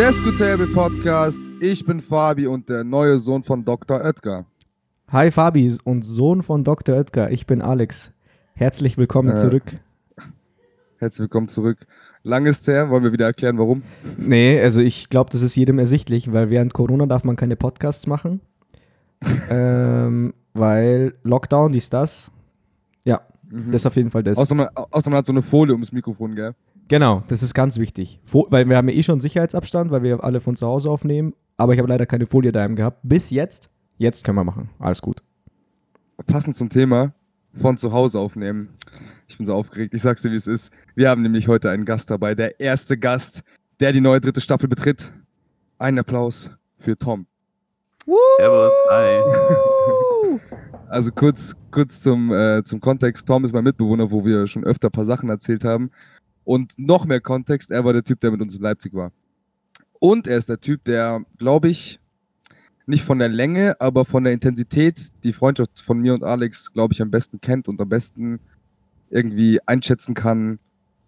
Diskutable Podcast. Ich bin Fabi und der neue Sohn von Dr. Oetker. Hi Fabi und Sohn von Dr. Oetker. Ich bin Alex. Herzlich willkommen Äh. zurück. Herzlich willkommen zurück. Lang ist her, wollen wir wieder erklären, warum? Nee, also ich glaube, das ist jedem ersichtlich, weil während Corona darf man keine Podcasts machen. ähm, weil Lockdown, dies, das. Ja, das ist auf jeden Fall das. Außer man, außer man hat so eine Folie ums Mikrofon, gell? Genau, das ist ganz wichtig. Fo weil wir haben ja eh schon Sicherheitsabstand, weil wir alle von zu Hause aufnehmen. Aber ich habe leider keine Folie daheim gehabt. Bis jetzt. Jetzt können wir machen. Alles gut. Passend zum Thema von zu Hause aufnehmen. Ich bin so aufgeregt, ich sag's dir, wie es ist. Wir haben nämlich heute einen Gast dabei, der erste Gast, der die neue dritte Staffel betritt. Einen Applaus für Tom. Servus, hi. Also kurz, kurz zum, äh, zum Kontext. Tom ist mein Mitbewohner, wo wir schon öfter ein paar Sachen erzählt haben. Und noch mehr Kontext, er war der Typ, der mit uns in Leipzig war. Und er ist der Typ, der, glaube ich, nicht von der Länge, aber von der Intensität die Freundschaft von mir und Alex, glaube ich, am besten kennt und am besten irgendwie einschätzen kann,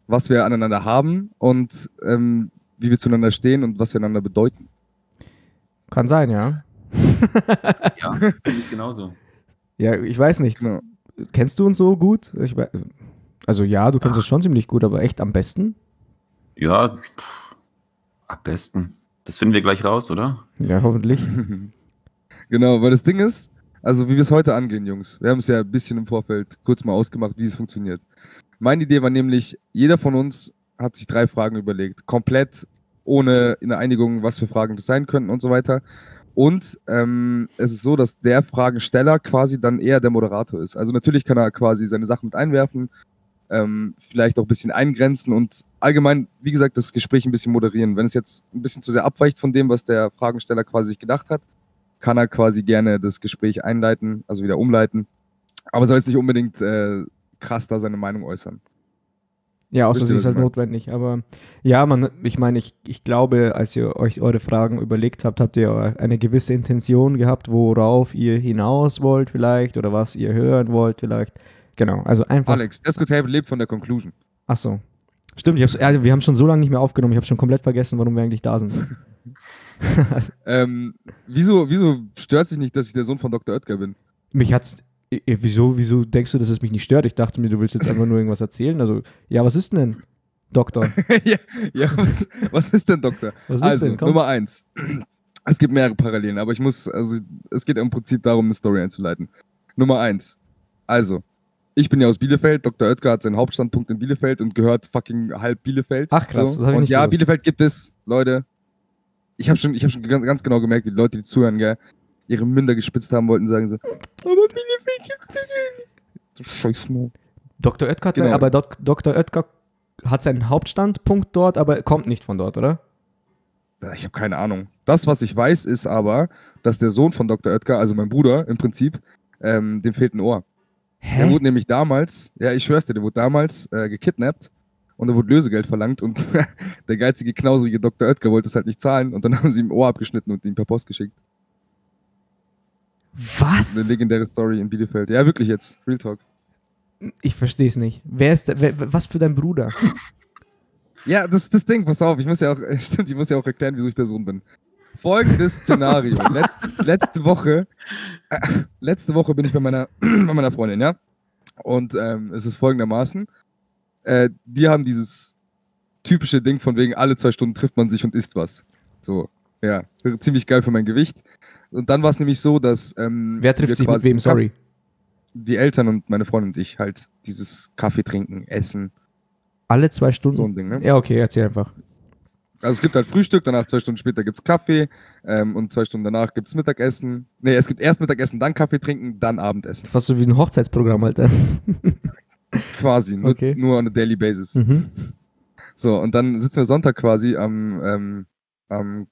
was wir aneinander haben und ähm, wie wir zueinander stehen und was wir einander bedeuten. Kann sein, ja. Ja, finde ich genauso. Ja, ich weiß nicht. Genau. Kennst du uns so gut? Ich, also ja, du kennst Ah. uns schon ziemlich gut, aber echt am besten? Ja, pff, am besten. Das finden wir gleich raus, oder? Ja, hoffentlich. Genau, weil das Ding ist, also wie wir es heute angehen, Jungs. Wir haben es ja ein bisschen im Vorfeld kurz mal ausgemacht, wie es funktioniert. Meine Idee war nämlich, jeder von uns hat sich drei Fragen überlegt. Komplett ohne eine Einigung, was für Fragen das sein könnten und so weiter. Und ähm, es ist so, dass der Fragensteller quasi dann eher der Moderator ist. Also natürlich kann er quasi seine Sachen mit einwerfen, ähm, vielleicht auch ein bisschen eingrenzen und allgemein, wie gesagt, das Gespräch ein bisschen moderieren. Wenn es jetzt ein bisschen zu sehr abweicht von dem, was der Fragensteller quasi sich gedacht hat, kann er quasi gerne das Gespräch einleiten, also wieder umleiten. Aber soll jetzt nicht unbedingt äh, krass da seine Meinung äußern. Ja, außer sie ist halt notwendig. Aber ja, man, ich meine, ich, ich glaube, als ihr euch eure Fragen überlegt habt, habt ihr eine gewisse Intention gehabt, worauf ihr hinaus wollt vielleicht oder was ihr hören wollt vielleicht. Genau, also einfach. Alex, Discotable lebt von der Conclusion. Ach so. Stimmt, ich hab's, wir haben schon so lange nicht mehr aufgenommen. Ich habe schon komplett vergessen, warum wir eigentlich da sind. also, Ähm, wieso, wieso stört sich nicht, dass ich der Sohn von Dr. Oetker bin? mich hat's. eh, Wieso, wieso denkst du, dass es mich nicht stört? Ich dachte mir, du willst jetzt einfach nur irgendwas erzählen. Also, ja, was ist denn, Doktor? ja, ja was, was ist denn, Doktor? Was ist also, denn? Komm. Nummer eins. Es gibt mehrere Parallelen, aber ich muss, also es geht im Prinzip darum, eine Story einzuleiten. Nummer eins. Also, ich bin ja aus Bielefeld, Dr. Oetker hat seinen Hauptstandpunkt in Bielefeld und gehört fucking halb Bielefeld. Ach, krass, das hab ich Und nicht ja, gewusst. Bielefeld gibt es, Leute. Ich habe schon, ich hab schon ganz, ganz genau gemerkt, die Leute, die zuhören, gell, ihre Münder gespitzt haben wollten, sagen so, aber Bielefeld gibt's ja nicht. Du Scheißmaul. Dr. Oetker hat Genau. sein, aber Dok Dr. Oetker hat seinen Hauptstandpunkt dort, aber kommt nicht von dort, oder? Ich habe keine Ahnung. Das, was ich weiß, ist aber, dass der Sohn von Dr. Oetker, also mein Bruder im Prinzip, ähm, dem fehlt ein Ohr. Der wurde nämlich damals, ja, ich schwör's dir, der wurde damals äh, gekidnappt und da wurde Lösegeld verlangt und der geizige, knauserige Dr. Oetker wollte es halt nicht zahlen und dann haben sie ihm Ohr abgeschnitten und ihn per Post geschickt. Was? Eine legendäre Story in Bielefeld. Ja, wirklich jetzt. Real Talk. Ich verstehe es nicht. Wer ist der, wer, was für dein Bruder? Ja, das ist das Ding, pass auf, ich muss ja auch, stimmt, ich muss ja auch erklären, wieso ich der Sohn bin. Folgendes Szenario. Letz, letzte Woche, äh, letzte Woche bin ich bei meiner, bei meiner Freundin, ja. Und ähm, es ist folgendermaßen. Äh, die haben dieses typische Ding von wegen, alle zwei Stunden trifft man sich und isst was. So, ja. Ziemlich geil für mein Gewicht. Und dann war es nämlich so, dass. Ähm, Wer trifft sich mit wem? Sorry. Die Eltern und meine Freundin und ich halt dieses Kaffee trinken, essen, Alle zwei Stunden? so ein Ding, ne? Ja, okay, erzähl einfach. Also es gibt halt Frühstück, danach zwei Stunden später gibt's Kaffee ähm, und zwei Stunden danach gibt's Mittagessen. Nee, es gibt erst Mittagessen, dann Kaffee trinken, dann Abendessen. Fast so wie ein Hochzeitsprogramm, Alter. Quasi, nur, Okay. nur on a daily basis. Mhm. So, und dann sitzen wir Sonntag quasi am, ähm, am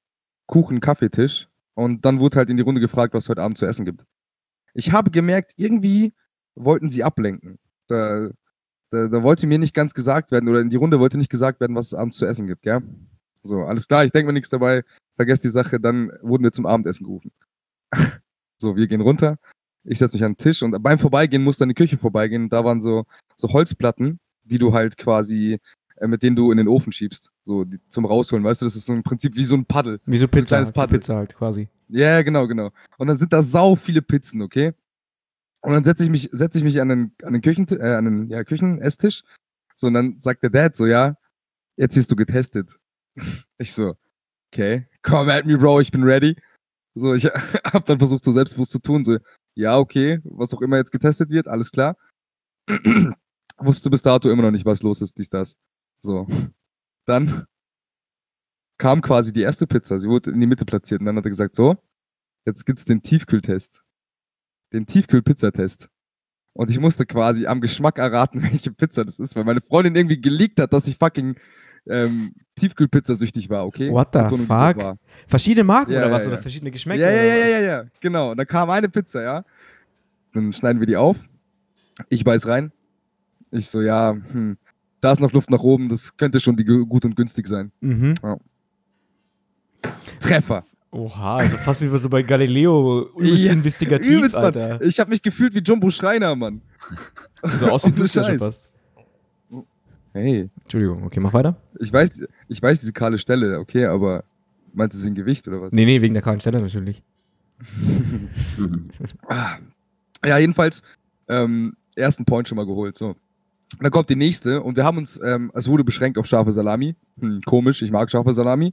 Kuchen-Kaffeetisch und dann wurde halt in die Runde gefragt, was es heute Abend zu essen gibt. Ich habe gemerkt, irgendwie wollten sie ablenken. Da, da, da wollte mir nicht ganz gesagt werden oder in die Runde wollte nicht gesagt werden, was es abends zu essen gibt, ja? So, alles klar, ich denke mir nichts dabei, vergesst die Sache, dann wurden wir zum Abendessen gerufen. so, wir gehen runter, ich setze mich an den Tisch und beim Vorbeigehen musste an die Küche vorbeigehen. Da waren so, so Holzplatten, die du halt quasi äh, mit denen du in den Ofen schiebst. So die, zum Rausholen, weißt du, das ist so im Prinzip wie so ein Paddel. Wie so Pizza, so Paddel. Pizza halt quasi. Ja, ja, genau, genau. Und dann sind da sau viele Pizzen, okay? Und dann setze ich mich, setze ich mich an den, an den Küchen, äh, an den ja, Küchenesstisch. So, und dann sagt der Dad so, ja, jetzt siehst du getestet. Ich so, okay, come at me, Bro, ich bin ready. So, ich hab dann versucht, so selbstbewusst zu tun, so, ja, okay, was auch immer jetzt getestet wird, alles klar. Wusste bis dato immer noch nicht, was los ist, dies, das. So. Dann kam quasi die erste Pizza, sie wurde in die Mitte platziert und dann hat er gesagt, so, jetzt gibt's den Tiefkühltest. Den Tiefkühlpizzatest. Und ich musste quasi am Geschmack erraten, welche Pizza das ist, weil meine Freundin irgendwie geleakt hat, dass ich fucking ähm, Tiefkühlpizzasüchtig war, okay? What the fuck? war. Verschiedene Marken Ja, oder was? ja. Oder verschiedene Geschmäcker? Ja, ja, ja, ja, ja, genau. Und dann kam eine Pizza, ja. Dann schneiden wir die auf. Ich beiß rein. Ich so, ja, hm, da ist noch Luft nach oben, das könnte schon die gu- gut und günstig sein. Mhm. Treffer. Oha, also fast wie so bei Galileo übelst Ja, investigativ, Übelst, Mann. Alter. Ich habe mich gefühlt wie Jumbo Schreiner, Mann. So aussieht Ohne du schon fast. Hey, Entschuldigung, okay, mach weiter. ich weiß, ich weiß diese kahle Stelle, okay, aber meinst du es wegen Gewicht oder was? Nee, nee, wegen der kahlen Stelle natürlich. Ja, jedenfalls ähm, ersten Point schon mal geholt. So. Und dann kommt die nächste und wir haben uns, ähm, es wurde beschränkt auf scharfe Salami. Hm, komisch, ich mag scharfe Salami.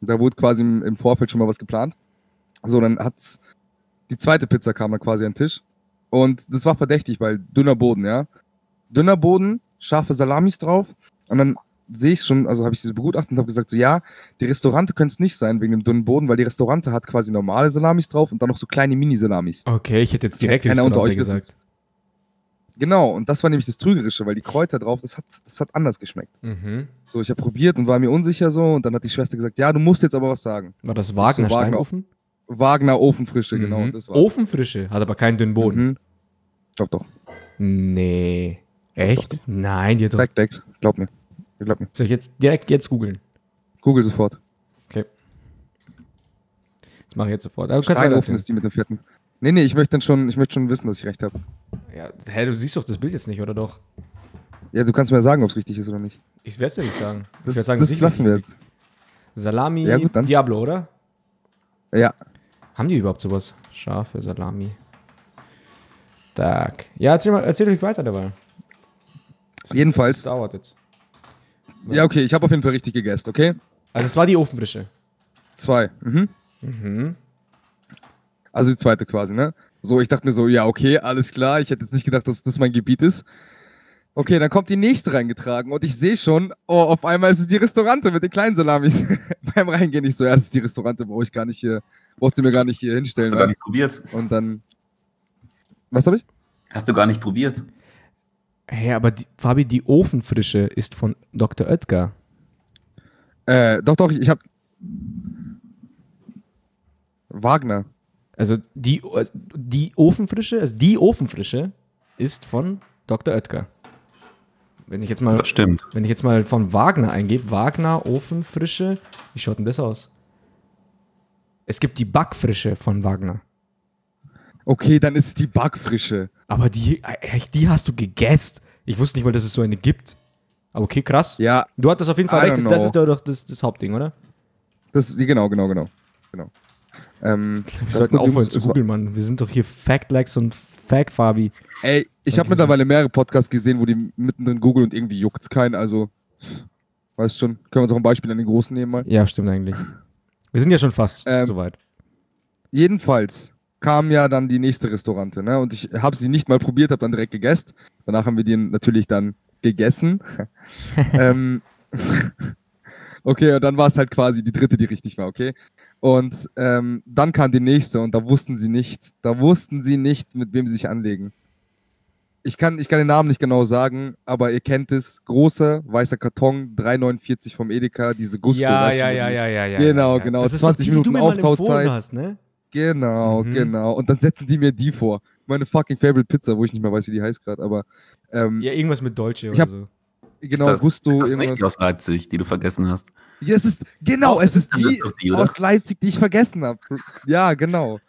Und da wurde quasi im, im Vorfeld schon mal was geplant. So, dann hat's die zweite Pizza kam dann quasi an den Tisch. Und das war verdächtig, weil dünner Boden, ja. Dünner Boden, scharfe Salamis drauf. Und dann sehe ich schon, also habe ich diese begutachtet und habe gesagt, so ja, die Restaurante können es nicht sein wegen dem dünnen Boden, weil die Restaurante hat quasi normale Salamis drauf und dann noch so kleine Mini-Salamis. Okay, ich hätte jetzt direkt Keiner unter euch gesagt. Genau, und das war nämlich das Trügerische, weil die Kräuter drauf, das hat, das hat anders geschmeckt. Mhm. So, ich habe probiert und war mir unsicher so und dann hat die Schwester gesagt, ja, du musst jetzt aber was sagen. War das Wagner So, Wagner. Steinofen? Wagner Ofenfrische, genau, Mhm. das war. Ofenfrische, hat aber keinen dünnen Boden. Mhm. Doch, doch. Nee. Echt? Nein, die hat doch. Backdecks, glaub mir. Glaub mir. Soll ich jetzt direkt jetzt googeln? Google sofort. Okay. Das mache ich jetzt sofort. Aber Steinofen ist die mit dem vierten. Nee, nee, ich möchte dann schon, ich möchte schon wissen, dass ich recht habe. Ja, hä, du siehst doch das Bild jetzt nicht, oder doch? Ja, du kannst mir sagen, ob es richtig ist oder nicht. Ich werde es dir nicht sagen. Das, sagen, das lassen wir jetzt. Salami Ja, gut, dann. Diablo, oder? Ja, Haben die überhaupt sowas? Scharfe Salami. Tak. Ja, erzähl mal, erzähl ruhig weiter dabei. Das jedenfalls. dauert jetzt. Ja, okay, ich habe auf jeden Fall richtig gegessen, okay? Also es war die Ofenfrische. Zwei. Mhm. Mhm. Also die zweite quasi, ne? So, ich dachte mir so, ja, okay, alles klar. Ich hätte jetzt nicht gedacht, dass das mein Gebiet ist. Okay, dann kommt die nächste reingetragen und ich sehe schon, oh, auf einmal ist es die Restaurante mit den kleinen Salamis. Beim Reingehen ich so, ja, das ist die Restaurante, brauche ich gar nicht hier, braucht sie mir gar nicht hier hinstellen. Hast du gar nicht probiert? Und dann, was habe ich? Hast du gar nicht probiert? Hey, aber die, Fabi, die Ofenfrische ist von Dr. Oetker. Äh, doch, doch, ich, ich habe Wagner. Also die, die Ofenfrische, also die Ofenfrische ist von Dr. Oetker. Wenn ich jetzt mal, Das stimmt. wenn ich jetzt mal von Wagner eingebe, Wagner Ofenfrische, wie schaut denn das aus? Es gibt die Backfrische von Wagner. Okay, dann ist es die Backfrische. Aber die, echt, die hast du gegessen. Ich wusste nicht mal, dass es so eine gibt. Aber okay, krass. Ja, Du hattest auf jeden Fall I recht. Das ist doch das, das Hauptding, oder? das, genau, genau, genau. genau. Ähm, Wir sollten aufhören zu es googeln, Mann. Wir sind doch hier Fact-Likes und Fact-Fabi. Ey, ich habe mittlerweile mehrere Podcasts gesehen, wo die mittendrin googeln und irgendwie juckt's keinen. Also, weißt schon, können wir uns auch ein Beispiel an den Großen nehmen mal. Ja, stimmt eigentlich. Wir sind ja schon fast Ähm, soweit. Jedenfalls kam ja dann die nächste Restaurante, ne? Und ich habe sie nicht mal probiert, habe dann direkt gegessen. Danach haben wir die natürlich dann gegessen. ähm, okay, und dann war es halt quasi die dritte, die richtig war, okay? Und ähm, dann kam die nächste und da wussten sie nicht, da wussten sie nicht, mit wem sie sich anlegen. Ich kann, ich kann den Namen nicht genau sagen, aber ihr kennt es. Großer, weißer Karton, 3,49 vom Edeka, diese Gusto. ja, ja, ja, die- ja, ja, ja. Genau, ja. genau. Das ist 20 doch die, die du Minuten mir mal empfohlen Auftauzeit. Hast, ne? Genau, Mhm. genau. Und dann setzen die mir die vor. Meine fucking Favorite Pizza, wo ich nicht mehr weiß, wie die heißt gerade, aber ähm, Ja, irgendwas mit Dolce Ich oder so. genau, ist das, Gusto, ist das nicht die irgendwas. aus Leipzig, die du vergessen hast? Ja, es ist, genau, es ist die die, aus Leipzig, die ich vergessen habe. Ja, genau.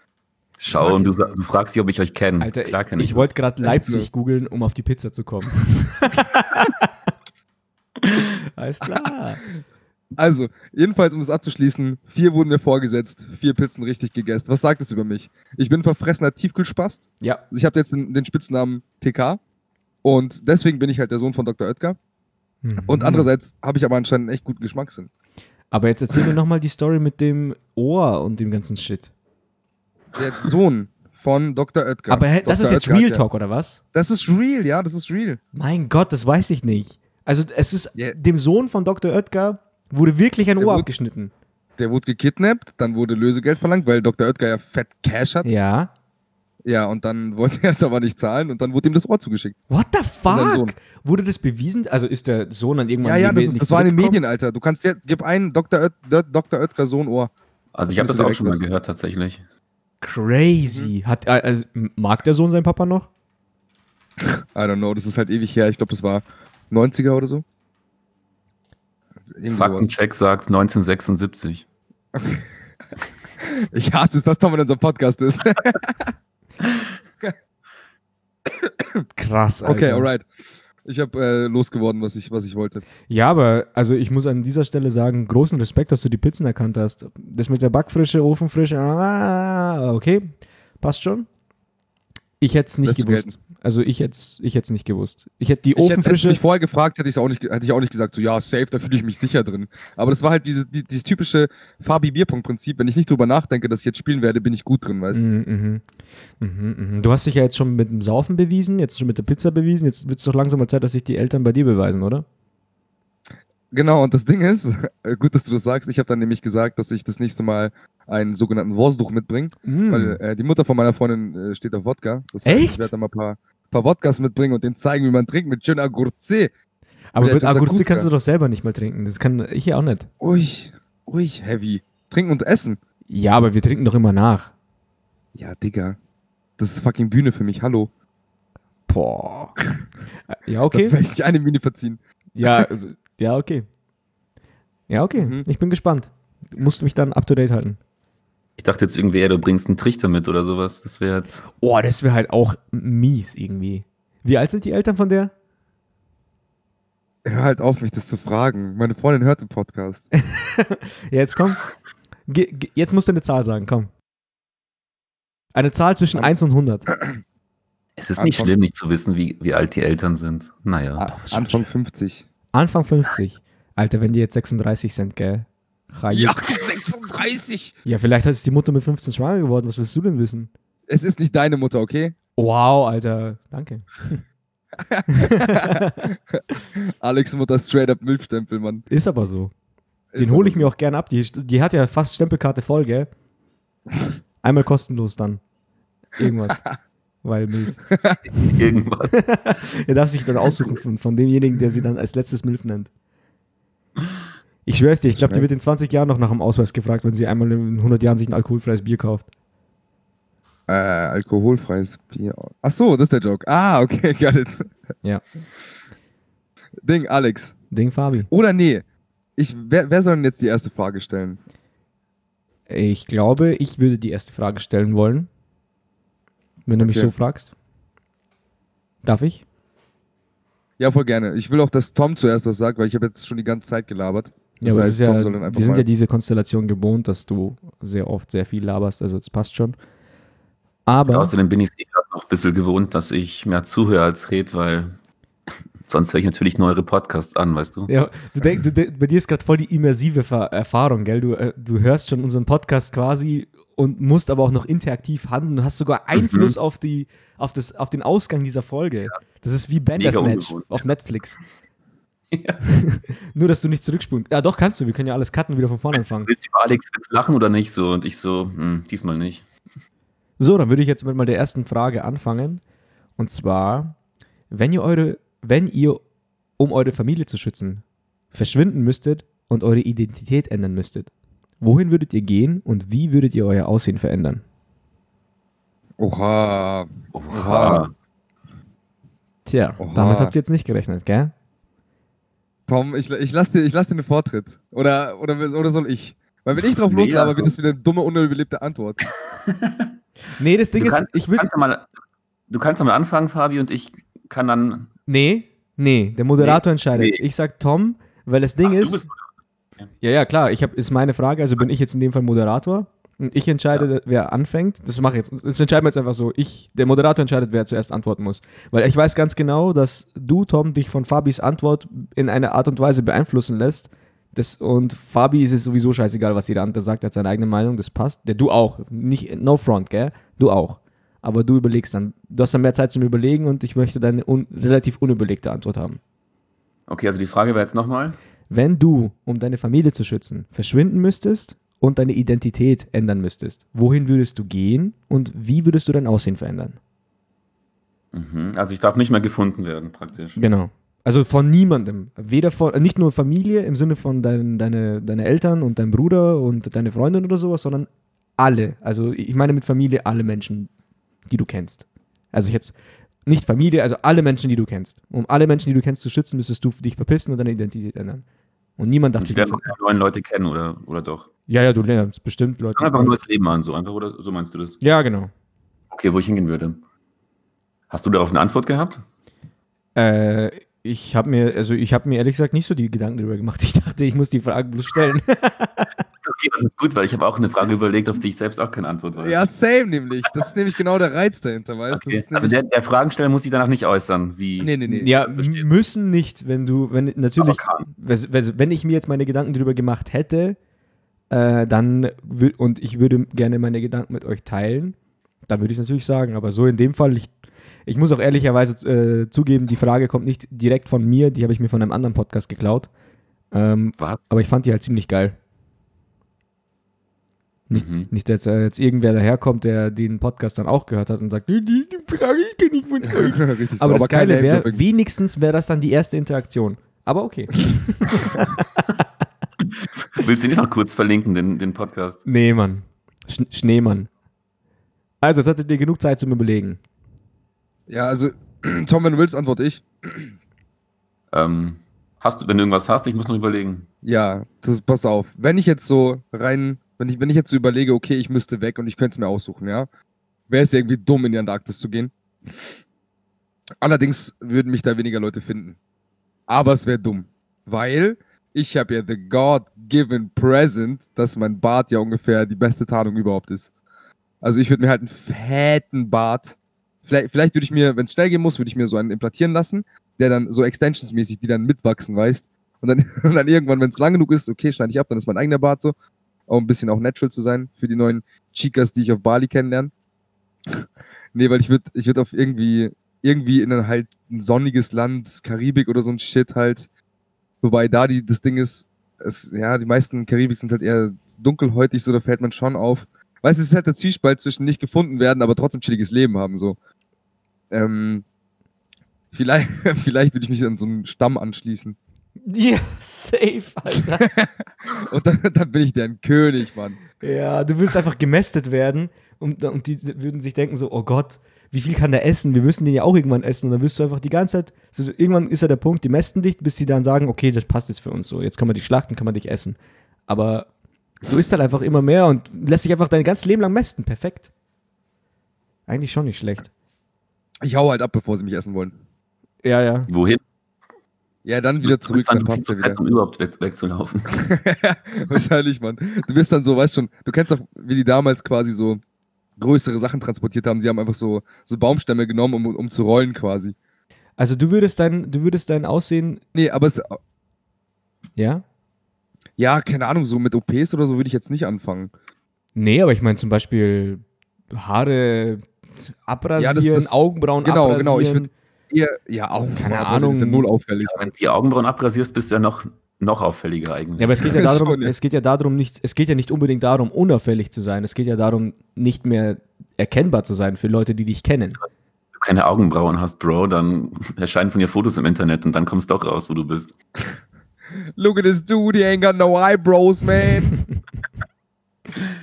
Schau, und du, du fragst sie, ob ich euch kenne. Alter, Klar kenn ich, ich. wollte gerade Echt Leipzig googeln, um auf die Pizza zu kommen. alles klar. Also, jedenfalls, um es abzuschließen, vier wurden mir vorgesetzt, vier Pizzen richtig gegessen. Was sagt es über mich? Ich bin verfressener Tiefkühlspast. Ja, Also ich habe jetzt den, den Spitznamen TK und deswegen bin ich halt der Sohn von Dr. Oetker. Und Mhm. andererseits habe ich aber anscheinend einen echt guten Geschmackssinn. Aber jetzt erzähl mir nochmal die Story mit dem Ohr und dem ganzen Shit. Der Sohn von Dr. Oetker. Aber hä, das Dr. ist jetzt Oetker Real ja- Talk, oder was? Das ist real, ja, das ist real. Mein Gott, das weiß ich nicht. Also es ist Ja. dem Sohn von Dr. Oetker wurde wirklich ein Der Ohr wurde- abgeschnitten. Der wurde gekidnappt, dann wurde Lösegeld verlangt, weil Dr. Oetker ja fett Cash hat. Ja. Ja, und dann wollte er es aber nicht zahlen und dann wurde ihm das Ohr zugeschickt. What the fuck? Wurde das bewiesen? Also ist der Sohn dann irgendwann Ja, ja, das, Medien ist, nicht das war in den? Medien, Alter. Du kannst ja, gib einen Dr. Oet, Dr. Oetker Sohn Ohr. Also ich habe das auch schon mal gehört, tatsächlich. Crazy. Hat, äh, also, mag der Sohn seinen Papa noch? I don't know, das ist halt ewig her. Ich glaube, das war 90er oder so. Faktencheck sagt 1976. Ich hasse es, dass Tom in unserem Podcast ist. Krass, Alter. okay, alright. Ich habe äh, losgeworden, was ich, was ich wollte. Ja, aber also ich muss an dieser Stelle sagen, großen Respekt, dass du die Pizzen erkannt hast. Das mit der Backfrische, Ofenfrische, ah, okay, passt schon. Ich hätte es nicht Lässt gewusst. Also ich hätte es ich hätt's nicht gewusst. Ich hätte die Ich hätte, Ofenfrische. mich vorher gefragt, hätte ich auch nicht, hätte ich auch nicht gesagt, so ja, safe, da fühle ich mich sicher drin. Aber das war halt diese, die, dieses typische Fabi Bierpunkt Prinzip. Wenn ich nicht drüber nachdenke, dass ich jetzt spielen werde, bin ich gut drin, weißt du? Mhm, mhm. Mhm, mhm. Du hast dich ja jetzt schon mit dem Saufen bewiesen, jetzt schon mit der Pizza bewiesen. Jetzt wird es doch langsam mal Zeit, dass sich die Eltern bei dir beweisen, oder? Genau, und das Ding ist, gut, dass du das sagst, ich habe dann nämlich gesagt, dass ich das nächste Mal einen sogenannten Wurstduch mitbringe, Mhm. weil äh, die Mutter von meiner Freundin äh, steht auf Wodka. Das heißt, Echt? ich werde dann mal ein paar, paar Wodkas mitbringen und denen zeigen, wie man trinkt mit schöner Gurze. Aber mit das Akuska. kannst du doch selber nicht mal trinken. Das kann ich ja auch nicht. Ruhig, ruhig, heavy. Trinken und essen. Ja, aber wir trinken doch immer nach. Ja, Digga. Das ist fucking Bühne für mich, hallo. Boah. Ja, okay. werde ich eine Mini verziehen. Ja, also, ja, okay. Ja, okay. Mhm. Ich bin gespannt. Du musst mich dann up to date halten. Ich dachte jetzt irgendwie eher, du bringst einen Trichter mit oder sowas. Das wäre jetzt. Oh, das wäre halt auch mies irgendwie. Wie alt sind die Eltern von der? Hör halt auf, mich das zu fragen. Meine Freundin hört den Podcast. Ja, jetzt komm. Ge ge jetzt musst du eine Zahl sagen, komm. Eine Zahl zwischen 1 und 100. Es ist nicht Anfang- schlimm, nicht zu wissen, wie, wie alt die Eltern sind. Naja. A- doch, Anfang 50. Anfang 50. Alter, wenn die jetzt 36 sind, gell? Chai- 36! Ja, vielleicht ist die Mutter mit 15 schwanger geworden. Was willst du denn wissen? Es ist nicht deine Mutter, okay? Wow, Alter. Danke. Alex Mutter straight up Milchstempel, Mann. Ist aber so. Den hole ich mir auch gern ab. Die, die hat ja fast Stempelkarte voll, gell? Einmal kostenlos dann. Irgendwas. Weil Milf. Irgendwas. Er darf sich dann aussuchen von, von demjenigen, der sie dann als letztes Milf nennt. Ich schwör's dir, ich glaube, die wird in 20 Jahren noch nach dem Ausweis gefragt, wenn sie einmal in 100 Jahren sich ein alkoholfreies Bier kauft. Äh, alkoholfreies Bier. Ach so, das ist der Joke. Ah, okay, got it. Ja. Ding, Alex. Ding Fabi. Oder nee. Ich, wer, wer soll denn jetzt die erste Frage stellen? Ich glaube, ich würde die erste Frage stellen wollen. Wenn du mich Okay. so fragst. Darf ich? Ja, voll gerne. Ich will auch, dass Tom zuerst was sagt, weil ich habe jetzt schon die ganze Zeit gelabert. Ja, Das aber heißt, es ist ja, wir sind ja diese Konstellation gewohnt, dass du sehr oft sehr viel laberst, also es passt schon. Aber, Außerdem bin ich es eh gerade noch ein bisschen gewohnt, dass ich mehr zuhöre als red, weil sonst höre ich natürlich neuere Podcasts an, weißt du? ja, du denk, du denk, bei dir ist gerade voll die immersive Erfahrung, gell? Du, äh, du hörst schon unseren Podcast quasi und musst aber auch noch interaktiv handeln. Du hast sogar Mhm. Einfluss auf, die, auf, das, auf den Ausgang dieser Folge. Das ist wie Bandersnatch auf Netflix. Ja. Nur, dass du nicht zurückspulst. Ja, doch, kannst du. Wir können ja alles cutten und wieder von vorne anfangen. Willst du über Alex jetzt lachen oder nicht so? Und ich so, hm, diesmal nicht. So, dann würde ich jetzt mit mal der ersten Frage anfangen. Und zwar, wenn ihr eure, wenn ihr, um eure Familie zu schützen, verschwinden müsstet und eure Identität ändern müsstet, wohin würdet ihr gehen und wie würdet ihr euer Aussehen verändern? Oha. Oha. Tja, Oha. damit habt ihr jetzt nicht gerechnet, gell? Tom, ich, ich lass dir, ich lass dir den Vortritt. Oder, oder, oder soll ich? Weil wenn ich drauf Nee, loslaber, also- wird das wieder eine dumme, unüberlebte Antwort. Nee, das Ding Du ist, kannst, ich du, würde. kannst ja mal, du kannst ja mal anfangen, Fabi, und ich kann dann. Nee, nee, der Moderator Nee, entscheidet. nee. Ich sag Tom, Weil das Ding Ach, du ist, bist- ja, ja, klar, ich hab, ist meine Frage, also bin ich jetzt in dem Fall Moderator ich entscheide, wer anfängt. Das mache ich jetzt, das entscheiden wir jetzt einfach so. Ich, der Moderator entscheidet, wer zuerst antworten muss. Weil ich weiß ganz genau, dass du, Tom, dich von Fabis Antwort in einer Art und Weise beeinflussen lässt. Das, und Fabi ist es sowieso scheißegal, was jeder andere sagt, er hat seine eigene Meinung, das passt. Der, du auch. Nicht, no front, gell? Du auch. Aber du überlegst dann. Du hast dann mehr Zeit zum Überlegen und ich möchte dann eine un relativ unüberlegte Antwort haben. Okay, also die Frage wäre jetzt nochmal. Wenn du, um deine Familie zu schützen, verschwinden müsstest und deine Identität ändern müsstest, wohin würdest du gehen und wie würdest du dein Aussehen verändern? Mhm. Also ich darf nicht mehr gefunden werden, praktisch. Genau. Also von niemandem. Weder von, äh, nicht nur Familie im Sinne von dein, deine, deine Eltern und dein Bruder und deine Freundin oder sowas, sondern alle. Also ich meine mit Familie alle Menschen, die du kennst. Also ich jetzt nicht Familie, also alle Menschen, die du kennst. Um alle Menschen, die du kennst, zu schützen, müsstest du dich verpissen und deine Identität ändern. Und niemand darf Und dich keine neuen Leute kennen, oder, oder doch? Ja, ja, du lernst bestimmt Leute. Einfach ein neues Leben an, so einfach, oder so meinst du das? Ja, genau. Okay, wo ich hingehen würde. Hast du darauf eine Antwort gehabt? Äh, ich habe mir, also ich habe mir ehrlich gesagt nicht so die Gedanken darüber gemacht. Ich dachte, ich muss die Frage bloß stellen. Okay, das ist gut, weil ich habe auch eine Frage überlegt, auf die ich selbst auch keine Antwort weiß. Ja, same nämlich. Das ist nämlich genau der Reiz dahinter, weißt du? Okay. Also der, der Fragensteller muss sich danach nicht äußern, wie. Nee, nee, nee. ja, müssen nicht, wenn du, wenn natürlich, wenn ich mir jetzt meine Gedanken darüber gemacht hätte, äh, dann und ich würde gerne meine Gedanken mit euch teilen, dann würde ich es natürlich sagen. Aber so in dem Fall, ich, ich muss auch ehrlicherweise äh, zugeben, die Frage kommt nicht direkt von mir, die habe ich mir von einem anderen Podcast geklaut. Ähm, Was? aber ich fand die halt ziemlich geil. Mhm. Nicht, dass jetzt irgendwer daherkommt, der den Podcast dann auch gehört hat und sagt, die, die Frage kenne ich von euch. Richtig so, Aber das Geile wäre, wenigstens wäre das dann die erste Interaktion. Aber okay. Willst du nicht noch kurz verlinken, den, den Podcast? Nee, Mann. Sch Schneemann. Also, jetzt hattet ihr genug Zeit zum Überlegen. Ja, also, Tom, wenn du willst, antworte ich. Ähm, hast du, wenn du irgendwas hast, ich muss noch überlegen. Ja, das, pass auf. Wenn ich jetzt so rein, wenn ich, wenn ich jetzt so überlege, okay, ich müsste weg und ich könnte es mir aussuchen, ja, wäre es irgendwie dumm, in die Antarktis zu gehen. Allerdings würden mich da weniger Leute finden. Aber es wäre dumm, weil ich habe ja the God-given present, dass mein Bart ja ungefähr die beste Tarnung überhaupt ist. Also ich würde mir halt einen fetten Bart, vielleicht, vielleicht würde ich mir, wenn es schnell gehen muss, würde ich mir so einen implantieren lassen, der dann so extensionsmäßig, die dann mitwachsen, weißt und dann, und dann irgendwann, wenn es lang genug ist, okay, schneide ich ab, dann ist mein eigener Bart so. Auch ein bisschen auch natural zu sein für die neuen Chicas, die ich auf Bali kennenlerne. nee, weil ich würde ich würd auf irgendwie, irgendwie in ein halt ein sonniges Land, Karibik oder so ein Shit halt. Wobei da die, das Ding ist, es, ja, die meisten Karibik sind halt eher dunkelhäutig, so da fällt man schon auf. Weißt du, es ist halt der Zwiespalt zwischen nicht gefunden werden, aber trotzdem chilliges Leben haben, so. Ähm, vielleicht, vielleicht würde ich mich an so einen Stamm anschließen. Ja, safe, Alter. Und dann, dann bin ich deren König, Mann. ja, du wirst einfach gemästet werden und, und die würden sich denken so, oh Gott, wie viel kann der essen? Wir müssen den ja auch irgendwann essen. Und dann wirst du einfach die ganze Zeit, so, irgendwann ist ja der Punkt, die mästen dich, bis sie dann sagen, okay, das passt jetzt für uns so. Jetzt können wir dich schlachten, können wir dich essen. Aber du isst halt einfach immer mehr und lässt dich einfach dein ganzes Leben lang mästen. Perfekt. Eigentlich schon nicht schlecht. Ich hau halt ab, bevor sie mich essen wollen. Ja, ja. Wohin? Ja, dann wieder zurück, dann passt zu ja wieder. um überhaupt weg, wegzulaufen. Wahrscheinlich, Mann. Du bist dann so, weißt schon, du kennst doch, wie die damals quasi so größere Sachen transportiert haben. Sie haben einfach so, so Baumstämme genommen, um, um zu rollen quasi. Also du würdest dein, du würdest dein Aussehen, Nee, aber es, ja? ja, keine Ahnung, so mit OPs oder so würde ich jetzt nicht anfangen. Nee, aber ich meine zum Beispiel Haare abrasieren, Ja, das- das- Augenbrauen genau, abrasieren. genau, ich würd- Eher, ja, Augen, Keine Die sind Ahnung. null auffällig. Wenn du die Augenbrauen abrasierst, bist du ja noch, noch auffälliger eigentlich. Ja, aber es geht ja Schon, darum, ja. es geht ja darum nicht, es geht ja nicht unbedingt darum, unauffällig zu sein. Es geht ja darum, nicht mehr erkennbar zu sein für Leute, die dich kennen. Wenn du keine Augenbrauen hast, Bro, dann erscheinen von dir Fotos im Internet und dann kommst du doch raus, wo du bist. Look at this dude, he ain't got no eyebrows, man.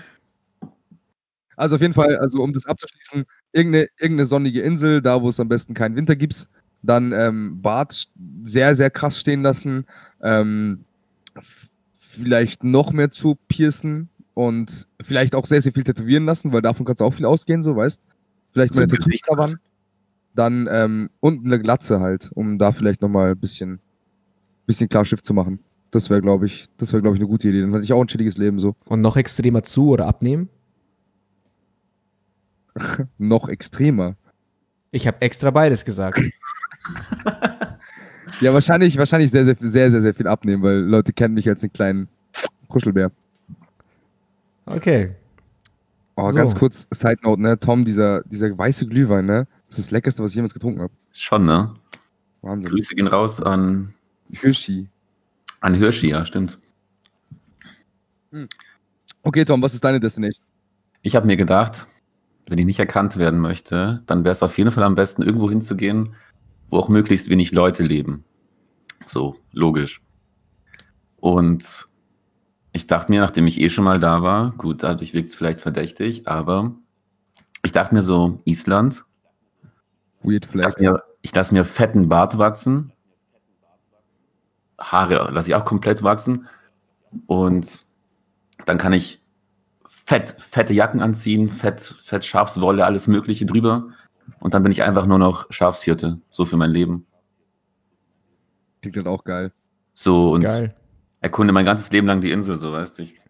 also auf jeden Fall, also um das abzuschließen, irgendeine, irgendeine sonnige Insel, da wo es am besten keinen Winter gibt, dann ähm, Bart sehr, sehr krass stehen lassen, ähm, vielleicht noch mehr zu piercen und vielleicht auch sehr, sehr viel tätowieren lassen, weil davon kannst du auch viel ausgehen, so weißt. Vielleicht So meine ein Gesicht Tattoos covern. Dann ähm, und eine Glatze halt, um da vielleicht nochmal ein bisschen, bisschen Klarschiff zu machen. Das wäre, glaube ich, das wäre, glaube ich, eine gute Idee. Dann hatte ich auch ein chilliges Leben so. Und noch extremer zu oder abnehmen? Noch extremer. Ich habe extra beides gesagt. Ja, wahrscheinlich, wahrscheinlich sehr, sehr, sehr, sehr, sehr viel abnehmen, weil Leute kennen mich als einen kleinen Kuschelbär. Okay. Oh, So. ganz kurz, Side Note, ne? Tom, dieser, dieser weiße Glühwein, ne? Das ist das Leckerste, was ich jemals getrunken habe. Schon, ne? Wahnsinn. Grüße gehen raus an, Hirschi. an Hirschi, ja, stimmt. Okay, Tom, was ist deine Destination? Ich habe mir gedacht, wenn ich nicht erkannt werden möchte, dann wäre es auf jeden Fall am besten, irgendwo hinzugehen, wo auch möglichst wenig Leute leben. So, logisch. Und ich dachte mir, nachdem ich eh schon mal da war, gut, dadurch wirkt es vielleicht verdächtig, aber ich dachte mir so, Island, Weird ich Flag. lasse mir, ich lass mir fetten Bart wachsen, Haare lasse ich auch komplett wachsen und dann kann ich fett, fette Jacken anziehen, fett, fett Schafswolle, alles Mögliche drüber. Und dann bin ich einfach nur noch Schafshirte, so für mein Leben. Klingt halt auch geil. So und Geil. erkunde mein ganzes Leben lang die Insel, so weißt du. Ich-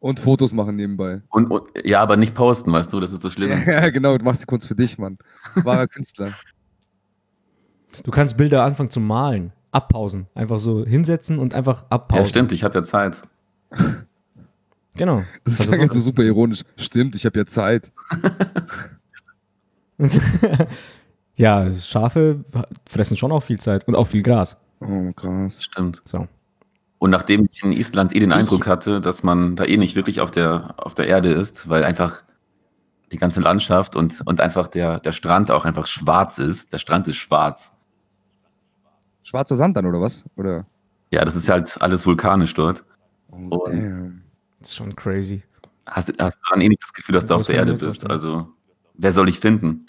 Und Fotos machen nebenbei. Und, und ja, aber nicht posten, weißt du, das ist das Schlimme. Ja, genau, du machst die Kunst für dich, Mann. Wahrer Künstler. Du kannst Bilder anfangen zu malen. Abpausen. Einfach so hinsetzen und einfach abpausen. Ja, stimmt, ich habe ja Zeit. Genau. Das ist Also jetzt so super ironisch. Stimmt, ich habe ja Zeit. ja, Schafe fressen schon auch viel Zeit und auch viel Gras. Oh, krass. Stimmt. So. Und nachdem ich in Island eh den Ich- Eindruck hatte, dass man da eh nicht wirklich auf der, auf der Erde ist, weil einfach die ganze Landschaft und, und einfach der, der Strand auch einfach schwarz ist. Der Strand ist schwarz. Schwarzer Sand dann, oder was? Oder? Ja, das ist halt alles vulkanisch dort. Oh, Und- damn. Das ist schon crazy. Hast, hast du dann eh nicht das Gefühl, dass Das du auf der Erde bist? vorstellen. Also, wer soll ich finden?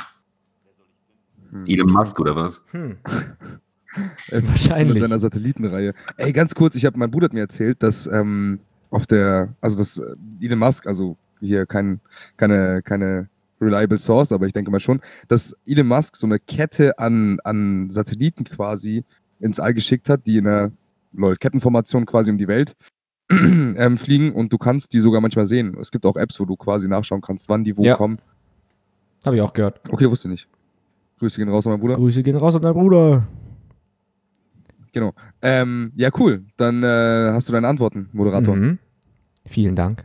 Hm. Elon Musk oder was? Hm. Mit Wahrscheinlich. seiner Satellitenreihe. Ey, ganz kurz, ich habe, mein Bruder hat mir erzählt, dass ähm, auf der, also das äh, Elon Musk, also hier kein, keine, keine reliable Source, aber ich denke mal schon, dass Elon Musk so eine Kette an, an Satelliten quasi ins All geschickt hat, die in einer lol, Kettenformation quasi um die Welt ähm, fliegen und du kannst die sogar manchmal sehen. Es gibt auch Apps, wo du quasi nachschauen kannst, wann die wo Ja. kommen. Habe ich auch gehört. Okay, wusste nicht. Grüße gehen raus an meinen Bruder. Grüße gehen raus an deinen Bruder. Genau. Ähm, ja, cool. Dann äh, hast du deine Antworten, Moderator. Mhm. Vielen Dank.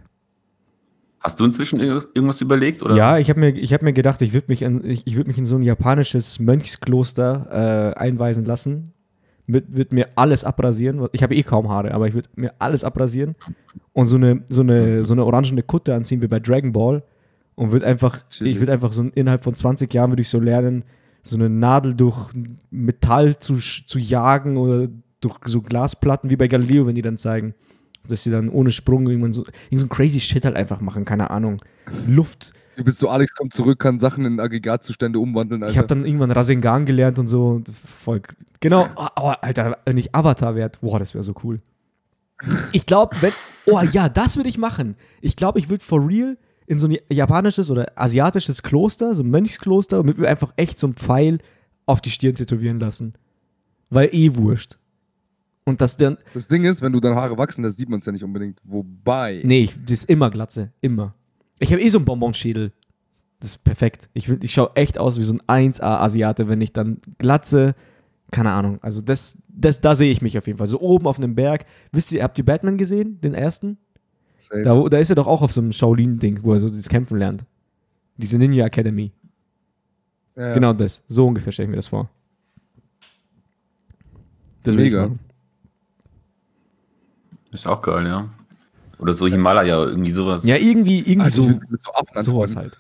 Hast du inzwischen irgendwas überlegt? Oder? Ja, ich habe mir, ich hab mir gedacht, ich würde mich, in- ich, ich würd mich in so ein japanisches Mönchskloster äh, einweisen lassen. Würde würd mir alles abrasieren. Ich habe eh kaum Haare, aber ich würde mir alles abrasieren und so eine, so eine, so eine orangene Kutte anziehen wie bei Dragon Ball und würde einfach, Chillig. ich würde einfach so innerhalb von 20 Jahren würde ich so lernen, so eine Nadel durch Metall zu, zu jagen oder durch so Glasplatten wie bei Galileo, wenn die dann zeigen, dass sie dann ohne Sprung irgendwann so, irgend so ein crazy Shit halt einfach machen, keine Ahnung. Luft, Du bist so, Alex kommt zurück, kann Sachen in Aggregatzustände umwandeln, Alter. Ich habe dann irgendwann Rasengan gelernt und so. Voll. Genau. Oh, Alter, wenn ich Avatar werde, boah, das wäre so cool. Ich glaube, wenn. Oh ja, das würde ich machen. Ich glaube, ich würde for real in so ein japanisches oder asiatisches Kloster, so ein Mönchskloster, und mit mir einfach echt so ein Pfeil auf die Stirn tätowieren lassen. Weil eh wurscht. Und das dann. das Ding ist, wenn du dann Haare wachsen, das sieht man es ja nicht unbedingt. Wobei. Nee, ich, das ist immer Glatze. Immer. Ich habe eh so einen Bonbonschädel. Das ist perfekt. Ich, ich schaue echt aus wie so ein 1A-Asiate, wenn ich dann Glatze, keine Ahnung. Also das, das, da sehe ich mich auf jeden Fall. So oben auf einem Berg. Wisst ihr, habt ihr Batman gesehen, den ersten? Safe. Da, da ist er doch auch auf so einem Shaolin-Ding, wo er so das Kämpfen lernt. Diese Ninja Academy. Ja. Genau das. So ungefähr stelle ich mir das vor. Das Mega. Ist auch geil, ja. Oder so Himalaya, irgendwie sowas. Ja, irgendwie, irgendwie Also, so. so Sowas anfangen.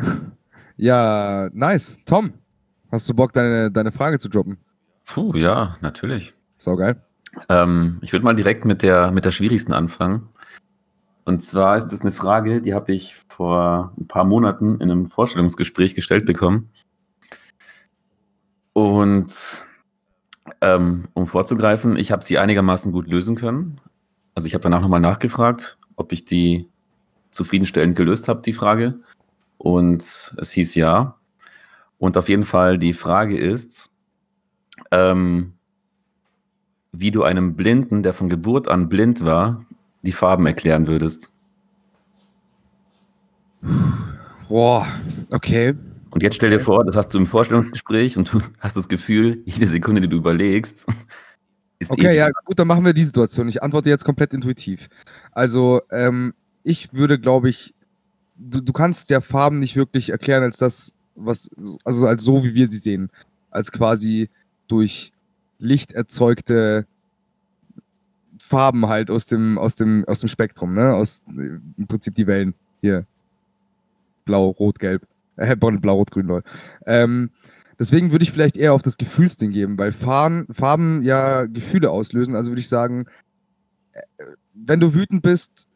halt. Ja, nice. Tom, hast du Bock, deine, deine Frage zu droppen? Puh, ja, natürlich. Sau geil. Ähm, ich würde mal direkt mit der, mit der schwierigsten anfangen. Und zwar ist das eine Frage, die habe ich vor ein paar Monaten in einem Vorstellungsgespräch gestellt bekommen. Und ähm, um vorzugreifen, ich habe sie einigermaßen gut lösen können. Also ich habe danach nochmal nachgefragt, ob ich die zufriedenstellend gelöst habe, die Frage. Und es hieß ja. Und auf jeden Fall die Frage ist, ähm, wie du einem Blinden, der von Geburt an blind war, die Farben erklären würdest. Boah, okay. Und jetzt stell dir vor, das hast du im Vorstellungsgespräch und du hast das Gefühl, jede Sekunde, die du überlegst, ist Okay, ewig. ja, gut, dann machen wir die Situation. Ich antworte jetzt komplett intuitiv. Also, ähm, ich würde, glaube ich, du, du kannst ja Farben nicht wirklich erklären als das, was, also als so, wie wir sie sehen. Als quasi durch Licht erzeugte Farben halt aus dem, aus dem, aus dem Spektrum, ne? Aus äh, im Prinzip die Wellen. Hier. Blau, Rot, Gelb. Äh, Blau, Blau, Rot, Grün, lol. Ähm, deswegen würde ich vielleicht eher auf das Gefühlsding geben, weil Farben, Farben ja Gefühle auslösen. Also würde ich sagen, äh, wenn du wütend bist,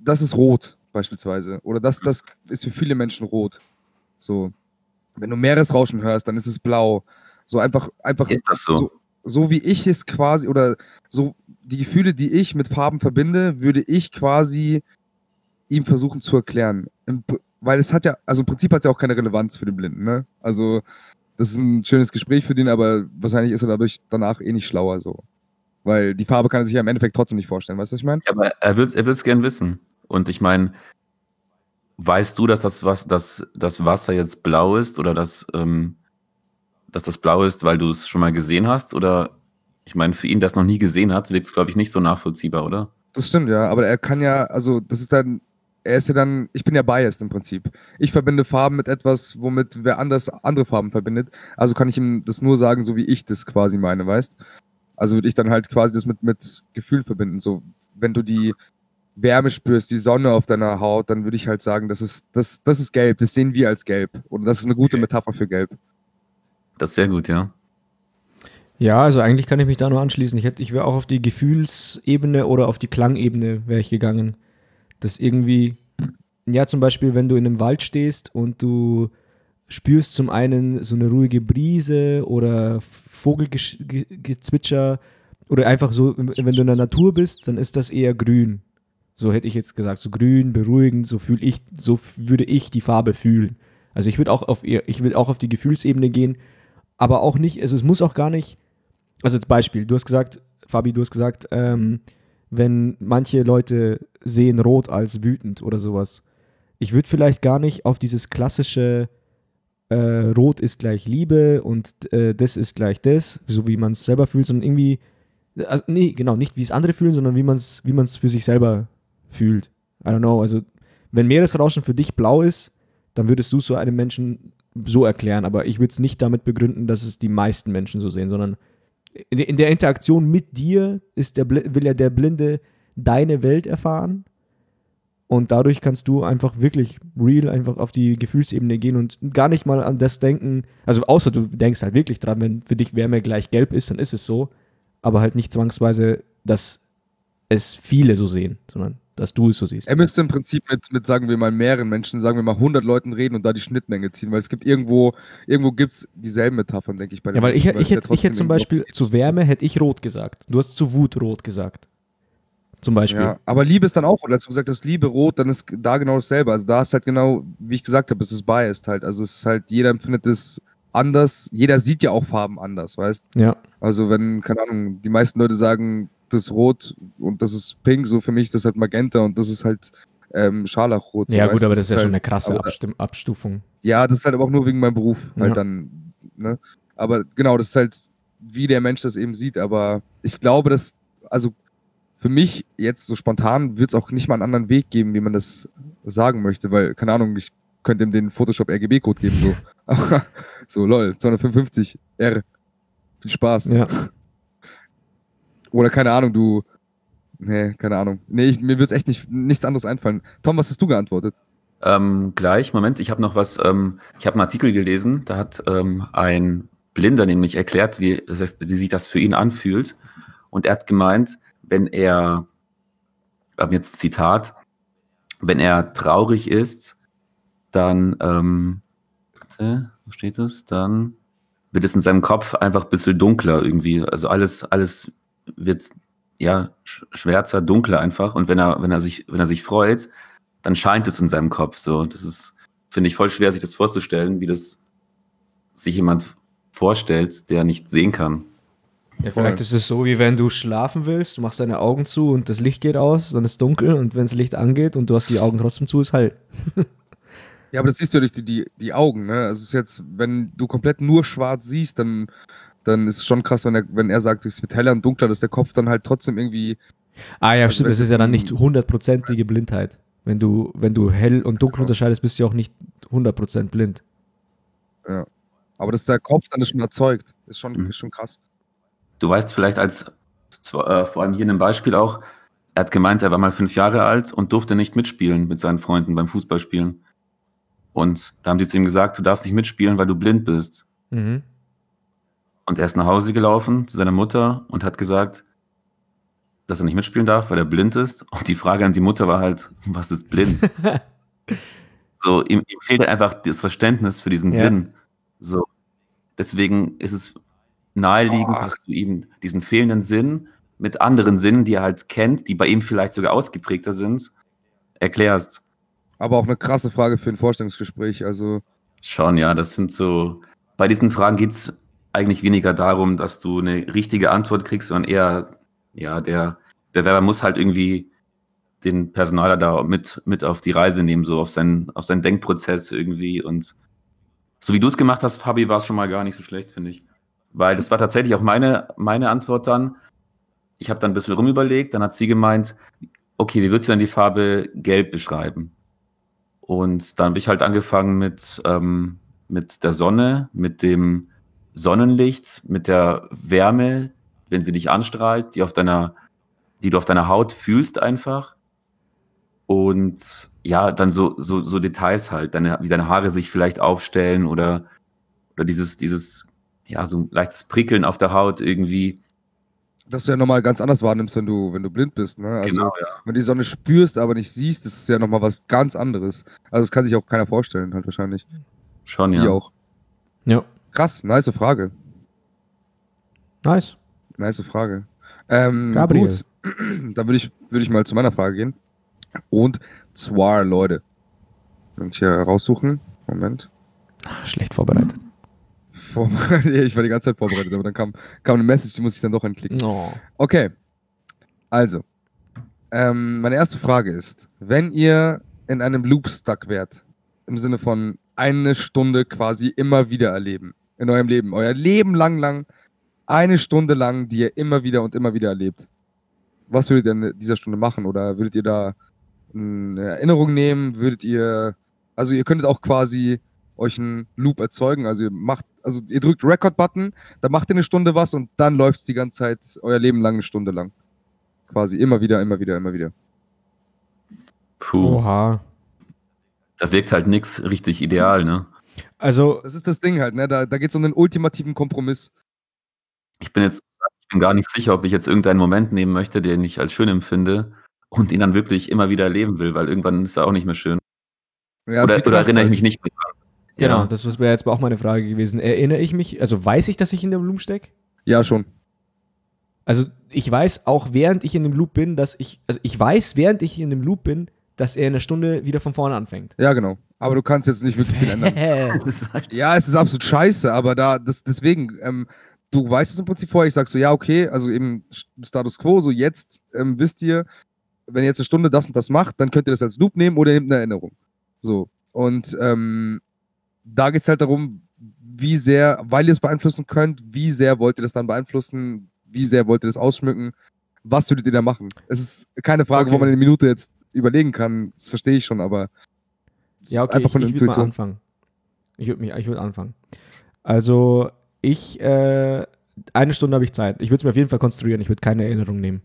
das ist rot beispielsweise. Oder das, das ist für viele Menschen rot. So. Wenn du Meeresrauschen hörst, dann ist es blau. So einfach, einfach Ist das so? so, so wie ich es quasi, oder so die Gefühle, die ich mit Farben verbinde, würde ich quasi ihm versuchen zu erklären. Im Weil es hat ja, also im Prinzip hat es ja auch keine Relevanz für den Blinden, ne? Also, das ist ein schönes Gespräch für den, aber wahrscheinlich ist er dadurch danach eh nicht schlauer so. Weil die Farbe kann er sich ja im Endeffekt trotzdem nicht vorstellen, weißt du, was ich meine? Ja, aber er wird er es gern wissen. Und ich meine, weißt du, dass das, was, dass das Wasser jetzt blau ist oder dass, ähm, dass das blau ist, weil du es schon mal gesehen hast? Oder ich meine, für ihn, der es noch nie gesehen hat, wirkt es, glaube ich, nicht so nachvollziehbar, oder? Das stimmt, ja, aber er kann ja, also das ist dann, er ist ja dann, ich bin ja biased im Prinzip. Ich verbinde Farben mit etwas, womit wer anders andere Farben verbindet. Also kann ich ihm das nur sagen, so wie ich das quasi meine, weißt? Also würde ich dann halt quasi das mit, mit Gefühl verbinden. So, wenn du die Wärme spürst, die Sonne auf deiner Haut, dann würde ich halt sagen, das ist, das, das ist gelb, das sehen wir als gelb. Und das ist eine gute Metapher für gelb. Das ist sehr gut, ja. Ja, also eigentlich kann ich mich da nur anschließen. Ich, hätte- ich wäre auch auf die Gefühlsebene oder auf die Klangebene wäre ich gegangen. Das irgendwie, ja, zum Beispiel, wenn du in einem Wald stehst und du spürst zum einen so eine ruhige Brise oder Vogelgezwitscher oder einfach so, wenn du in der Natur bist, dann ist das eher grün. So hätte ich jetzt gesagt, so grün, beruhigend, so fühle ich, so würde ich die Farbe fühlen. Also ich würde auch auf ihr, ich würde auch auf die Gefühlsebene gehen, aber auch nicht, also es muss auch gar nicht, also als Beispiel, du hast gesagt, Fabi, du hast gesagt, ähm, wenn manche Leute sehen Rot als wütend oder sowas. Ich würde vielleicht gar nicht auf dieses klassische äh, Rot ist gleich Liebe und äh, das ist gleich das, so wie man es selber fühlt, sondern irgendwie, also, nee, genau, nicht wie es andere fühlen, sondern wie man es wie man's für sich selber fühlt. I don't know, also wenn Meeresrauschen für dich blau ist, dann würdest du es so einem Menschen so erklären, aber ich würde es nicht damit begründen, dass es die meisten Menschen so sehen, sondern in, der Interaktion mit dir ist der, will ja der Blinde deine Welt erfahren und dadurch kannst du einfach wirklich real einfach auf die Gefühlsebene gehen und gar nicht mal an das denken, also außer du denkst halt wirklich dran, wenn für dich Wärme gleich gelb ist, dann ist es so, aber halt nicht zwangsweise, dass es viele so sehen, sondern dass du es so siehst. Er müsste im Prinzip mit, mit, sagen wir mal, mehreren Menschen, sagen wir mal 100 Leuten reden und da die Schnittmenge ziehen, weil es gibt irgendwo, irgendwo gibt es dieselben Metaphern, denke ich, bei den Ja, weil ich, Menschen, ich, es ja hätte, ich hätte zum Beispiel zu Wärme hätte ich rot gesagt. Du hast zu Wut rot gesagt. Zum Beispiel. Ja, aber Liebe ist dann auch, oder als du gesagt hast, Liebe rot, dann ist da genau dasselbe. Also da ist halt genau, wie ich gesagt habe, es ist biased halt. Also es ist halt, jeder empfindet es anders. Jeder sieht ja auch Farben anders, weißt Ja. Also wenn, keine Ahnung, die meisten Leute sagen, das ist rot und das ist pink, so für mich ist das halt magenta und das ist halt ähm, Scharlachrot. Ja, gut, aber das ist ja halt, schon eine krasse aber- Abstim Abstufung. Ja, das ist halt aber auch nur wegen meinem Beruf halt Ja. dann, ne? Aber genau, das ist halt, wie der Mensch das eben sieht, aber ich glaube, dass, also für mich jetzt so spontan wird es auch nicht mal einen anderen Weg geben, wie man das sagen möchte, weil, keine Ahnung, ich könnte ihm den Photoshop RGB-Code geben, so. So, lol, 255 R. Viel Spaß. Ja. Oder keine Ahnung, du. Nee, keine Ahnung. Nee, ich, mir wird echt nicht, nichts anderes einfallen. Tom, was hast du geantwortet? Ähm, gleich, Moment, ich habe noch was, ähm, ich habe einen Artikel gelesen, da hat ähm, ein Blinder nämlich erklärt, wie, es wie sich das für ihn anfühlt. Und er hat gemeint, wenn er, ähm, jetzt Zitat, wenn er traurig ist, dann, ähm, wo steht es? Dann wird es in seinem Kopf einfach ein bisschen dunkler irgendwie. Also alles, alles wird ja sch- schwärzer, dunkler einfach. Und wenn er, wenn er sich, wenn er sich freut, dann scheint es in seinem Kopf so. Das ist, finde ich, voll schwer, sich das vorzustellen, wie das sich jemand vorstellt, der nicht sehen kann. Ja, vielleicht ist es so, wie wenn du schlafen willst, du machst deine Augen zu und das Licht geht aus, dann ist es dunkel und wenn das Licht angeht und du hast die Augen trotzdem zu, ist hell. Ja, aber das siehst du ja durch die, die, die Augen, ne? Also es ist jetzt, wenn du komplett nur schwarz siehst, dann, dann ist es schon krass, wenn er, wenn er sagt, es wird heller und dunkler, dass der Kopf dann halt trotzdem irgendwie. Ah ja, Also stimmt, das ist ja dann nicht hundertprozentige Blindheit. Wenn du, wenn du hell und dunkel Genau. unterscheidest, bist du auch nicht 100% blind. Aber dass der Kopf dann das schon erzeugt, ist schon, Mhm. ist schon krass. Du weißt vielleicht als, äh, vor allem hier in dem Beispiel auch, er hat gemeint, er war mal fünf Jahre alt und durfte nicht mitspielen mit seinen Freunden beim Fußballspielen. Und da haben die zu ihm gesagt, du darfst nicht mitspielen, weil du blind bist. Mhm. Und er ist nach Hause gelaufen zu seiner Mutter und hat gesagt, dass er nicht mitspielen darf, weil er blind ist. Und die Frage an die Mutter war halt, was ist blind? so, ihm, ihm fehlt einfach das Verständnis für diesen Ja. Sinn. So, deswegen ist es naheliegend, Ach. dass du ihm diesen fehlenden Sinn mit anderen Sinnen, die er halt kennt, die bei ihm vielleicht sogar ausgeprägter sind, erklärst. Aber auch eine krasse Frage für ein Vorstellungsgespräch. Also, Schon, ja, das sind so. Bei diesen Fragen geht es eigentlich weniger darum, dass du eine richtige Antwort kriegst, sondern eher, ja, der Bewerber muss halt irgendwie den Personaler da mit, mit auf die Reise nehmen, so auf seinen, auf seinen Denkprozess irgendwie. Und so wie du es gemacht hast, Fabi, war es schon mal gar nicht so schlecht, finde ich. Weil das war tatsächlich auch meine, meine Antwort dann. Ich habe dann ein bisschen rumüberlegt, dann hat sie gemeint, okay, wie würdest du denn die Farbe gelb beschreiben? Und dann habe ich halt angefangen mit, ähm, mit der Sonne, mit dem Sonnenlicht, mit der Wärme, wenn sie dich anstrahlt, die auf deiner, die du auf deiner Haut fühlst einfach. Und ja, dann so, so, so Details halt, deine, wie deine Haare sich vielleicht aufstellen oder, oder dieses, dieses, ja, so ein leichtes Prickeln auf der Haut irgendwie. dass du ja nochmal ganz anders wahrnimmst, wenn du, wenn du blind bist. Ne? Also, Genau, ja. wenn du die Sonne spürst, aber nicht siehst, das ist ja nochmal was ganz anderes. Also, das kann sich auch keiner vorstellen, halt wahrscheinlich. Schon, Ja. ja. Die auch. Ja, Krass, nice Frage. nice. Nice Frage. Ähm, Gabriel. Gut, dann würde ich, würd ich mal zu meiner Frage gehen. Und zwar, Leute. Und hier raussuchen. Moment. Ah, Schlecht vorbereitet. Vor, ja, ich war die ganze Zeit vorbereitet, aber dann kam, kam eine Message, die muss ich dann doch anklicken. Oh. Okay. Also. Ähm, meine erste Frage ist, wenn ihr in einem Loop stuck wärt, im Sinne von eine Stunde quasi immer wieder erleben, in eurem Leben, euer Leben lang, lang, eine Stunde lang, die ihr immer wieder und immer wieder erlebt, was würdet ihr in dieser Stunde machen? Oder würdet ihr da eine Erinnerung nehmen? Würdet ihr, also ihr könntet auch quasi euch einen Loop erzeugen, also ihr macht, also ihr drückt Record-Button, dann macht ihr eine Stunde was und dann läuft es die ganze Zeit euer Leben lang eine Stunde lang. Quasi immer wieder, immer wieder, immer wieder. Puh, Oha. da wirkt halt nichts richtig ideal, ne? Also, Das ist das Ding halt, ne? Da, da geht es um den ultimativen Kompromiss. Ich bin jetzt ich bin gar nicht sicher, ob ich jetzt irgendeinen Moment nehmen möchte, den ich als schön empfinde und ihn dann wirklich immer wieder erleben will, weil irgendwann ist er auch nicht mehr schön. Ja, ist oder oder erinnere ich mich nicht mehr dran. Genau, Ja. das wäre jetzt auch meine Frage gewesen. Erinnere ich mich, also weiß ich, dass ich in der Loop stecke? Ja, schon. Also ich weiß auch, während ich in dem Loop bin, dass ich, also ich weiß, während ich in dem Loop bin, dass er in einer Stunde wieder von vorne anfängt. Ja, genau. Aber du kannst jetzt nicht wirklich viel ändern. Halt Ja, es ist absolut scheiße, aber da, das, deswegen, ähm, du weißt es im Prinzip vorher, ich sag so, ja, okay, also eben Status Quo, so jetzt ähm, wisst ihr, wenn ihr jetzt eine Stunde das und das macht, dann könnt ihr das als Loop nehmen oder ihr nehmt eine Erinnerung. So. Und ähm, da geht es halt darum, wie sehr, weil ihr es beeinflussen könnt, wie sehr wollt ihr das dann beeinflussen, wie sehr wollt ihr das ausschmücken, was würdet ihr da machen? Es ist keine Frage, wo Okay. man in einer Minute jetzt überlegen kann, das verstehe ich schon, aber Ja, okay, einfach ich, von der ich würde mal Intuition. anfangen. Ich würde ich würde anfangen. Also, ich, äh, eine Stunde habe ich Zeit. Ich würde es mir auf jeden Fall konstruieren. Ich würde keine Erinnerung nehmen.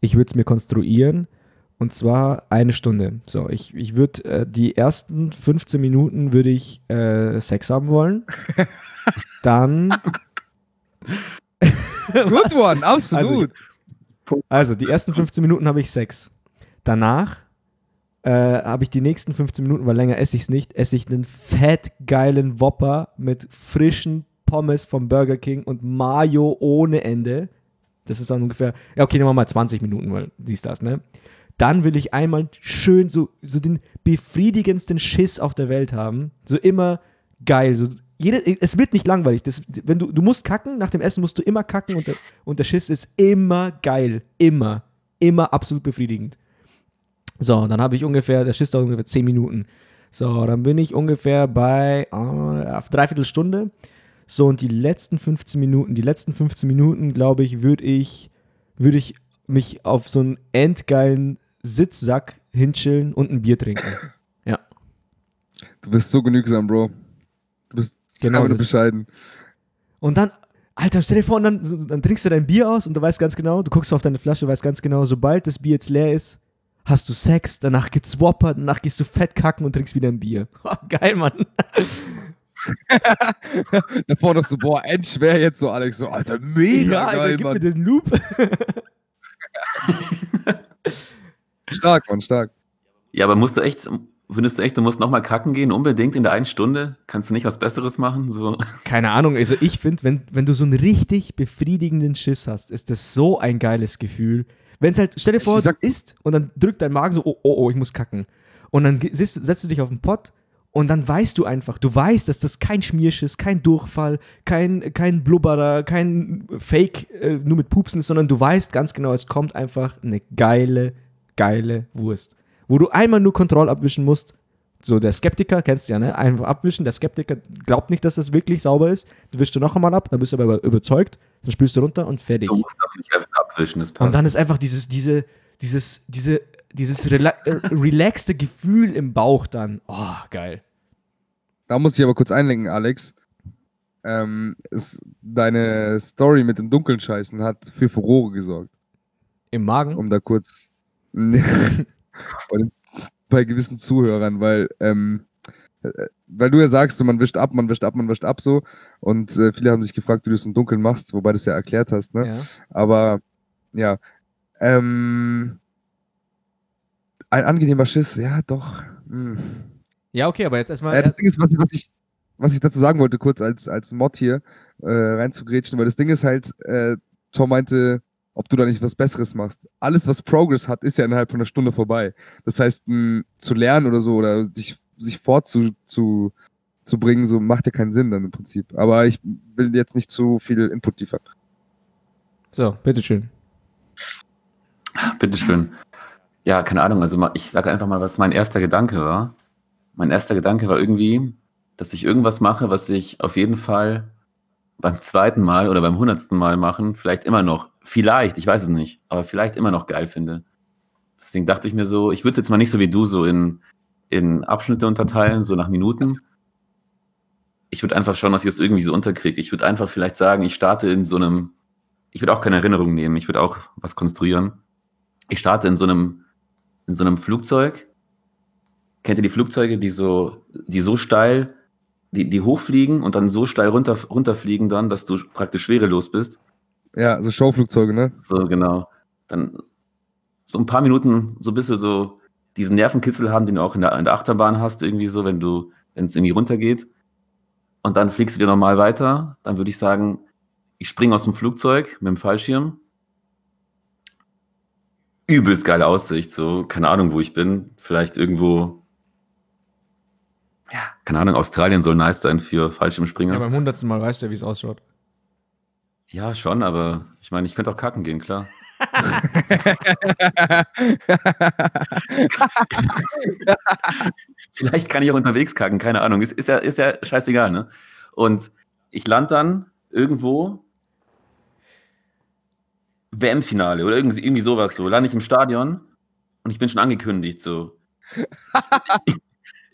Ich würde es mir konstruieren und zwar eine Stunde. So, ich, ich würde äh, die ersten 15 Minuten würde ich äh, Sex haben wollen. Dann. Good one, absolut. Also, die ersten 15 Minuten habe ich Sex. Danach äh, habe ich die nächsten 15 Minuten, weil länger esse ich es nicht, esse ich einen fettgeilen Whopper mit frischen Pommes vom Burger King und Mayo ohne Ende. Das ist dann ungefähr, ja, okay, nehmen wir mal 20 Minuten, weil dies, das, ne? Dann will ich einmal schön so, so den befriedigendsten Schiss auf der Welt haben. So immer geil, so jede, es wird nicht langweilig. Das, wenn du, du musst kacken, nach dem Essen musst du immer kacken und der, und der Schiss ist immer geil. Immer. Immer absolut befriedigend. So, dann habe ich ungefähr, der Schiss dauert ungefähr 10 Minuten. So, dann bin ich ungefähr bei äh, dreiviertel Stunde. So, und die letzten 15 Minuten, die letzten 15 Minuten, glaube ich, würde ich, würde ich mich auf so einen endgeilen Sitzsack hinchillen und ein Bier trinken. Ja. Du bist so genügsam, Bro. Du bist Genau das. bescheiden. Und dann, Alter, stell dir vor, und dann, dann trinkst du dein Bier aus und du weißt ganz genau, du guckst auf deine Flasche, weißt ganz genau, sobald das Bier jetzt leer ist, hast du Sex, danach geht's Whopper, danach gehst du fett kacken und trinkst wieder ein Bier. Geil, Mann. Davor noch so, boah, endschwer jetzt so, Alex. So, Alter, mega Alter, geil, gib mir Mann. den Loop. Stark, Mann, stark. Ja, aber musst du echt, findest du echt, du musst nochmal kacken gehen, unbedingt in der einen Stunde? Kannst du nicht was Besseres machen? So. Keine Ahnung, also ich finde, wenn, wenn du so einen richtig befriedigenden Schiss hast, ist das so ein geiles Gefühl. Wenn es halt, stell dir vor, du isst und dann drückt dein Magen so, oh, oh, oh, ich muss kacken. Und dann sitzt, setzt du dich auf den Pott und dann weißt du einfach, du weißt, dass das kein Schmierschiss, kein Durchfall, kein, kein Blubberer, kein Fake, äh, nur mit Pupsen ist, sondern du weißt ganz genau, es kommt einfach eine geile, geile Wurst. Wo du einmal nur Kontroll abwischen musst. So, der Skeptiker, kennst du ja, ne? Einfach abwischen. Der Skeptiker glaubt nicht, dass das wirklich sauber ist. Du wischst du noch einmal ab, dann bist du aber überzeugt, dann spülst du runter und fertig. Du musst auch nicht einfach abwischen, das passt. Und dann ist einfach dieses, diese, dieses, diese, dieses rela äh, relaxte Gefühl im Bauch dann. Oh, geil. Da muss ich aber kurz einlenken, Alex. Ähm, ist, deine Story mit dem dunklen Scheißen hat für Furore gesorgt. Im Magen? Um da kurz bei, gewissen Zuhörern, weil, ähm, äh, weil du ja sagst, so, man wischt ab, man wischt ab, man wischt ab so. Und äh, viele haben sich gefragt, wie du es im Dunkeln machst, wobei du es ja erklärt hast, ne? Ja. Aber ja. Ähm, ein angenehmer Schiss, ja, doch. Hm. ja, okay, aber jetzt erstmal. Äh, das Ding ist, was, ich- was, ich, was ich dazu sagen wollte, kurz als, als Mod hier äh, reinzugrätschen, weil das Ding ist halt, äh, Tom meinte, ob du da nicht was Besseres machst. Alles, was Progress hat, ist ja innerhalb von einer Stunde vorbei. Das heißt, zu lernen oder so oder sich, sich fortzu zu, zu bringen, so macht ja keinen Sinn dann im Prinzip. Aber ich will jetzt nicht zu viel Input liefern. so, bitteschön. Bitteschön. Ja, keine Ahnung. Also ich sage einfach mal, was mein erster Gedanke war. Mein erster Gedanke war irgendwie, dass ich irgendwas mache, was ich auf jeden Fall beim zweiten Mal oder beim hundertsten Mal machen, vielleicht immer noch, vielleicht, ich weiß es nicht, aber vielleicht immer noch geil finde. Deswegen dachte ich mir so, ich würde es jetzt mal nicht so wie du so in, in Abschnitte unterteilen, so nach Minuten. Ich würde einfach schauen, dass ich das irgendwie so unterkriege. Ich würde einfach vielleicht sagen, ich starte in so einem, ich würde auch keine Erinnerung nehmen, ich würde auch was konstruieren ich starte in so einem, in so einem Flugzeug. Kennt ihr die Flugzeuge, die so, die so steil, die, die hochfliegen und dann so steil runter, runterfliegen dann, dass du praktisch schwerelos bist? Ja, so Showflugzeuge, ne? So, genau. Dann so ein paar Minuten, so bis du so diesen Nervenkitzel haben, den du auch in der, in der Achterbahn hast, irgendwie so, wenn du, wenn es irgendwie runtergeht. Und dann fliegst du wieder normal weiter. Dann würde ich sagen, ich springe aus dem Flugzeug mit dem Fallschirm. Übelst geile Aussicht, so, keine Ahnung, wo ich bin. Vielleicht irgendwo, ja, keine Ahnung, Australien soll nice sein für Fallschirmspringer. Ja, beim hundertsten Mal weißt du ja, wie es ausschaut. Ja, schon, aber ich meine, ich könnte auch kacken gehen, klar. Vielleicht kann ich auch unterwegs kacken, keine Ahnung. Ist, ist, ja, ist ja scheißegal, ne? Und ich lande dann irgendwo WM-Finale oder irgendwie, irgendwie sowas so. Lande ich im Stadion und ich bin schon angekündigt, so. ich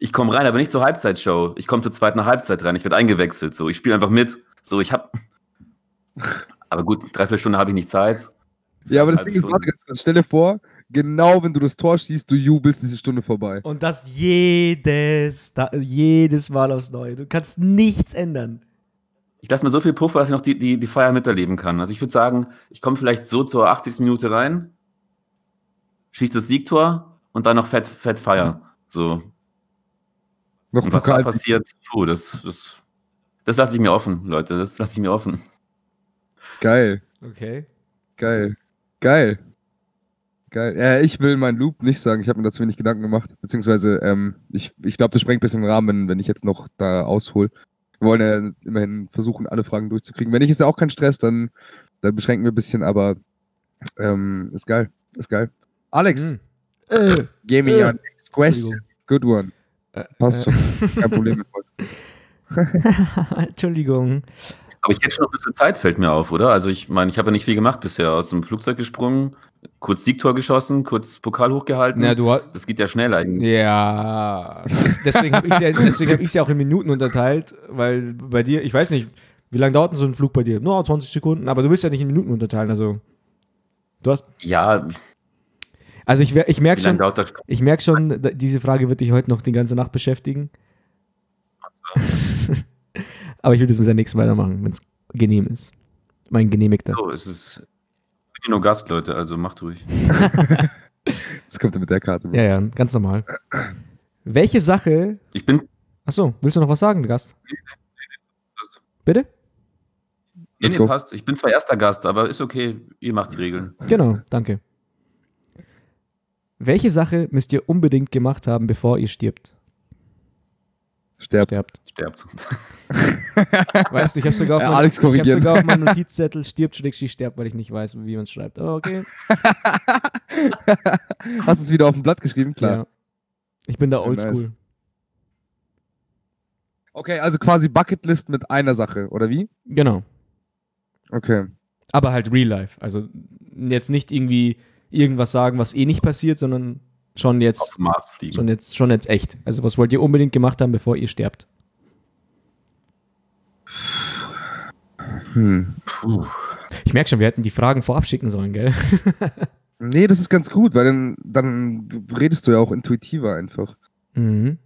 ich komme rein, aber nicht zur Halbzeitshow. Ich komme zur zweiten Halbzeit rein. Ich werde eingewechselt, so. Ich spiele einfach mit. So, ich habe. Aber gut, dreiviertel Stunde habe ich nicht Zeit. Ja, aber das Ding ist, warte ganz kurz, stell dir vor, genau wenn du das Tor schießt, du jubelst diese Stunde vorbei. Und das jedes, da, jedes Mal aufs Neue. Du kannst nichts ändern. Ich lasse mir so viel Puffer, dass ich noch die, die, die Feier miterleben kann. Also ich würde sagen, ich komme vielleicht so zur 80. Minute rein, schieße das Siegtor und dann noch fett, fett Feier. So. Noch Und was da passiert, puh, das, das, das lasse ich mir offen, Leute. Das lasse ich mir offen. Geil, Okay. geil, geil. Geil. Ja, ich will meinen Loop nicht sagen, ich habe mir dazu wenig Gedanken gemacht. Beziehungsweise, ähm, ich, ich glaube, das sprengt ein bisschen den Rahmen, wenn, ich jetzt noch da aushol. Wir wollen ja immerhin versuchen, alle Fragen durchzukriegen. Wenn nicht, ist ja auch kein Stress, dann, dann beschränken wir ein bisschen, aber ähm, ist geil. Ist geil. Alex, Hm. Äh, give me äh. your next question. Good one. Äh, Passt äh. schon. Kein Problem mit heute. Entschuldigung. Aber ich hätte schon noch ein bisschen Zeit, fällt mir auf, oder? Also ich meine, ich habe ja nicht viel gemacht bisher. Aus dem Flugzeug gesprungen, kurz Siegtor geschossen, kurz Pokal hochgehalten. Na, du hast. das geht ja schnell eigentlich. Ja, deswegen habe ich es ja, deswegen hab ich's ja auch in Minuten unterteilt, weil bei dir, ich weiß nicht, wie lange dauert denn so ein Flug bei dir? No, 20 Sekunden, aber du willst ja nicht in Minuten unterteilen, also du hast, Ja, also ich, ich merke schon, das? ich merke schon, diese Frage wird dich heute noch die ganze Nacht beschäftigen, aber ich will das mit der nächsten weitermachen, wenn es genehm ist. Mein genehmigter. So, es ist ich bin nur Gast, Leute, also macht ruhig. Jetzt kommt er mit der Karte. Ja, ja, ganz normal. Welche Sache, Ich bin. achso, willst du noch was sagen, Gast? Bitte? Nee, nee, passt. Ich bin zwar erster Gast, aber ist okay. Ihr macht die Regeln. Genau, danke. Welche Sache müsst ihr unbedingt gemacht haben, bevor ihr stirbt? Sterbt. Sterbt. Sterbt. Weißt du, ich habe sogar, auf Ja, mein- Alex ich hab sogar auf meinem Notizzettel stirbt, schrägstrich sterbt, weil ich nicht weiß, wie man es schreibt. Aber okay. Hast du es wieder auf dem Blatt geschrieben? Klar. Ja. Ich bin da oldschool. Okay, also quasi Bucketlist mit einer Sache, oder wie? Genau. Okay. Aber halt real life. Also jetzt nicht irgendwie irgendwas sagen, was eh nicht passiert, sondern schon jetzt, Auf Mars fliegen. schon jetzt, schon jetzt echt. Also was wollt ihr unbedingt gemacht haben, bevor ihr sterbt? Hm. Puh. Ich merke schon, wir hätten die Fragen vorab schicken sollen, gell? Nee, das ist ganz gut, weil dann, dann redest du ja auch intuitiver einfach. Mhm.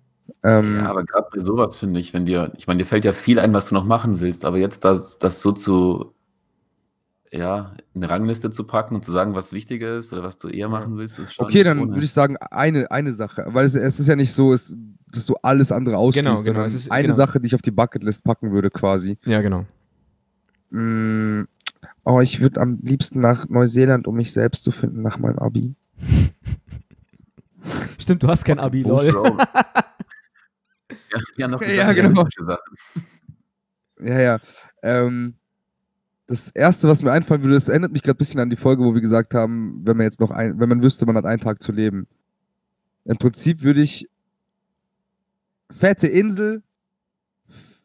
Ähm, Ja, aber gerade bei sowas finde ich, wenn dir, ich meine, dir fällt ja viel ein, was du noch machen willst, aber jetzt das, das so zu, ja, in eine Rangliste zu packen und zu sagen, was wichtiger ist oder was du eher machen willst, ist schon. okay, dann ohne. würde ich sagen, eine, eine Sache. Weil es, es ist ja nicht so, es, dass du alles andere ausschließt, Genau, genau, sondern es ist- eine genau. Sache, die ich auf die Bucketlist packen würde quasi. Ja, genau. Mm, oh, ich würde am liebsten nach Neuseeland, um mich selbst zu finden nach meinem Abi. Stimmt, du hast kein Abi, Oh, lol. Ja, ja, noch Ja, gesagt, genau. solche Sachen. Ja, ja. Ähm, das erste, was mir einfallen würde, das erinnert mich gerade ein bisschen an die Folge, wo wir gesagt haben, wenn man jetzt noch ein, wenn man wüsste, man hat einen Tag zu leben. Im Prinzip würde ich fette Insel.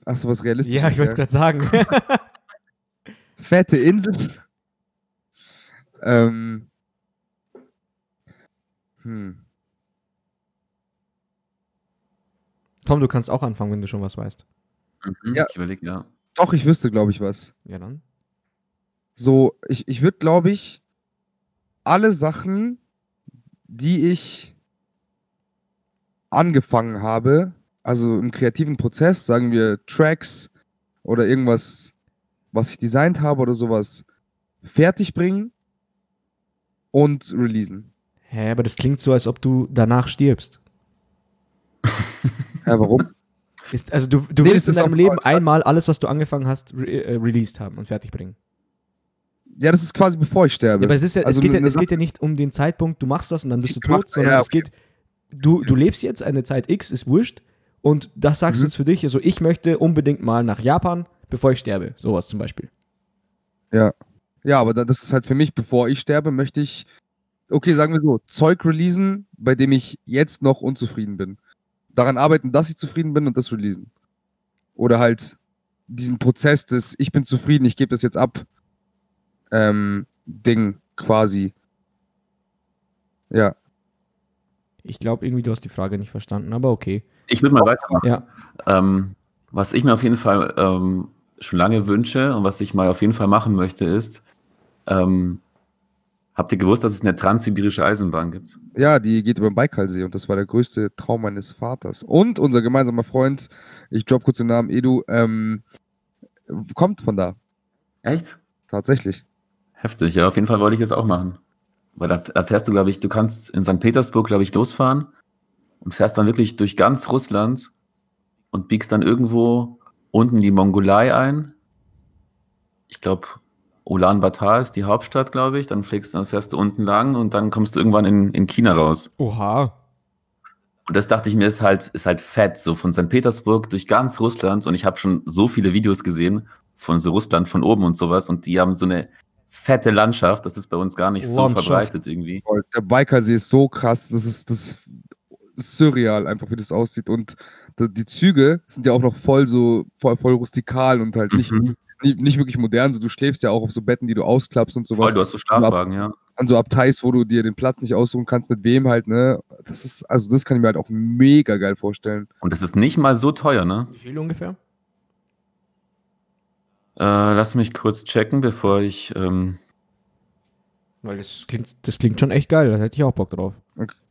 Achso, was realistisch Ja, ich wollte es gerade sagen. Fette Insel. ähm. Hm. Tom, du kannst auch anfangen, wenn du schon was weißt. Mhm, Ja. Ich überlege, ja. Doch, ich wüsste, glaube ich, was. Ja, dann. So, ich, ich würde, glaube ich, alle Sachen, die ich angefangen habe, also im kreativen Prozess, sagen wir Tracks oder irgendwas, was ich designt habe oder sowas, fertig bringen und releasen. Hä, aber das klingt so, als ob du danach stirbst. Ja, warum? Ist, also du, du Nee, willst in deinem Leben einmal alles, was du angefangen hast, re äh, released haben und fertig bringen. Ja, das ist quasi bevor ich sterbe. Ja, aber es, ist ja, Also es, geht ja, es geht ja nicht um den Zeitpunkt, du machst das und dann bist du Ich tot, sondern ja, es geht, du, du lebst jetzt eine Zeit X, ist wurscht und das sagst du Mhm. jetzt für dich, also ich möchte unbedingt mal nach Japan, bevor ich sterbe, sowas zum Beispiel. Ja, aber da- das ist halt für mich, bevor ich sterbe, möchte ich, okay, sagen wir so, Zeug releasen, bei dem ich jetzt noch unzufrieden bin. Daran arbeiten, dass ich zufrieden bin und das releasen. Oder halt diesen Prozess des, ich bin zufrieden, ich gebe das jetzt ab, ähm, Ding quasi. Ja, Ich glaube irgendwie, du hast die Frage nicht verstanden, aber okay. Ich würde mal weitermachen. Ja. Ähm, was ich mir auf jeden Fall ähm, schon lange wünsche und was ich mal auf jeden Fall machen möchte, ist, ähm, habt ihr gewusst, dass es eine transsibirische Eisenbahn gibt? ja, die geht über den Baikalsee und das war der größte Traum meines Vaters. Und unser gemeinsamer Freund, ich drop kurz den Namen Edu, ähm, kommt von da, Echt? tatsächlich. Heftig, ja, auf jeden Fall wollte ich das auch machen. Weil da, da fährst du, glaube ich, du kannst in St. Petersburg, glaube ich, losfahren und fährst dann wirklich durch ganz Russland und biegst dann irgendwo unten die Mongolei ein. Ich glaube, Ulaanbaatar ist die Hauptstadt, glaube ich. Dann fliegst, dann fährst du unten lang und dann kommst du irgendwann in, in China raus. Oha. Und das dachte ich mir, ist halt, ist halt fett, so von St. Petersburg durch ganz Russland. Und ich habe schon so viele Videos gesehen von so Russland von oben und sowas. Und die haben so eine fette Landschaft. Das ist bei uns gar nicht so Landschaft. verbreitet irgendwie. Der Baikalsee ist so krass, das ist, das ist surreal, einfach wie das aussieht. Und die Züge sind ja auch noch voll so, voll, voll rustikal und halt nicht, Mhm. nicht, nicht wirklich modern. So, du schläfst ja auch auf so Betten, die du ausklappst und sowas. Voll, du hast so Schlafwagen, ja. An so Abteils, wo du dir den Platz nicht aussuchen kannst, mit wem halt, ne? Das ist, also das kann ich mir halt auch mega geil vorstellen. Und das ist nicht mal so teuer, ne? Wie viel ungefähr? Äh, lass mich kurz checken, bevor ich. Ähm, Weil das klingt, das klingt schon echt geil, da hätte ich auch Bock drauf.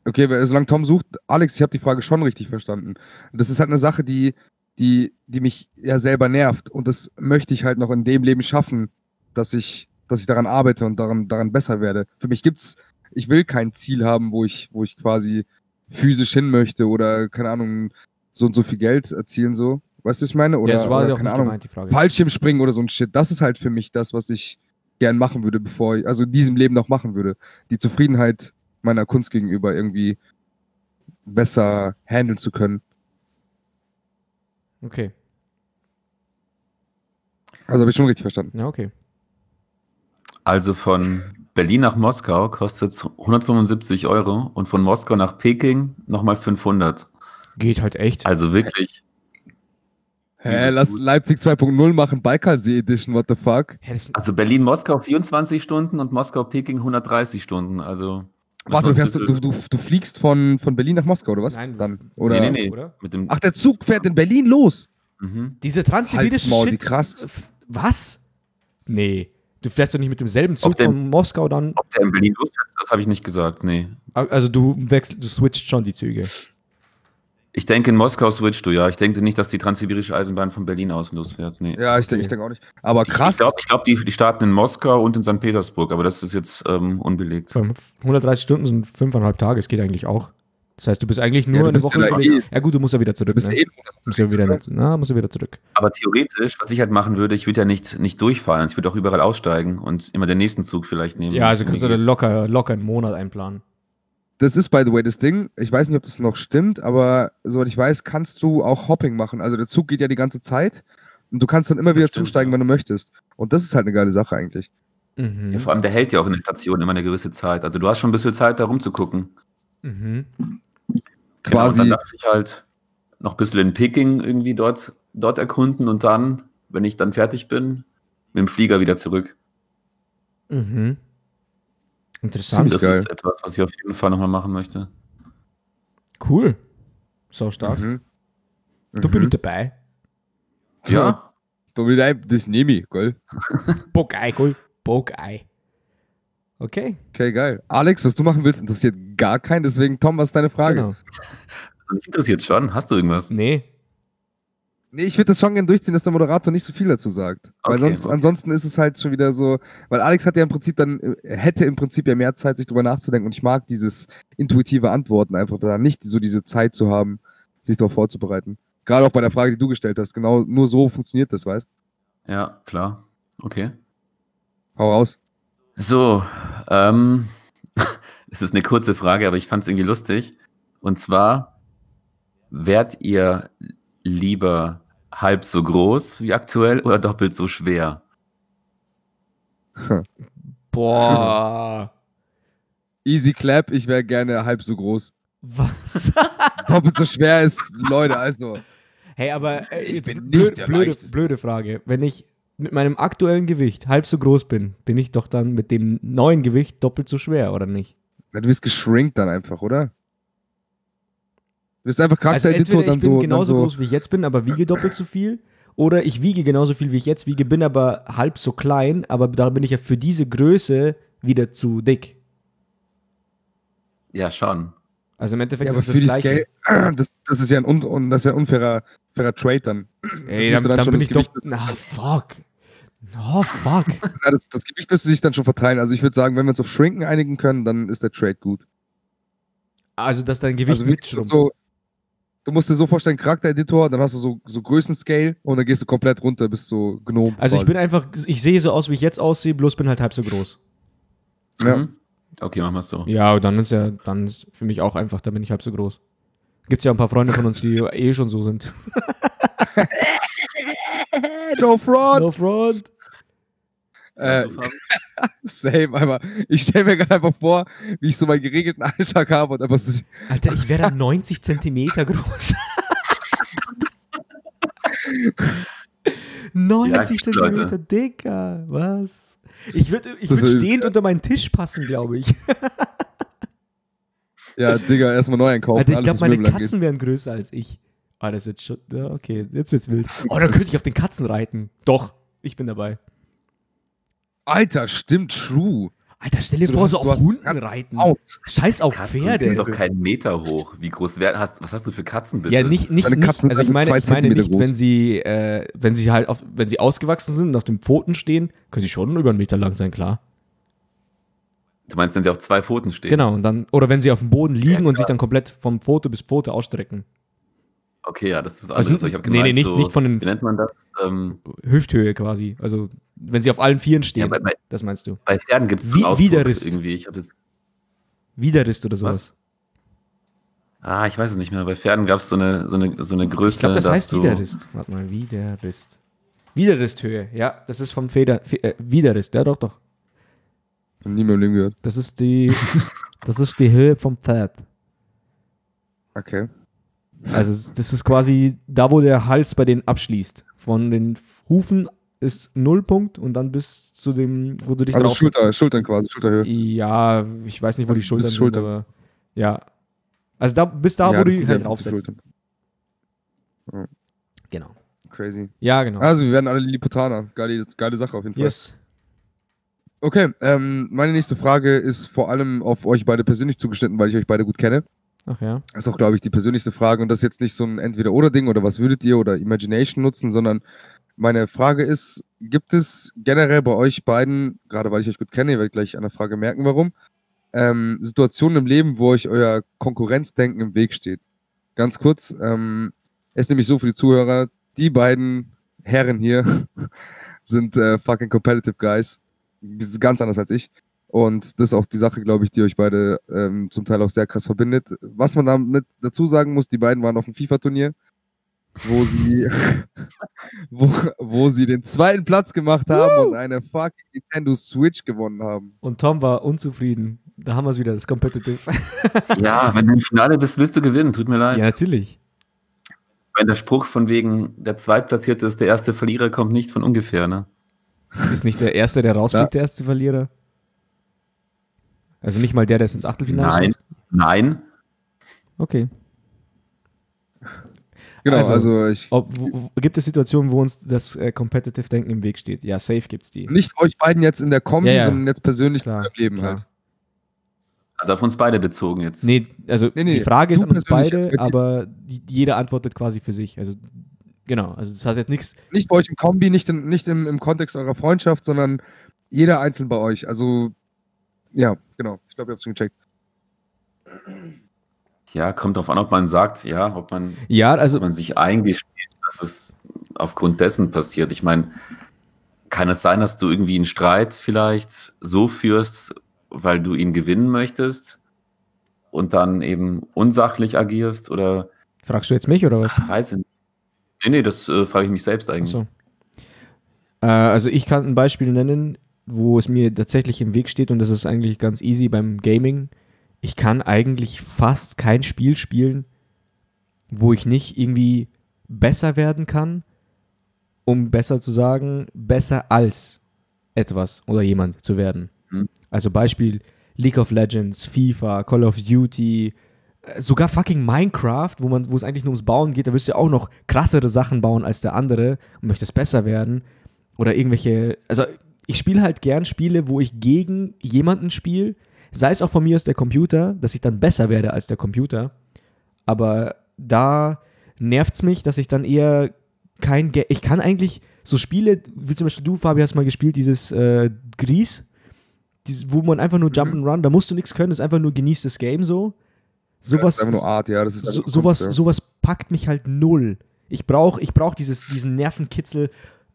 Okay, weil- solange Tom sucht, Alex, ich habe die Frage schon richtig verstanden. Das ist halt eine Sache, die, die, die mich ja selber nervt. Und das möchte ich halt noch in dem Leben schaffen, dass ich, dass ich daran arbeite und daran, daran besser werde. Für mich gibt's, ich will kein Ziel haben, wo ich, wo ich quasi physisch hin möchte oder, keine Ahnung, so und so viel Geld erzielen, so. Weißt du, was ich meine? Oder, ja, das war oder ja auch keine nicht Ahnung, gemeint, die Frage. Fallschirmspringen oder so ein Shit. Das ist halt für mich das, was ich gern machen würde, bevor ich, also in diesem Leben noch machen würde. Die Zufriedenheit meiner Kunst gegenüber irgendwie besser handeln zu können. Okay, Also habe ich schon richtig verstanden. ja, okay. also von Berlin nach Moskau kostet es 175 Euro und von Moskau nach Peking nochmal 500. Geht halt echt. Also wirklich. Hä, lass gut. Leipzig 2.0 machen, Baikalsee Edition, what the fuck? Also Berlin-Moskau 24 Stunden und Moskau-Peking 130 Stunden. Also. Warte, du, fährst, du, du, du fliegst von, von Berlin nach Moskau, oder was? Nein, Dann. Oder? Nee, nee, nee. Oder? Mit dem, Ach, der Zug fährt in Berlin los. Mhm. Diese transsibirische Halsmaul, wie Shit. krass. Was? Nee. Du fährst doch nicht mit demselben Zug der- von Moskau dann. Ob der in Berlin losfährt, das habe ich nicht gesagt. Nee. Also du wechselst, du switcht schon die Züge. Ich denke, in Moskau switcht du, ja. Ich denke nicht, dass die transsibirische Eisenbahn von Berlin aus losfährt. Nee. Ja, ich denke ich denk auch nicht. Aber krass. Ich glaube, glaub, die, die starten in Moskau und in St. Petersburg, aber das ist jetzt ähm, unbelegt. Fünf- 130 Stunden sind fünfeinhalb Tage, es geht eigentlich auch. Das heißt, du bist eigentlich nur Ja, du eine Woche unterwegs. eh- Ja gut, du musst ja wieder du zurück. bist Ne? eh Musst ja wieder, na, musst ja wieder zurück. Aber theoretisch, was ich halt machen würde, ich würde ja nicht, nicht durchfahren. Ich würde auch überall aussteigen und immer den nächsten Zug vielleicht nehmen. Ja, also kannst du locker, locker einen Monat einplanen. Das ist, by the way, das Ding. Ich weiß nicht, ob das noch stimmt, aber soweit ich weiß, kannst du auch Hopping machen. Also der Zug geht ja die ganze Zeit und du kannst dann immer wieder stimmt, zusteigen, ja. wenn du möchtest. Und das ist halt eine geile Sache eigentlich. Mhm. Ja, vor allem, der hält ja auch in der Station immer eine gewisse Zeit. Also du hast schon ein bisschen Zeit, da rumzugucken. Mhm. Genau, und Quasi. dann dachte ich halt noch ein bisschen in Peking irgendwie dort, dort erkunden und dann, wenn ich dann fertig bin, mit dem Flieger wieder zurück. Mhm. Interessant. Das geil. ist etwas, was ich auf jeden Fall nochmal machen möchte. Cool. So stark. Mhm. Du Mhm. ich dabei. Ja, Du willst ein- das nehme ich, gell? Bogei, cool. Bogei. Okay. Okay, geil. Alex, was du machen willst, interessiert gar keinen. Deswegen, Tom, was ist deine Frage? Genau. mich interessiert schon. Hast du irgendwas? Nee. Nee, ich würde das schon gerne durchziehen, dass der Moderator nicht so viel dazu sagt. Weil Okay, sonst, okay. ansonsten ist es halt schon wieder so, weil Alex hat ja im Prinzip dann, äh, hätte im Prinzip ja mehr Zeit, sich drüber nachzudenken und ich mag dieses intuitive Antworten einfach da, nicht so diese Zeit zu haben, sich darauf vorzubereiten. Gerade auch bei der Frage, die du gestellt hast. Genau, nur so funktioniert das, weißt Ja, klar. Okay. Hau raus. So, ähm, es ist eine kurze Frage, aber ich fand es irgendwie lustig. Und zwar, wärt ihr lieber halb so groß wie aktuell oder doppelt so schwer? Boah. Easy Clap, ich wäre gerne halb so groß. Was? Doppelt so schwer ist, Leute, also. Hey, aber äh, Ich jetzt bin nicht blöd, der blöde, blöde Frage. Wenn ich mit meinem aktuellen Gewicht halb so groß bin, bin ich doch dann mit dem neuen Gewicht doppelt so schwer, oder nicht? Na, du wirst geschrinkt dann einfach, oder? Du bist einfach Also Charaktereditor entweder dann ich bin so. genauso so groß, wie ich jetzt bin, aber wiege doppelt so viel. Oder ich wiege genauso viel, wie ich jetzt wiege, bin aber halb so klein, aber da bin ich ja für diese Größe wieder zu dick. Ja, schon. Also im Endeffekt Ja, aber ist es für die das Gleiche. Scale, das, das ist ja ein, un, un, das ist ja ein unfairer, fairer Trade dann. Ey, dann, dann dann bin das ich doch. Gewicht- Na, fuck. Oh, fuck. Ja, das, das Gewicht müsste sich dann schon verteilen. Also ich würde sagen, wenn wir uns auf Shrinken einigen können, dann ist der Trade gut. Also, dass dein Gewicht Also mitschrumpft. so, du musst dir so vorstellen, Charaktereditor, dann hast du so, so Größenscale und dann gehst du komplett runter, bis so Gnome. Also, ich quasi. bin einfach, ich sehe so aus, wie ich jetzt aussehe, bloß bin halt halb so groß. Ja. Mhm. Okay, machen wir es so. Ja, und dann ist ja, dann ist für mich auch einfach, dann bin ich halb so groß. Gibt es ja ein paar Freunde von uns, die eh schon so sind. no fraud! No front. Äh, same, aber ich stelle mir gerade einfach vor, wie ich so meinen geregelten Alltag habe und einfach so. Alter, ich wäre 90 Zentimeter groß. 90 Ja, Zentimeter. Dicker, was? Ich würde ich würd stehend unter meinen Tisch passen, glaube ich. Ja, Digga, erstmal neu einkaufen. Alter, ich glaube, meine Möbel angeht. Katzen wären größer als ich. Ah, das wird schon. Ja, okay, jetzt wird's wild. Oh, dann könnte ich auf den Katzen reiten. Doch, ich bin dabei. Alter, stimmt, true. Alter, stell dir So, vor, so auf Hunden reiten. Out. Scheiß auf Katzen Pferde. sind doch keinen Meter hoch. Wie groß wär, hast, was hast du für Katzen bitte? Ja, nicht, nicht, nicht Katzen also ich meine, ich meine nicht, groß. wenn sie, äh, wenn sie halt auf, wenn sie ausgewachsen sind und auf den Pfoten stehen, können sie schon über einen Meter lang sein, klar. Du meinst, wenn sie auf zwei Pfoten stehen? Genau, und dann, oder wenn sie auf dem Boden liegen Ja, und sich dann komplett vom Pfote bis Pfote ausstrecken. Okay, ja, das ist Also, alles. ich hab nee, nee, nicht- so, nicht von den- Wie nennt man das? Ähm, Hüfthöhe quasi. Also, wenn sie auf allen Vieren stehen, Ja, bei- bei- das meinst du. bei Pferden gibt es Widerrist. irgendwie. Ich das, Widerrist oder sowas. ah, ich weiß es nicht mehr. Bei Pferden gab es so eine, so, eine, so eine Größe. Ich glaube, das dass heißt du, Widerrist. Warte mal, Widerrist. Widerristhöhe, ja, das ist vom Feder, Fe äh, Widerrist, ja doch, doch. Nie mehr im Leben gehört. Das ist die, das ist die Höhe vom Pferd. Okay. Also das ist quasi da, wo der Hals bei denen abschließt. Von den Hufen ist Nullpunkt und dann bis zu dem, wo du dich Also Schulter, Schultern quasi, Schulterhöhe. Ja, ich weiß nicht, wo Also die Schultern sind, Schulter. aber ja. Also da, bis da, Ja, wo du dich halt draufsetzt. Schultern. Genau. Crazy. Ja, genau. Also, wir werden alle Lilliputaner. Geile, geile Sache auf jeden Fall. yes. Okay, ähm, meine nächste Frage ist vor allem auf euch beide persönlich zugeschnitten, weil ich euch beide gut kenne. Ach ja. Das ist auch, glaube ich, die persönlichste Frage. Und das ist jetzt nicht so ein Entweder-Oder-Ding oder was würdet ihr oder Imagination nutzen, sondern meine Frage ist, gibt es generell bei euch beiden, gerade weil ich euch gut kenne, ihr werdet gleich an der Frage merken, warum, ähm, Situationen im Leben, wo euch euer Konkurrenzdenken im Weg steht? Ganz kurz, ähm, es ist nämlich so für die Zuhörer, die beiden Herren hier sind äh, fucking competitive guys. Ganz anders als ich. Und das ist auch die Sache, glaube ich, die euch beide ähm, zum Teil auch sehr krass verbindet. Was man damit dazu sagen muss, die beiden waren auf dem FIFA-Turnier, wo sie, wo, wo sie den zweiten Platz gemacht haben und eine fucking Nintendo Switch gewonnen haben. Und Tom war unzufrieden. Da haben wir es wieder, das Competitive. Ja, wenn du im Finale bist, willst du gewinnen. Tut mir leid. ja, natürlich. Wenn der Spruch von wegen, der Zweitplatzierte ist der erste Verlierer, kommt nicht von ungefähr, ne? Ist nicht der Erste, der rausfliegt, der erste Verlierer? Also nicht mal der, der es ins Achtelfinale Nein. schafft? Nein. Okay. Genau, Also- also, ich. Ob, wo, gibt es Situationen, wo uns das äh, Competitive-Denken im Weg steht? Ja, safe gibt's die. Nicht euch beiden jetzt in der Kombi, Ja, ja. sondern jetzt persönlich Klar, eurem Leben klar. halt. Also auf uns beide bezogen jetzt. Nee, also Nee, nee, die Frage ist an uns beide, aber die, jeder antwortet quasi für sich. Also genau, also das hat jetzt nichts. Nicht bei euch im Kombi, nicht, in, nicht im, im Kontext eurer Freundschaft, sondern jeder einzeln bei euch. Also, ja, genau. Ich glaube, ihr habt schon gecheckt. Ja, kommt drauf an, ob man sagt, ja, ob man, Ja, also ob man sich eingesteht, dass es aufgrund dessen passiert. Ich meine, kann es sein, dass du irgendwie einen Streit vielleicht so führst, weil du ihn gewinnen möchtest und dann eben unsachlich agierst oder fragst du jetzt mich oder was? weiß ich nicht. Nee, nee, das äh, frage ich mich selbst eigentlich. Achso. Äh, also ich kann ein Beispiel nennen, wo es mir tatsächlich im Weg steht und das ist eigentlich ganz easy beim Gaming. Ich kann eigentlich fast kein Spiel spielen, wo ich nicht irgendwie besser werden kann, um besser zu sagen, besser als etwas oder jemand zu werden. Hm. Also Beispiel League of Legends, FIFA, Call of Duty, äh, sogar fucking Minecraft, wo man, wo es eigentlich nur ums Bauen geht, da wirst du ja auch noch krassere Sachen bauen als der andere und möchtest besser werden. Oder irgendwelche, also ich spiele halt gern Spiele, wo ich gegen jemanden spiele, sei es auch von mir aus der Computer, dass ich dann besser werde als der Computer. Aber da nervt es mich, dass ich dann eher kein, Ge ich kann eigentlich so Spiele, wie zum Beispiel du, Fabi, hast mal gespielt, dieses äh, Gries, dieses, wo man einfach nur Jump and Run, da musst du nichts können, ist einfach nur genießt das Game so. das Sowas, ist einfach nur Art, ja. Das ist so, einfach sowas, ja. sowas packt mich halt null. Ich brauche ich brauch dieses, diesen Nervenkitzel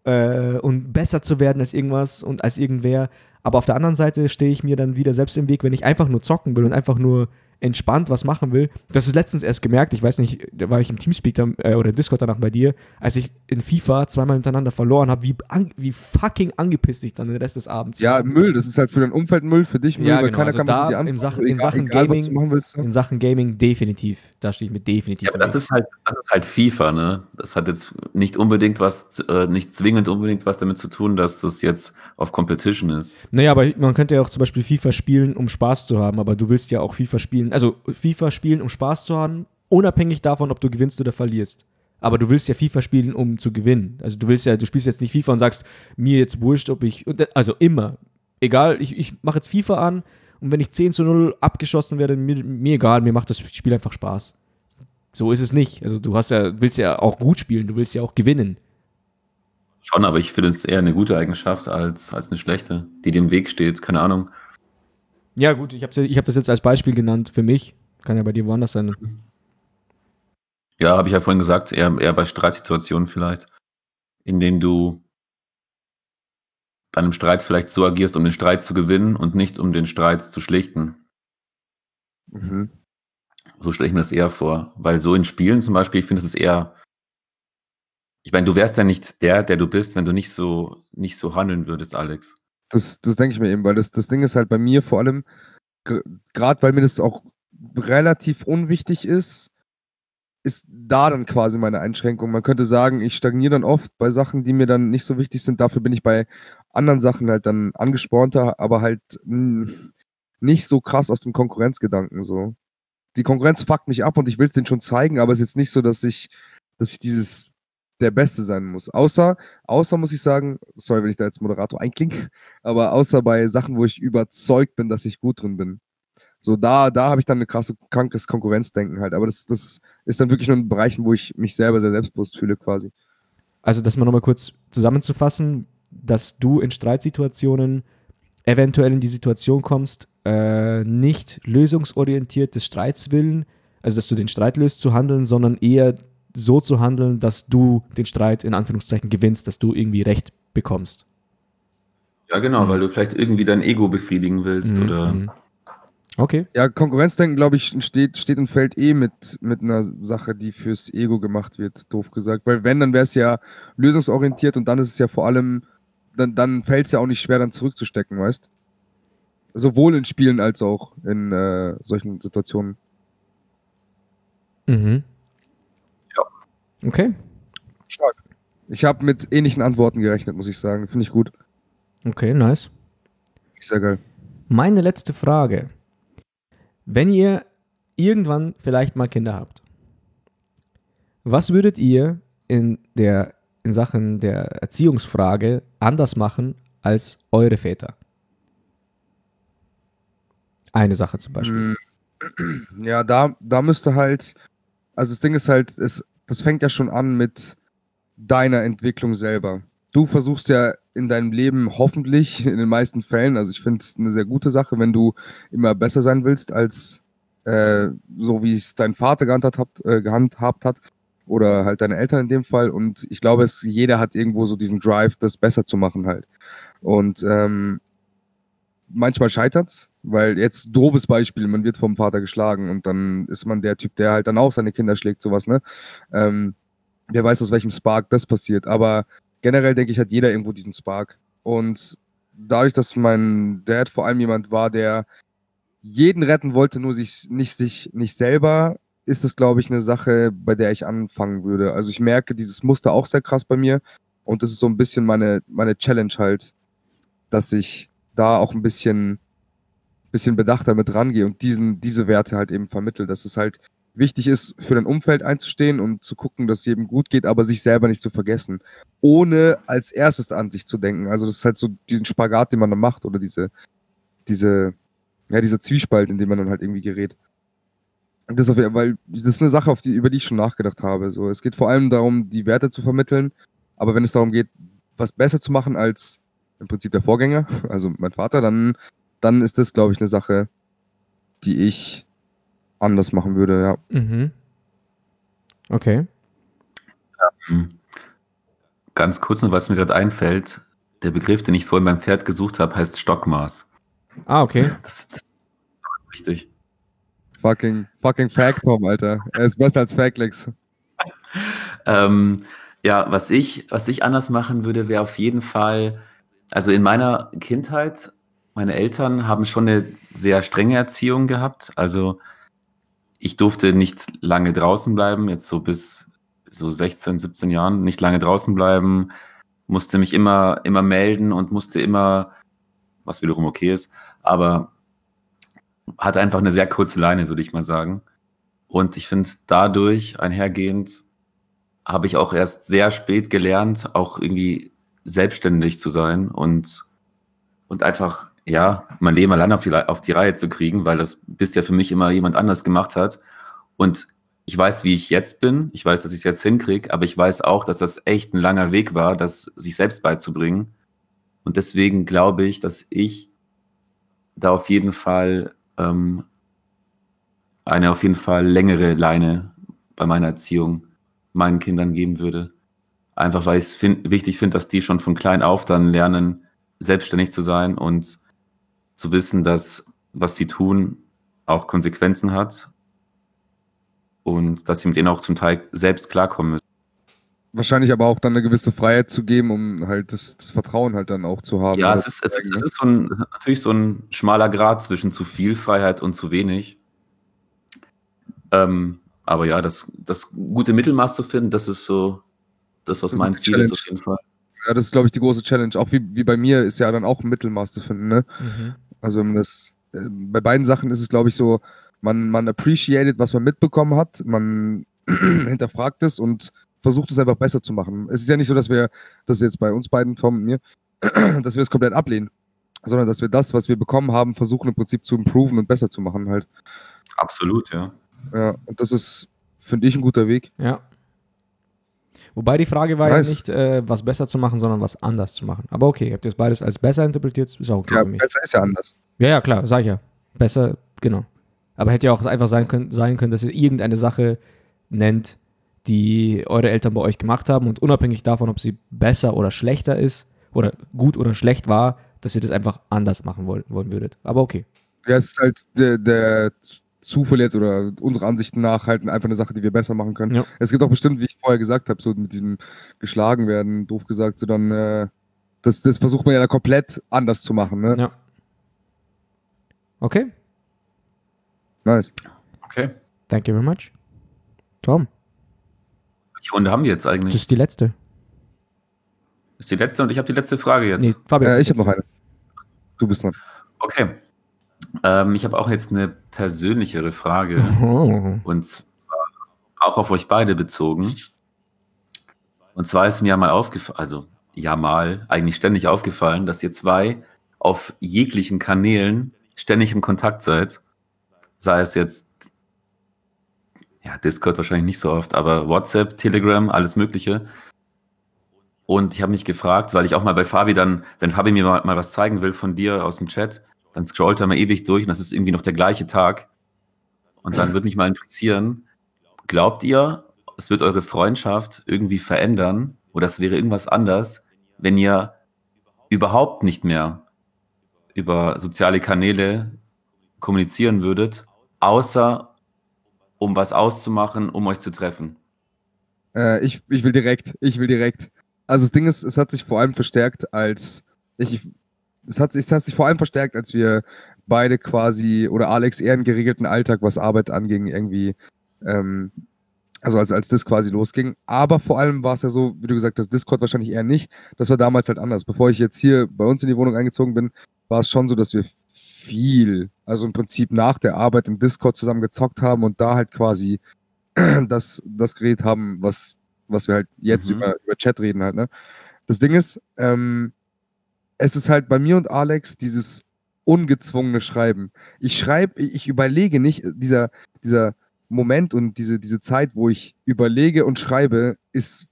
äh, und besser zu werden als irgendwas und als irgendwer. Aber auf der anderen Seite stehe ich mir dann wieder selbst im Weg, wenn ich einfach nur zocken will und einfach nur entspannt was machen will. Das ist letztens erst gemerkt, ich weiß nicht, da war ich im Teamspeak dann, äh, oder im Discord danach bei dir, als ich in FIFA zweimal hintereinander verloren habe, wie, an, wie fucking angepisst ich dann den Rest des Abends Ja, Müll, das ist halt für dein Umfeld Müll, für dich Müll, Ja, weil genau, keiner also kann was da mit dir im anfangen. Sachen- in Sachen egal, was Gaming- willst. ne? In Sachen Gaming definitiv. Da stehe ich mit definitiv. Ja, aber das ist halt, das ist halt FIFA, ne? Das hat jetzt nicht unbedingt was, äh, nicht zwingend unbedingt was damit zu tun, dass das jetzt auf Competition ist. Naja, aber man könnte ja auch zum Beispiel FIFA spielen, um Spaß zu haben, aber du willst ja auch FIFA spielen, also FIFA spielen, um Spaß zu haben, unabhängig davon, ob du gewinnst oder verlierst. Aber du willst ja FIFA spielen, um zu gewinnen. Also du willst ja, du spielst jetzt nicht FIFA und sagst, mir jetzt wurscht, ob ich, also immer, egal, ich, ich mache jetzt FIFA an und wenn ich 10 zu 0 abgeschossen werde, mir, mir egal, mir macht das Spiel einfach Spaß. So ist es nicht. Also du hast ja, willst ja auch gut spielen, du willst ja auch gewinnen. Schon, aber ich finde es eher eine gute Eigenschaft als, als eine schlechte, die dem Weg steht. Keine Ahnung. Ja, gut, ich habe ich hab das jetzt als Beispiel genannt für mich. Kann ja bei dir woanders sein. Ja, habe ich ja vorhin gesagt, eher, eher bei Streitsituationen vielleicht, in denen du bei einem Streit vielleicht so agierst, um den Streit zu gewinnen und nicht um den Streit zu schlichten. Mhm. So stelle ich mir das eher vor. Weil so in Spielen zum Beispiel, ich finde, es ist eher. Ich meine, du wärst ja nicht der, der du bist, wenn du nicht so, nicht so handeln würdest, Alex. Das, das denke ich mir eben, weil das, das Ding ist halt bei mir vor allem, gerade weil mir das auch relativ unwichtig ist, ist da dann quasi meine Einschränkung. Man könnte sagen, ich stagniere dann oft bei Sachen, die mir dann nicht so wichtig sind. Dafür bin ich bei anderen Sachen halt dann angespornter, aber halt nicht so krass aus dem Konkurrenzgedanken so. Die Konkurrenz fuckt mich ab und ich will es denen schon zeigen, aber es ist jetzt nicht so, dass ich, dass ich dieses der Beste sein muss. Außer, außer muss ich sagen, sorry, wenn ich da als Moderator einklinge, aber außer bei Sachen, wo ich überzeugt bin, dass ich gut drin bin. So, da, da habe ich dann eine krasse, krankes Konkurrenzdenken halt. Aber das, das ist dann wirklich nur in Bereichen, wo ich mich selber sehr selbstbewusst fühle, quasi. Also, das mal nochmal kurz zusammenzufassen, dass du in Streitsituationen eventuell in die Situation kommst, äh, nicht lösungsorientiert des Streits willen, also dass du den Streit löst, zu handeln, sondern eher so zu handeln, dass du den Streit in Anführungszeichen gewinnst, dass du irgendwie Recht bekommst. Ja, genau, weil du vielleicht irgendwie dein Ego befriedigen willst Mhm, oder. mhm. Okay. Ja, Konkurrenzdenken, glaube ich, steht, steht und fällt eh mit, mit einer Sache, die fürs Ego gemacht wird, doof gesagt. Weil wenn, dann wäre es ja lösungsorientiert und dann ist es ja vor allem, dann, dann fällt es ja auch nicht schwer, dann zurückzustecken, weißt Sowohl in Spielen als auch in äh, solchen Situationen. Mhm. Okay. Stark. Ich habe mit ähnlichen Antworten gerechnet, muss ich sagen. Finde ich gut. Okay, nice. Sehr geil. Meine letzte Frage. Wenn ihr irgendwann vielleicht mal Kinder habt, was würdet ihr in, der, in Sachen der Erziehungsfrage anders machen als eure Väter? Eine Sache zum Beispiel. Mm, Ja, da, da müsste halt, also das Ding ist halt, es, das fängt ja schon an mit deiner Entwicklung selber. Du versuchst ja in deinem Leben hoffentlich in den meisten Fällen, also ich finde es eine sehr gute Sache, wenn du immer besser sein willst als äh, so wie es dein Vater gehandhabt, hat- äh, gehandhabt hat oder halt deine Eltern in dem Fall. Und ich glaube, es, jeder hat irgendwo so diesen Drive, das besser zu machen halt. Und ähm, manchmal scheitert's, weil jetzt doofes Beispiel, man wird vom Vater geschlagen und dann ist man der Typ, der halt dann auch seine Kinder schlägt, sowas, ne? Ähm, wer weiß, aus welchem Spark das passiert. Aber generell denke ich, hat jeder irgendwo diesen Spark. Und dadurch, dass mein Dad vor allem jemand war, der jeden retten wollte, nur sich nicht sich nicht selber, ist das, glaube ich, eine Sache, bei der ich anfangen würde. Also ich merke dieses Muster auch sehr krass bei mir und das ist so ein bisschen meine meine Challenge halt, dass ich da auch ein bisschen bisschen bedachter mit rangehe und diesen diese Werte halt eben vermittel, dass es halt wichtig ist, für dein Umfeld einzustehen und zu gucken, dass es jedem gut geht, aber sich selber nicht zu vergessen, ohne als erstes an sich zu denken. Also das ist halt so diesen Spagat, den man dann macht oder diese diese ja, dieser Zwiespalt, in dem man dann halt irgendwie gerät. Und das auf, weil das ist eine Sache, auf die, über die ich schon nachgedacht habe. So, es geht vor allem darum, die Werte zu vermitteln, aber wenn es darum geht, was besser zu machen als im Prinzip der Vorgänger, also mein Vater, dann, dann ist das, glaube ich, eine Sache, die ich anders machen würde, ja. Mhm. Okay. Hm. Ganz kurz noch, was mir gerade einfällt. Der Begriff, den ich vorhin beim Pferd gesucht habe, heißt Stockmaß. Ah, okay. Das, das ist richtig. Fucking, fucking Fact, Tom, Alter. Er ist besser als Factlex. Ähm, ja, was ich, was ich anders machen würde, wäre auf jeden Fall, also in meiner Kindheit, meine Eltern haben schon eine sehr strenge Erziehung gehabt. Also ich durfte nicht lange draußen bleiben, jetzt so bis so 16, 17 Jahren, nicht lange draußen bleiben, musste mich immer, immer melden und musste immer, was wiederum okay ist, aber hatte einfach eine sehr kurze Leine, würde ich mal sagen. Und ich finde, dadurch einhergehend habe ich auch erst sehr spät gelernt, auch irgendwie selbstständig zu sein und, und einfach, ja, mein Leben allein auf die, auf die Reihe zu kriegen, weil das bisher für mich immer jemand anders gemacht hat. Und ich weiß, wie ich jetzt bin, ich weiß, dass ich es jetzt hinkriege, aber ich weiß auch, dass das echt ein langer Weg war, das sich selbst beizubringen. Und deswegen glaube ich, dass ich da auf jeden Fall ähm, eine auf jeden Fall längere Leine bei meiner Erziehung meinen Kindern geben würde. Einfach weil ich es find, wichtig finde, dass die schon von klein auf dann lernen, selbstständig zu sein und zu wissen, dass was sie tun auch Konsequenzen hat und dass sie mit denen auch zum Teil selbst klarkommen müssen. Wahrscheinlich aber auch dann eine gewisse Freiheit zu geben, um halt das, das Vertrauen halt dann auch zu haben. Ja, es ist, es ist, es ist so ein, natürlich so ein schmaler Grad zwischen zu viel Freiheit und zu wenig. Ähm, aber ja, das, das gute Mittelmaß zu finden, das ist so das, was das mein Ziel Challenge. ist auf jeden Fall. Ja, das ist, glaube ich, die große Challenge. Auch wie, wie bei mir ist ja dann auch ein Mittelmaß zu finden. Ne? Mhm. Also wenn man das, äh, bei beiden Sachen ist es, glaube ich, so, man, man appreciated, was man mitbekommen hat, man hinterfragt es und versucht es einfach besser zu machen. Es ist ja nicht so, dass wir, das jetzt bei uns beiden, Tom und mir, dass wir es komplett ablehnen, sondern dass wir das, was wir bekommen haben, versuchen im Prinzip zu improven und besser zu machen halt. Absolut, ja. Ja, und das ist, finde ich, ein guter Weg. Ja. Wobei die Frage war nice. ja nicht, äh, was besser zu machen, sondern was anders zu machen. Aber okay, habt ihr das beides als besser interpretiert? Ist auch okay. Ja, besser ist ja anders. Ja, ja, klar, sag ich ja. Besser, genau. Aber hätte ja auch einfach sein können, sein können, dass ihr irgendeine Sache nennt, die eure Eltern bei euch gemacht haben und unabhängig davon, ob sie besser oder schlechter ist oder gut oder schlecht war, dass ihr das einfach anders machen wollen, wollen würdet. Aber okay. Ja, es ist halt der, der Zufall jetzt oder unserer Ansicht nach halt einfach eine Sache, die wir besser machen können. Ja. Es gibt auch bestimmt, wie ich vorher gesagt habe, so mit diesem geschlagen werden, doof gesagt, so dann, äh, das, das versucht man ja dann komplett anders zu machen. Ne? Ja. Okay. Nice. Okay. Thank you very much. Tom. Welche Runde haben wir jetzt eigentlich? Das ist die letzte. Das ist die letzte und ich habe die letzte Frage jetzt. Nee, Fabian. Äh, ich habe noch eine. Du bist dran. Okay. Ähm, ich habe auch jetzt eine persönlichere Frage. Oh. Und zwar auch auf euch beide bezogen. Und zwar ist mir ja mal aufgefallen, also ja mal, eigentlich ständig aufgefallen, dass ihr zwei auf jeglichen Kanälen ständig in Kontakt seid. Sei es jetzt, ja, Discord wahrscheinlich nicht so oft, aber WhatsApp, Telegram, alles Mögliche. Und ich habe mich gefragt, weil ich auch mal bei Fabi dann, wenn Fabi mir mal, mal was zeigen will von dir aus dem Chat, dann scrollt er mal ewig durch und das ist irgendwie noch der gleiche Tag. Und dann würde mich mal interessieren, glaubt ihr, es wird eure Freundschaft irgendwie verändern oder es wäre irgendwas anders, wenn ihr überhaupt nicht mehr über soziale Kanäle kommunizieren würdet, außer um was auszumachen, um euch zu treffen? Äh, ich, ich will direkt, ich will direkt. Also das Ding ist, es hat sich vor allem verstärkt, als ich, es hat, es hat sich vor allem verstärkt, als wir beide quasi oder Alex eher einen geregelten Alltag, was Arbeit anging, irgendwie, ähm, also als, als das quasi losging. Aber vor allem war es ja so, wie du gesagt hast, Discord wahrscheinlich eher nicht. Das war damals halt anders. Bevor ich jetzt hier bei uns in die Wohnung eingezogen bin, war es schon so, dass wir viel, also im Prinzip nach der Arbeit im Discord zusammen gezockt haben und da halt quasi das, das Gerät haben, was, was wir halt jetzt mhm. über, über Chat reden halt, ne? Das Ding ist, ähm, es ist halt bei mir und Alex dieses ungezwungene Schreiben. Ich schreibe, ich überlege nicht, dieser, dieser Moment und diese, diese Zeit, wo ich überlege und schreibe, ist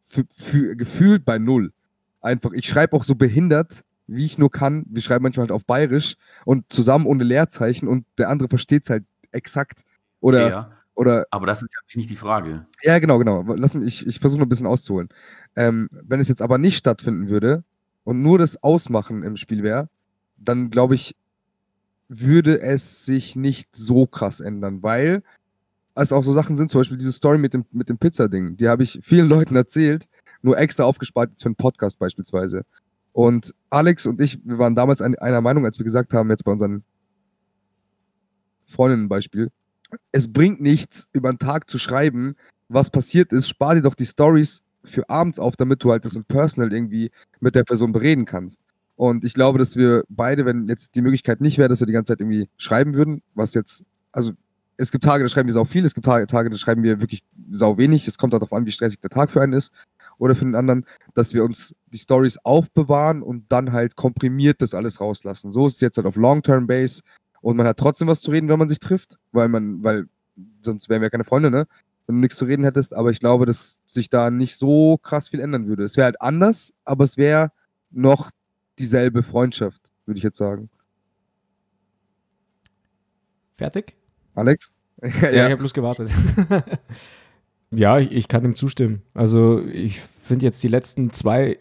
für, für, gefühlt bei null. Einfach, ich schreibe auch so behindert, wie ich nur kann. Wir schreiben manchmal halt auf Bayerisch und zusammen ohne Leerzeichen und der andere versteht es halt exakt. Oder, ja. oder. Aber das ist ja nicht die Frage. Ja, genau, genau. Lass mich, ich, ich versuche noch ein bisschen auszuholen. Ähm, wenn es jetzt aber nicht stattfinden würde, und nur das Ausmachen im Spiel wäre, dann glaube ich, würde es sich nicht so krass ändern, weil es auch so Sachen sind, zum Beispiel diese Story mit dem, mit dem Pizza-Ding, die habe ich vielen Leuten erzählt, nur extra aufgespart jetzt für einen Podcast beispielsweise. Und Alex und ich, wir waren damals ein, einer Meinung, als wir gesagt haben, jetzt bei unseren Freundinnen Beispiel, es bringt nichts, über einen Tag zu schreiben, was passiert ist, spar dir doch die Stories für abends auf, damit du halt das im Personal irgendwie mit der Person bereden kannst. Und ich glaube, dass wir beide, wenn jetzt die Möglichkeit nicht wäre, dass wir die ganze Zeit irgendwie schreiben würden, was jetzt, also es gibt Tage, da schreiben wir sau viel, es gibt Tage, da schreiben wir wirklich sau wenig. Es kommt auch darauf an, wie stressig der Tag für einen ist oder für den anderen, dass wir uns die Stories aufbewahren und dann halt komprimiert das alles rauslassen. So ist es jetzt halt auf Long-Term-Base und man hat trotzdem was zu reden, wenn man sich trifft, weil man, weil sonst wären wir keine Freunde, ne? Wenn du nichts zu reden hättest, aber ich glaube, dass sich da nicht so krass viel ändern würde. Es wäre halt anders, aber es wäre noch dieselbe Freundschaft, würde ich jetzt sagen. Fertig? Alex? ja, ja, ich habe bloß gewartet. ja, ich, ich, kann dem zustimmen. Also ich finde jetzt die letzten zwei,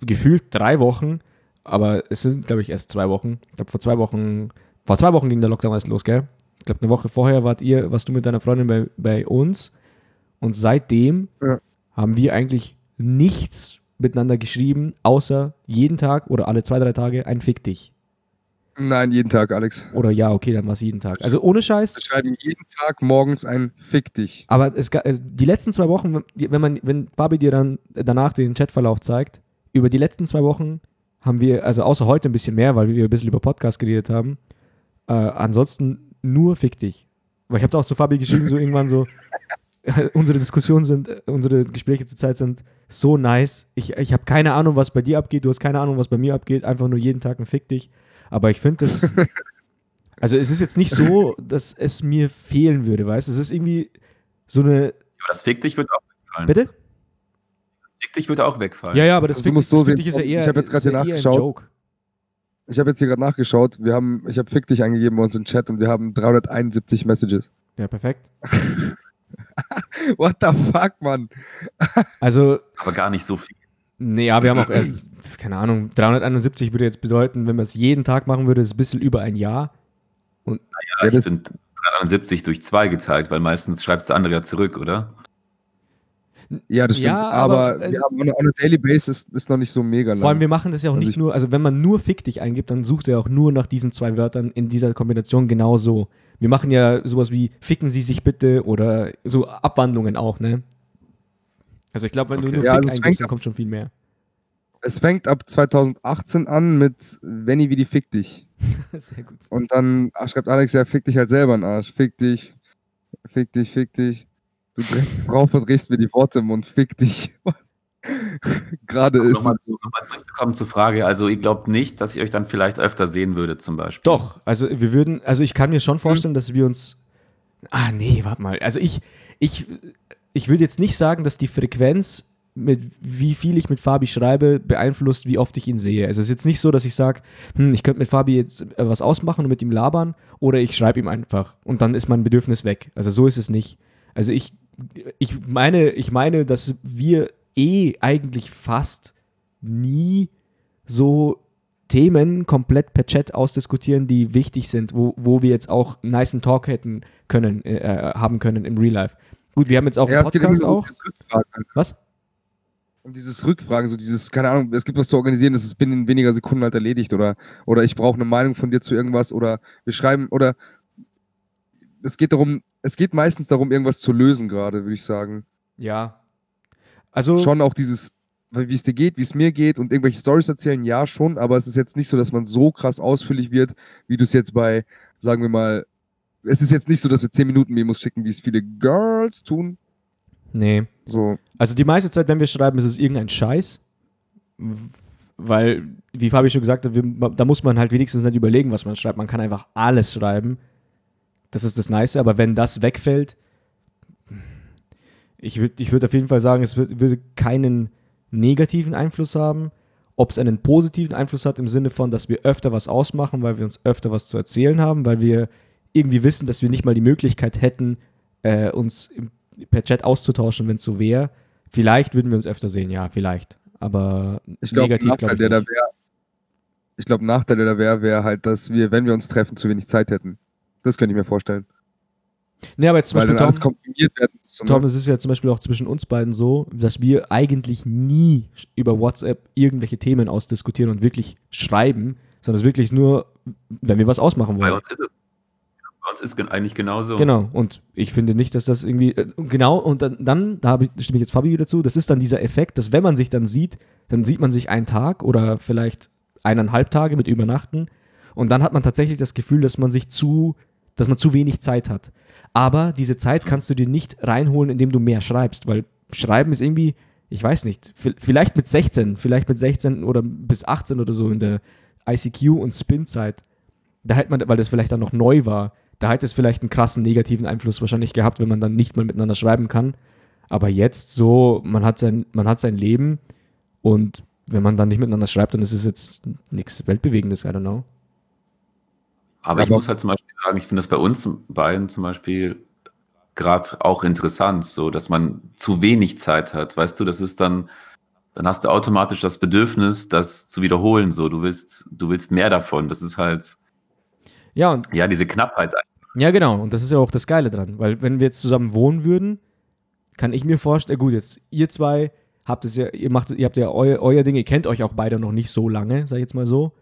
gefühlt drei Wochen, aber es sind, glaube ich, erst zwei Wochen. Ich glaube, vor zwei Wochen, vor zwei Wochen ging der Lockdown erst los, gell? Ich glaube, eine Woche vorher wart ihr, warst du mit deiner Freundin bei, bei uns. Und seitdem ja. haben wir eigentlich nichts miteinander geschrieben, außer jeden Tag oder alle zwei, drei Tage ein Fick dich. Nein, jeden Tag, Alex. Oder ja, okay, dann war es jeden Tag. Also ohne Scheiß. Wir schreiben jeden Tag morgens ein Fick dich. Aber es, die letzten zwei Wochen, wenn man, wenn Fabi dir dann danach den Chatverlauf zeigt, über die letzten zwei Wochen haben wir, also außer heute ein bisschen mehr, weil wir ein bisschen über Podcast geredet haben, äh, ansonsten nur Fick dich. Weil ich habe da auch zu Fabi geschrieben, so irgendwann so, unsere Diskussionen sind, unsere Gespräche zurzeit sind so nice. Ich, ich habe keine Ahnung, was bei dir abgeht, du hast keine Ahnung, was bei mir abgeht, einfach nur jeden Tag ein Fick dich. Aber ich finde das. Also es ist jetzt nicht so, dass es mir fehlen würde, weißt du? Es ist irgendwie so eine. Aber das Fick dich wird auch wegfallen. Bitte? Das Fick dich würde auch wegfallen. Ja, ja, aber das also Fick, musst so sehen, ist ja eher. Ich habe jetzt gerade nachgeschaut. Ich habe jetzt hier gerade nachgeschaut. Wir haben, ich habe Fick dich eingegeben bei uns im Chat und wir haben 371 Messages. Ja, perfekt. What the fuck, Mann? Also. Aber gar nicht so viel. Nee, ja, wir haben auch erst, keine Ahnung, 371 würde jetzt bedeuten, wenn man es jeden Tag machen würde, ist es ein bisschen über ein Jahr. Und naja, ich finde 370 durch zwei geteilt, weil meistens schreibst du andere ja zurück, oder? Ja, das stimmt. Ja, aber, aber wir haben on a daily basis ist noch nicht so mega lang. Vor allem, wir machen das ja auch also nicht nur, also wenn man nur Fick dich eingibt, dann sucht er auch nur nach diesen zwei Wörtern in dieser Kombination genau so. Wir machen ja sowas wie Ficken Sie sich bitte oder so Abwandlungen auch, ne? Also ich glaube, wenn okay. du nur ja, Fick also eingibst, dann kommt schon viel mehr. Es fängt ab 2018 an mit Venny wie die Fick dich. Sehr gut. Und dann ach, schreibt Alex, ja, fick dich halt selber einen Arsch. Fick dich, fick dich, fick dich. Du Frau verdrehst mir die Worte im Mund, fick dich. Gerade ist. Nochmal, nochmal zurückzukommen zur Frage. Also, ihr glaubt nicht, dass ich euch dann vielleicht öfter sehen würde, zum Beispiel? Doch. Also, wir würden, also ich kann mir schon vorstellen, hm. dass wir uns. Ah, nee, warte mal. Also, ich, ich, ich würde jetzt nicht sagen, dass die Frequenz, mit wie viel ich mit Fabi schreibe, beeinflusst, wie oft ich ihn sehe. Also es ist jetzt nicht so, dass ich sage, hm, ich könnte mit Fabi jetzt äh, was ausmachen und mit ihm labern oder ich schreibe ihm einfach und dann ist mein Bedürfnis weg. Also so ist es nicht. Also ich, ich meine, ich meine, dass wir eh eigentlich fast nie so Themen komplett per Chat ausdiskutieren, die wichtig sind, wo, wo wir jetzt auch einen nice Talk hätten können, äh, haben können im Real Life. Gut, wir haben jetzt auch ja, einen Podcast auch. Was? Um dieses Rückfragen, so dieses, keine Ahnung, es gibt was zu organisieren, das ist binnen weniger Sekunden halt erledigt oder, oder ich brauche eine Meinung von dir zu irgendwas oder wir schreiben oder es geht darum, es geht meistens darum, irgendwas zu lösen gerade, würde ich sagen. Ja. Also. Schon auch dieses, wie es dir geht, wie es mir geht und irgendwelche Stories erzählen, ja schon, aber es ist jetzt nicht so, dass man so krass ausführlich wird, wie du es jetzt bei, sagen wir mal, es ist jetzt nicht so, dass wir 10 Minuten Memos schicken, wie es viele Girls tun. Nee. So. Also die meiste Zeit, wenn wir schreiben, ist es irgendein Scheiß. Weil, wie Fabi schon gesagt hat, wir, da muss man halt wenigstens nicht überlegen, was man schreibt. Man kann einfach alles schreiben. Das ist das Nice. Aber wenn das wegfällt, ich würde ich würd auf jeden Fall sagen, es würde keinen negativen Einfluss haben. Ob es einen positiven Einfluss hat im Sinne von, dass wir öfter was ausmachen, weil wir uns öfter was zu erzählen haben, weil wir irgendwie wissen, dass wir nicht mal die Möglichkeit hätten, äh, uns per Chat auszutauschen, wenn es so wäre. Vielleicht würden wir uns öfter sehen, ja, vielleicht. Aber ich glaub, negativ glaube ich. Der da wär, ich glaube, Nachteil da wäre, wäre halt, dass wir, wenn wir uns treffen, zu wenig Zeit hätten. Das könnte ich mir vorstellen. Nee, aber jetzt zum Weil Beispiel Tom, komprimiert werden muss. Tom, es ist ja zum Beispiel auch zwischen uns beiden so, dass wir eigentlich nie über WhatsApp irgendwelche Themen ausdiskutieren und wirklich schreiben, sondern es wirklich nur, wenn wir was ausmachen Bei wollen. uns ist es. Bei uns ist gen- eigentlich genauso. Genau, und ich finde nicht, dass das irgendwie, äh, genau, und dann, dann da habe ich, stimme ich jetzt Fabi wieder zu, das ist dann dieser Effekt, dass wenn man sich dann sieht, dann sieht man sich einen Tag oder vielleicht eineinhalb Tage mit Übernachten und dann hat man tatsächlich das Gefühl, dass man sich zu, dass man zu wenig Zeit hat. Aber diese Zeit kannst du dir nicht reinholen, indem du mehr schreibst, weil Schreiben ist irgendwie, ich weiß nicht, vi- vielleicht mit 16, vielleicht mit 16 oder bis 18 oder so in der ICQ und Spin-Zeit, da hätte man, weil das vielleicht dann noch neu war, da hätte es vielleicht einen krassen negativen Einfluss wahrscheinlich gehabt, wenn man dann nicht mal miteinander schreiben kann. Aber jetzt so, man hat sein, man hat sein Leben und wenn man dann nicht miteinander schreibt, dann ist es jetzt nichts Weltbewegendes, I don't know. Aber ich muss halt zum Beispiel sagen, ich finde das bei uns beiden zum Beispiel gerade auch interessant, so dass man zu wenig Zeit hat. Weißt du, das ist dann, dann hast du automatisch das Bedürfnis, das zu wiederholen. So, du willst, du willst mehr davon. Das ist halt, Ja, und ja, diese Knappheit. Ja, genau. Und das ist ja auch das Geile dran. Weil wenn wir jetzt zusammen wohnen würden, kann ich mir vorstellen, gut, jetzt ihr zwei habt es ja, ihr macht, ihr habt ja euer, euer Ding, ihr kennt euch auch beide noch nicht so lange, sag ich jetzt mal so.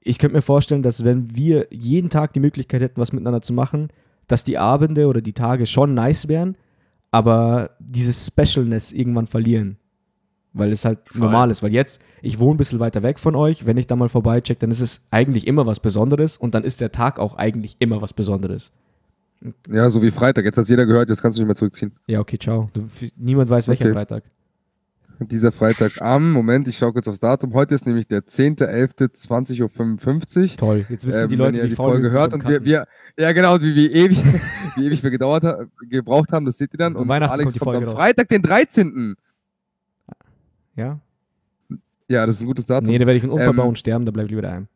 Ich könnte mir vorstellen, dass wenn wir jeden Tag die Möglichkeit hätten, was miteinander zu machen, dass die Abende oder die Tage schon nice wären, aber dieses Specialness irgendwann verlieren. Weil es halt Voll. normal ist. Weil jetzt, ich wohne ein bisschen weiter weg von euch, wenn ich da mal vorbeicheck, dann ist es eigentlich immer was Besonderes und dann ist der Tag auch eigentlich immer was Besonderes. Ja, so wie Freitag. Jetzt hat jeder gehört, jetzt kannst du nicht mehr zurückziehen. Ja, okay, ciao. Du, niemand weiß, welcher Okay. Freitag. Dieser Freitag am, Moment, ich schaue kurz aufs Datum. Heute ist nämlich der 10.11.20.55 Uhr. Toll. Jetzt wissen Ähm, die Leute, wenn ihr die die Folge Folge hört und wir, wir, ja genau, wie, wie ewig, wie ewig wir gedauert gebraucht haben, das seht ihr dann. Um Und Weihnachten Alex kommt die kommt am. Freitag, den 13. Ja? Ja, das ist ein gutes Datum. Nee, da werde ich einen Unfall Ähm, bauen und sterben, da bleibe ich lieber daheim.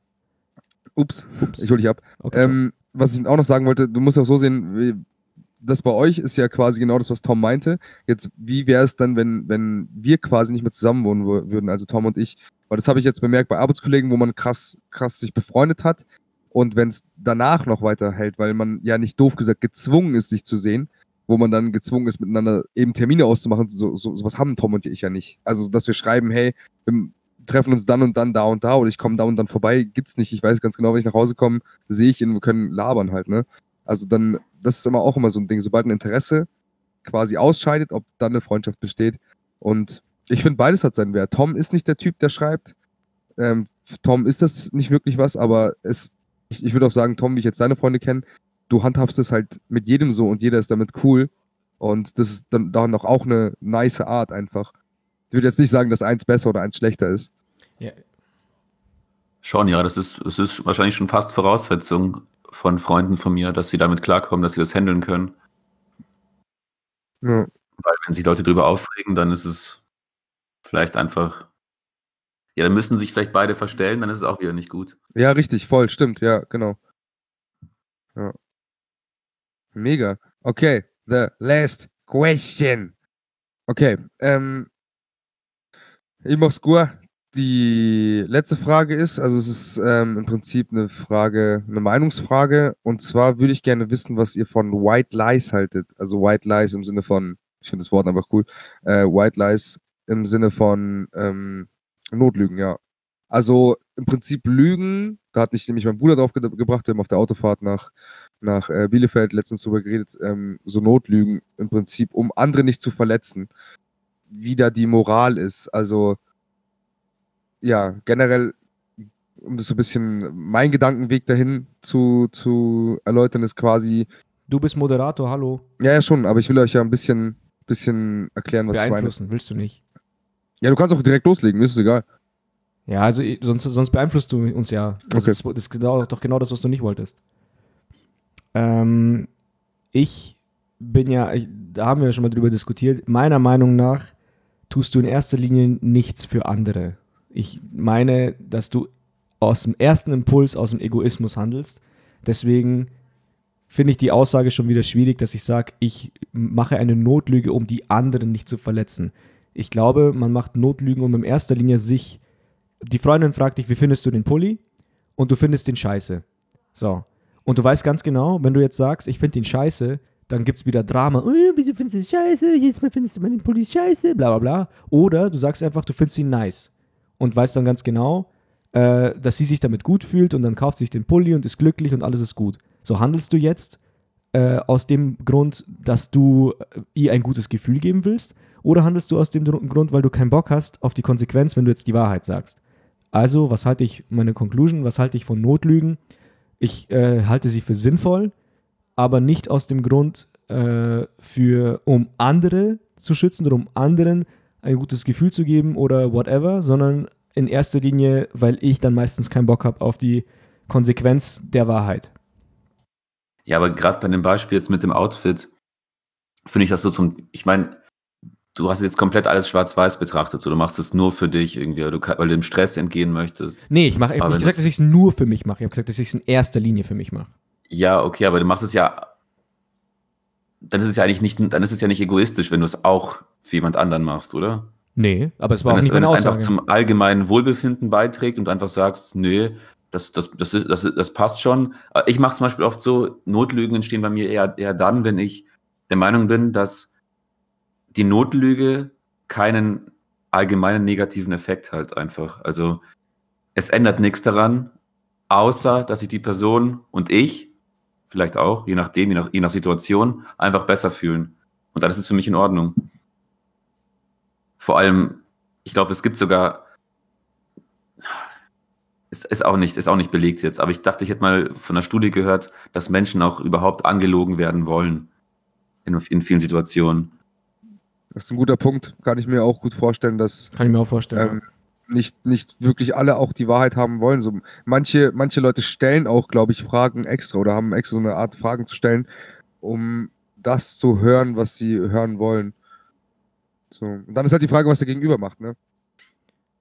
Ups, ich hole dich ab. Okay. Ähm, was ich auch noch sagen wollte, du musst auch so sehen, wie- das bei euch ist ja quasi genau das, was Tom meinte. Jetzt, wie wäre es dann, wenn, wenn wir quasi nicht mehr zusammen wohnen wür- würden, also Tom und ich? Weil das habe ich jetzt bemerkt bei Arbeitskollegen, wo man krass, krass sich befreundet hat. Und wenn es danach noch weiterhält, weil man ja nicht doof gesagt gezwungen ist, sich zu sehen, wo man dann gezwungen ist, miteinander eben Termine auszumachen, so, so, sowas haben Tom und ich ja nicht. Also, dass wir schreiben, hey, wir treffen uns dann und dann da und da oder ich komme da und dann vorbei, gibt's nicht. Ich weiß ganz genau, wenn ich nach Hause komme, sehe ich ihn, wir können labern halt, ne? Also dann, das ist immer auch immer so ein Ding, sobald ein Interesse quasi ausscheidet, ob dann eine Freundschaft besteht. Und ich finde, beides hat seinen Wert. Tom ist nicht der Typ, der schreibt. Ähm, Tom ist das nicht wirklich was, aber es, ich, ich würde auch sagen, Tom, wie ich jetzt deine Freunde kenne, du handhabst es halt mit jedem so und jeder ist damit cool. Und das ist dann, dann auch, auch eine nice Art einfach. Ich würde jetzt nicht sagen, dass eins besser oder eins schlechter ist. Ja, Schon, ja, das ist, das ist wahrscheinlich schon fast Voraussetzung von Freunden von mir, dass sie damit klarkommen, dass sie das handeln können. Ja. Weil wenn sich Leute drüber aufregen, dann ist es vielleicht einfach. Ja, dann müssen sich vielleicht beide verstellen, dann ist es auch wieder nicht gut. Ja, richtig, voll, stimmt, ja, genau. Ja. Mega. Okay, the last question. Okay, ähm, ich mach's gut. Die letzte Frage ist, also es ist ähm, im Prinzip eine Frage, eine Meinungsfrage. Und zwar würde ich gerne wissen, was ihr von White Lies haltet. Also White Lies im Sinne von, ich finde das Wort einfach cool, äh, White Lies im Sinne von ähm, Notlügen, ja. Also im Prinzip Lügen, da hat mich nämlich mein Bruder drauf ge gebracht, wir haben auf der Autofahrt nach, nach äh, Bielefeld letztens drüber geredet, ähm, so Notlügen im Prinzip, um andere nicht zu verletzen, wie da die Moral ist. Also ja, generell, um das so ein bisschen, mein Gedankenweg dahin zu, zu erläutern, ist quasi, Du bist Moderator, hallo. ja, ja schon, aber ich will euch ja ein bisschen, bisschen erklären, was ich meine. Beeinflussen, willst du nicht. Ja, du kannst auch direkt loslegen, mir ist es egal. Ja, also sonst, sonst beeinflusst du uns ja. Also Okay. das, das ist genau, doch genau das, was du nicht wolltest. Ähm, ich bin ja, ich, da haben wir schon mal drüber diskutiert. Meiner Meinung nach tust du in erster Linie nichts für andere. Ich meine, dass du aus dem ersten Impuls, aus dem Egoismus handelst. Deswegen finde ich die Aussage schon wieder schwierig, dass ich sage, ich mache eine Notlüge, um die anderen nicht zu verletzen. Ich glaube, man macht Notlügen, um in erster Linie sich. Die Freundin fragt dich, wie findest du den Pulli? und du findest den scheiße. So. Und du weißt ganz genau, wenn du jetzt sagst, ich finde den scheiße, dann gibt es wieder Drama. Oh, wieso findest du das scheiße? Jedes Mal findest du meinen Pulli scheiße, bla bla bla. Oder du sagst einfach, du findest ihn nice. Und weißt dann ganz genau, äh, dass sie sich damit gut fühlt und dann kauft sich den Pulli und ist glücklich und alles ist gut. So handelst du jetzt äh, aus dem Grund, dass du äh, ihr ein gutes Gefühl geben willst? Oder handelst du aus dem Grund, weil du keinen Bock hast auf die Konsequenz, wenn du jetzt die Wahrheit sagst? Also, was halte ich, meine Conclusion, was halte ich von Notlügen? Ich äh, halte sie für sinnvoll, aber nicht aus dem Grund, äh, für, um andere zu schützen oder um anderen ein gutes Gefühl zu geben oder whatever, sondern in erster Linie, weil ich dann meistens keinen Bock habe auf die Konsequenz der Wahrheit. Ja, aber gerade bei dem Beispiel jetzt mit dem Outfit, finde ich das so zum, ich meine, du hast jetzt komplett alles schwarz-weiß betrachtet, so du machst es nur für dich irgendwie, weil du, weil du dem Stress entgehen möchtest. Nee, ich mache, ich habe gesagt, dass ich es nur für mich mache. Ich habe gesagt, dass ich es in erster Linie für mich mache. Ja, okay, aber du machst es ja, dann ist es ja eigentlich nicht, dann ist es ja nicht egoistisch, wenn du es auch für jemand anderen machst, oder? Nee, aber es war wenn auch es, nicht wenn meine es Aussage. einfach zum allgemeinen Wohlbefinden beiträgt und einfach sagst, nee, das, das, das, ist, das, das passt schon. Ich mache zum Beispiel oft so, Notlügen entstehen bei mir eher, eher dann, wenn ich der Meinung bin, dass die Notlüge keinen allgemeinen negativen Effekt hat einfach. Also es ändert nichts daran, außer dass sich die Person und ich, vielleicht auch, je nachdem, je nach, je nach Situation, einfach besser fühlen. Und dann ist es für mich in Ordnung. Vor allem, ich glaube, es gibt sogar, ist, ist, auch nicht, ist auch nicht belegt jetzt, aber ich dachte, ich hätte mal von einer Studie gehört, dass Menschen auch überhaupt angelogen werden wollen. In, in vielen Situationen. Das ist ein guter Punkt. Kann ich mir auch gut vorstellen, dass Kann ich mir auch vorstellen. ähm, nicht, nicht wirklich alle auch die Wahrheit haben wollen. So, manche, manche Leute stellen auch, glaube ich, Fragen extra oder haben extra so eine Art Fragen zu stellen, um das zu hören, was sie hören wollen. So. Und dann ist halt die Frage, was der Gegenüber macht, ne?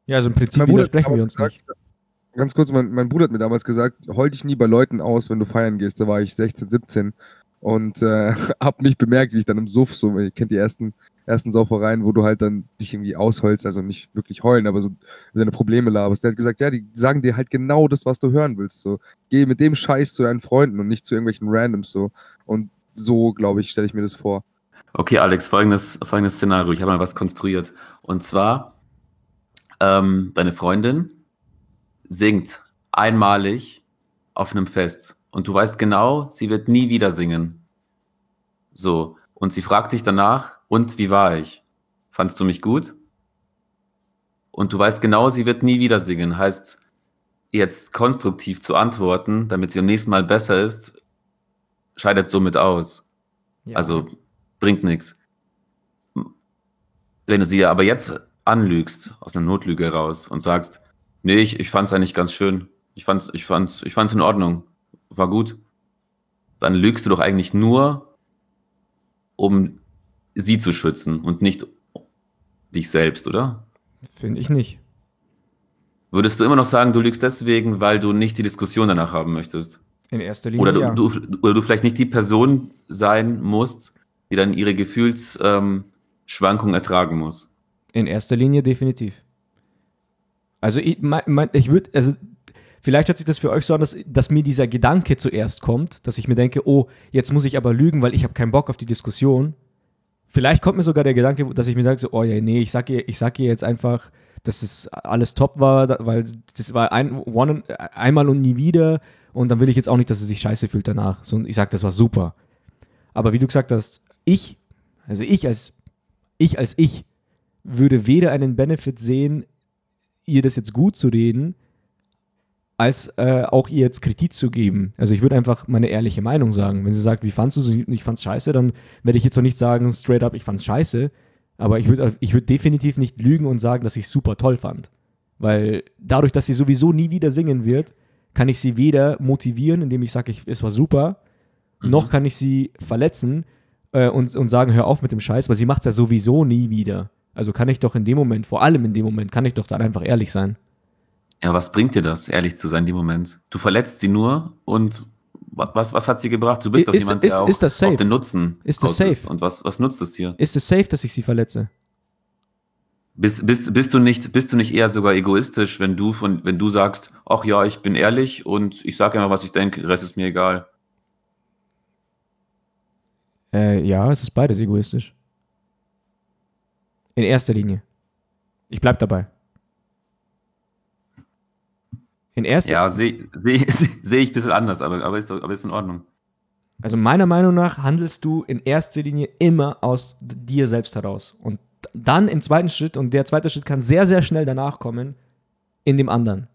ja, also im Prinzip Mein Bruder hat widersprechen wir uns nicht. gesagt, Ganz kurz, mein, mein Bruder hat mir damals gesagt, heul dich nie bei Leuten aus, wenn du feiern gehst. Da war ich 16, 17 und äh, hab nicht bemerkt, wie ich dann im Suff, so, ihr kennt die ersten, ersten Saufereien, wo du halt dann dich irgendwie ausheulst, also nicht wirklich heulen, aber so deine Probleme laberst. Der hat gesagt, ja, die sagen dir halt genau das, was du hören willst. So, geh mit dem Scheiß zu deinen Freunden und nicht zu irgendwelchen Randoms so. Und so, glaube ich, stelle ich mir das vor. Okay, Alex, folgendes, folgendes Szenario. Ich habe mal was konstruiert. Und zwar, ähm, deine Freundin singt einmalig auf einem Fest. Und du weißt genau, sie wird nie wieder singen. So. Und sie fragt dich danach, und wie war ich? Fandst du mich gut? Und du weißt genau, sie wird nie wieder singen. Heißt, jetzt konstruktiv zu antworten, damit sie am nächsten Mal besser ist, scheidet somit aus. Ja. Also bringt nichts. Wenn du sie aber jetzt anlügst, aus einer Notlüge raus und sagst, nee, ich, ich fand es eigentlich ganz schön, ich fand's, ich fand's, ich fand's in Ordnung, war gut, dann lügst du doch eigentlich nur, um sie zu schützen und nicht dich selbst, oder? Finde ich nicht. Würdest du immer noch sagen, du lügst deswegen, weil du nicht die Diskussion danach haben möchtest? In erster Linie. Oder du, ja. du, oder du vielleicht nicht die Person sein musst, die dann ihre Gefühlsschwankungen ähm, ertragen muss. In erster Linie definitiv. Also ich, mein, mein, ich würde, also vielleicht hört sich das für euch so an, dass, dass mir dieser Gedanke zuerst kommt, dass ich mir denke, oh, jetzt muss ich aber lügen, weil ich habe keinen Bock auf die Diskussion. Vielleicht kommt mir sogar der Gedanke, dass ich mir sage, so, oh ja, nee, ich sag ihr, ich sag ihr jetzt einfach, dass es alles top war, weil das war ein, one, einmal und nie wieder und dann will ich jetzt auch nicht, dass sie sich scheiße fühlt danach. So, ich sag, das war super. Aber wie du gesagt hast, ich, also ich als ich als ich würde weder einen Benefit sehen, ihr das jetzt gut zu reden, als äh, auch ihr jetzt Kritik zu geben. Also ich würde einfach meine ehrliche Meinung sagen. Wenn sie sagt, wie fandst du es? Ich fand's scheiße, dann werde ich jetzt auch nicht sagen, straight up, ich fand's scheiße. Aber ich würde ich würd definitiv nicht lügen und sagen, dass ich es super toll fand. Weil dadurch, dass sie sowieso nie wieder singen wird, kann ich sie weder motivieren, indem ich sage, ich, es war super, noch kann ich sie verletzen äh, und, und sagen, hör auf mit dem Scheiß, weil sie macht es ja sowieso nie wieder. Also kann ich doch in dem Moment, vor allem in dem Moment, kann ich doch dann einfach ehrlich sein. Ja, was bringt dir das, ehrlich zu sein, in dem Moment? Du verletzt sie nur und wa- was, was hat sie gebracht? Du bist doch Ist- jemand, ist- der auch ist das safe? auf den Nutzen Ist das safe? Und was, was nutzt es dir? Ist es safe, dass ich sie verletze? Bist, bist, bist, du nicht, bist du nicht eher sogar egoistisch, wenn du, von, wenn du sagst, ach ja, ich bin ehrlich und ich sage immer, was ich denke, Rest ist mir egal. Äh, ja, es ist beides egoistisch. In erster Linie. Ich bleib dabei. In erster Ja, sehe seh, seh ich ein bisschen anders, aber, aber, ist, aber ist in Ordnung. Also meiner Meinung nach handelst du in erster Linie immer aus dir selbst heraus. Und dann im zweiten Schritt, und der zweite Schritt kann sehr, sehr schnell danach kommen, in dem anderen.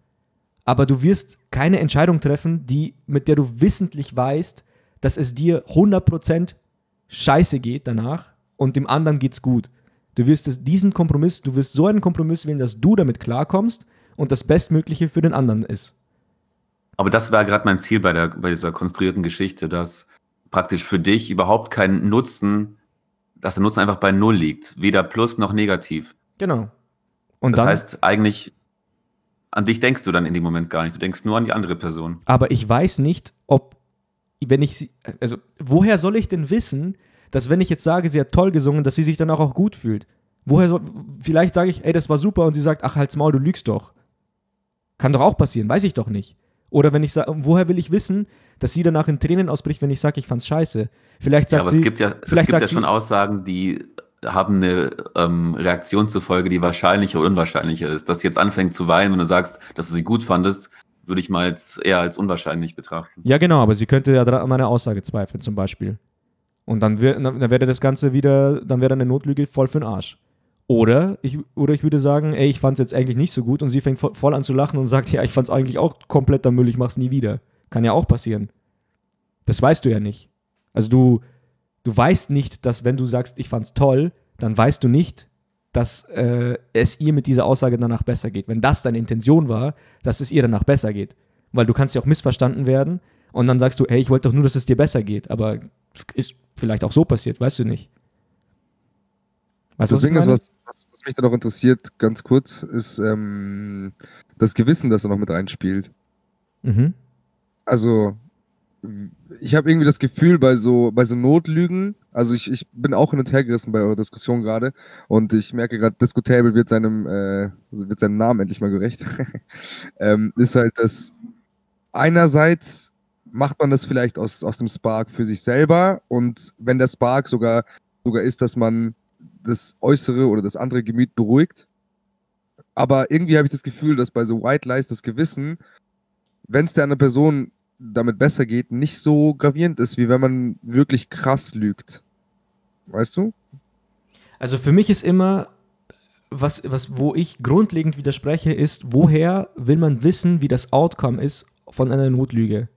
Aber du wirst keine Entscheidung treffen, die, mit der du wissentlich weißt, dass es dir 100% scheiße geht danach und dem anderen geht's gut. Du wirst es, diesen Kompromiss, du wirst so einen Kompromiss wählen, dass du damit klarkommst und das Bestmögliche für den anderen ist. Aber das war gerade mein Ziel bei, der, bei dieser konstruierten Geschichte, dass praktisch für dich überhaupt kein Nutzen, dass der Nutzen einfach bei Null liegt. Weder Plus noch Negativ. Genau. Und das dann, heißt, eigentlich, an dich denkst du dann in dem Moment gar nicht. Du denkst nur an die andere Person. aber ich weiß nicht, ob, wenn ich sie, also woher soll ich denn wissen, dass wenn ich jetzt sage, sie hat toll gesungen, dass sie sich danach auch gut fühlt? Woher soll, vielleicht sage ich, ey, das war super und sie sagt, ach, halt's Maul, du lügst doch. Kann doch auch passieren, weiß ich doch nicht. Oder wenn ich sage, woher will ich wissen, dass sie danach in Tränen ausbricht, wenn ich sage, ich fand's scheiße? Vielleicht Ja, sagt aber sie, es gibt ja, es vielleicht gibt ja schon Aussagen, die haben eine ähm, Reaktion zur Folge, die wahrscheinlicher oder unwahrscheinlicher ist. Dass sie jetzt anfängt zu weinen und du sagst, dass du sie gut fandest, würde ich mal jetzt eher als unwahrscheinlich betrachten. Ja, genau, aber sie könnte ja an meiner Aussage zweifeln, zum Beispiel. Und dann, wär, dann wäre das Ganze wieder, dann wäre eine Notlüge voll für den Arsch. Oder ich, oder ich würde sagen, ey, ich fand's jetzt eigentlich nicht so gut und sie fängt vo- voll an zu lachen und sagt, ja, ich fand's eigentlich auch kompletter Müll, ich mach's nie wieder. Kann ja auch passieren. Das weißt du ja nicht. Also du, du weißt nicht, dass wenn du sagst, ich fand's toll, dann weißt du nicht, dass äh, es ihr mit dieser Aussage danach besser geht. Wenn das deine Intention war, dass es ihr danach besser geht. Weil du kannst ja auch missverstanden werden und dann sagst du, hey, ich wollte doch nur, dass es dir besser geht. Aber ist vielleicht auch so passiert, weißt du nicht. Weißt du, das Ding ist, was mich da noch interessiert, ganz kurz, ist ähm, das Gewissen, das da noch mit reinspielt. Mhm. Also, ich habe irgendwie das Gefühl, bei so, bei so Notlügen, also ich, ich bin auch hin und her gerissen bei eurer Diskussion gerade und ich merke gerade, Diskutable wird seinem, äh, wird seinem Namen endlich mal gerecht. ähm, ist halt, dass einerseits macht man das vielleicht aus, aus dem Spark für sich selber und wenn der Spark sogar, sogar ist, dass man das äußere oder das andere Gemüt beruhigt. Aber irgendwie habe ich das Gefühl, dass bei so White Lies das Gewissen, wenn es der anderen Person damit besser geht, nicht so gravierend ist, wie wenn man wirklich krass lügt. Weißt du? Also für mich ist immer, was, was, wo ich grundlegend widerspreche, ist, woher will man wissen, wie das Outcome ist von einer Notlüge?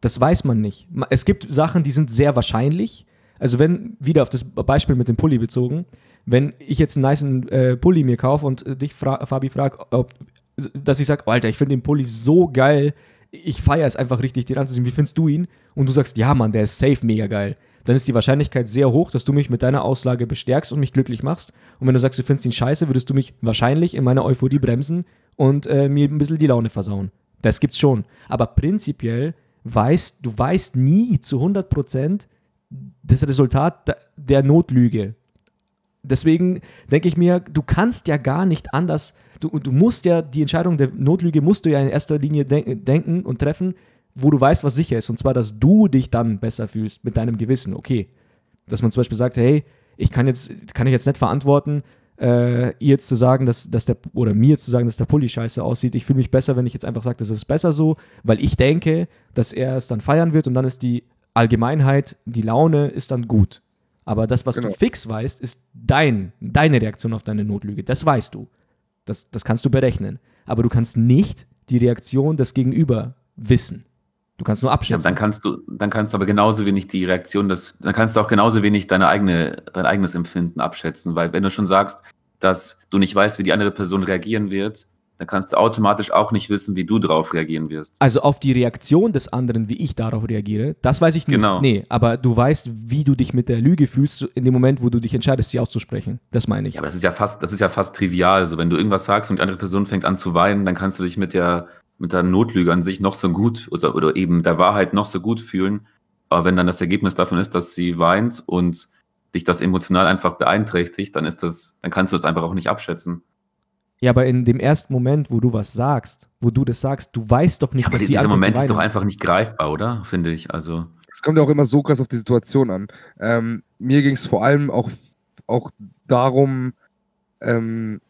Das weiß man nicht. Es gibt Sachen, die sind sehr wahrscheinlich. Also wenn, wieder auf das Beispiel mit dem Pulli bezogen, wenn ich jetzt einen niceen äh, Pulli mir kaufe und äh, dich, fra Fabi, frag, ob, dass ich sage, Alter, ich finde den Pulli so geil, ich feiere es einfach richtig, den anzuziehen. Wie findest du ihn? Und du sagst, ja, Mann, der ist safe mega geil. Dann ist die Wahrscheinlichkeit sehr hoch, dass du mich mit deiner Aussage bestärkst und mich glücklich machst. Und wenn du sagst, du findest ihn scheiße, würdest du mich wahrscheinlich in meiner Euphorie bremsen und äh, mir ein bisschen die Laune versauen. Das gibt's schon. Aber prinzipiell weißt, du weißt nie zu 100% das Resultat der- Notlüge. Deswegen denke ich mir, du kannst ja gar nicht anders, du, du musst ja, die Entscheidung der Notlüge musst du ja in erster Linie denk, denken und treffen, wo du weißt, was sicher ist. Und zwar, dass du dich dann besser fühlst mit deinem Gewissen. Okay. Dass man zum Beispiel sagt, hey, ich kann jetzt, kann ich jetzt nicht verantworten, äh, ihr jetzt zu sagen, dass, dass der, oder mir jetzt zu sagen, dass der Pulli scheiße aussieht. Ich fühle mich besser, wenn ich jetzt einfach sage, das ist besser so, weil ich denke, dass er es dann feiern wird und dann ist die Allgemeinheit, die Laune ist dann gut. Aber das, was Genau. du fix weißt, ist dein, deine Reaktion auf deine Notlüge. Das weißt du. Das, das kannst du berechnen. Aber du kannst nicht die Reaktion des Gegenüber wissen. Du kannst nur Ja, abschätzen. dann kannst du, dann kannst du aber genauso wenig die Reaktion des, dann kannst du auch genauso wenig deine eigene, dein eigenes Empfinden abschätzen, weil wenn du schon sagst, dass du nicht weißt, wie die andere Person reagieren wird, dann kannst du automatisch auch nicht wissen, wie du darauf reagieren wirst. Also auf die Reaktion des anderen, wie ich darauf reagiere, das weiß ich nicht. Genau. Nee, aber du weißt, wie du dich mit der Lüge fühlst in dem Moment, wo du dich entscheidest, sie auszusprechen. Das meine ich. Ja, aber das ist ja fast, das ist ja fast trivial. Also wenn du irgendwas sagst und die andere Person fängt an zu weinen, dann kannst du dich mit der, mit der Notlüge an sich noch so gut oder, oder eben der Wahrheit noch so gut fühlen. Aber wenn dann das Ergebnis davon ist, dass sie weint und dich das emotional einfach beeinträchtigt, dann ist das, dann kannst du es einfach auch nicht abschätzen. Ja, aber in dem ersten Moment, wo du was sagst, wo du das sagst, du weißt doch nicht, Ja, aber dass sie dieser Moment ist doch einfach nicht greifbar, oder? Finde ich. Also, Es kommt ja auch immer so krass auf die Situation an. Ähm, mir ging es vor allem auch, auch darum, ähm,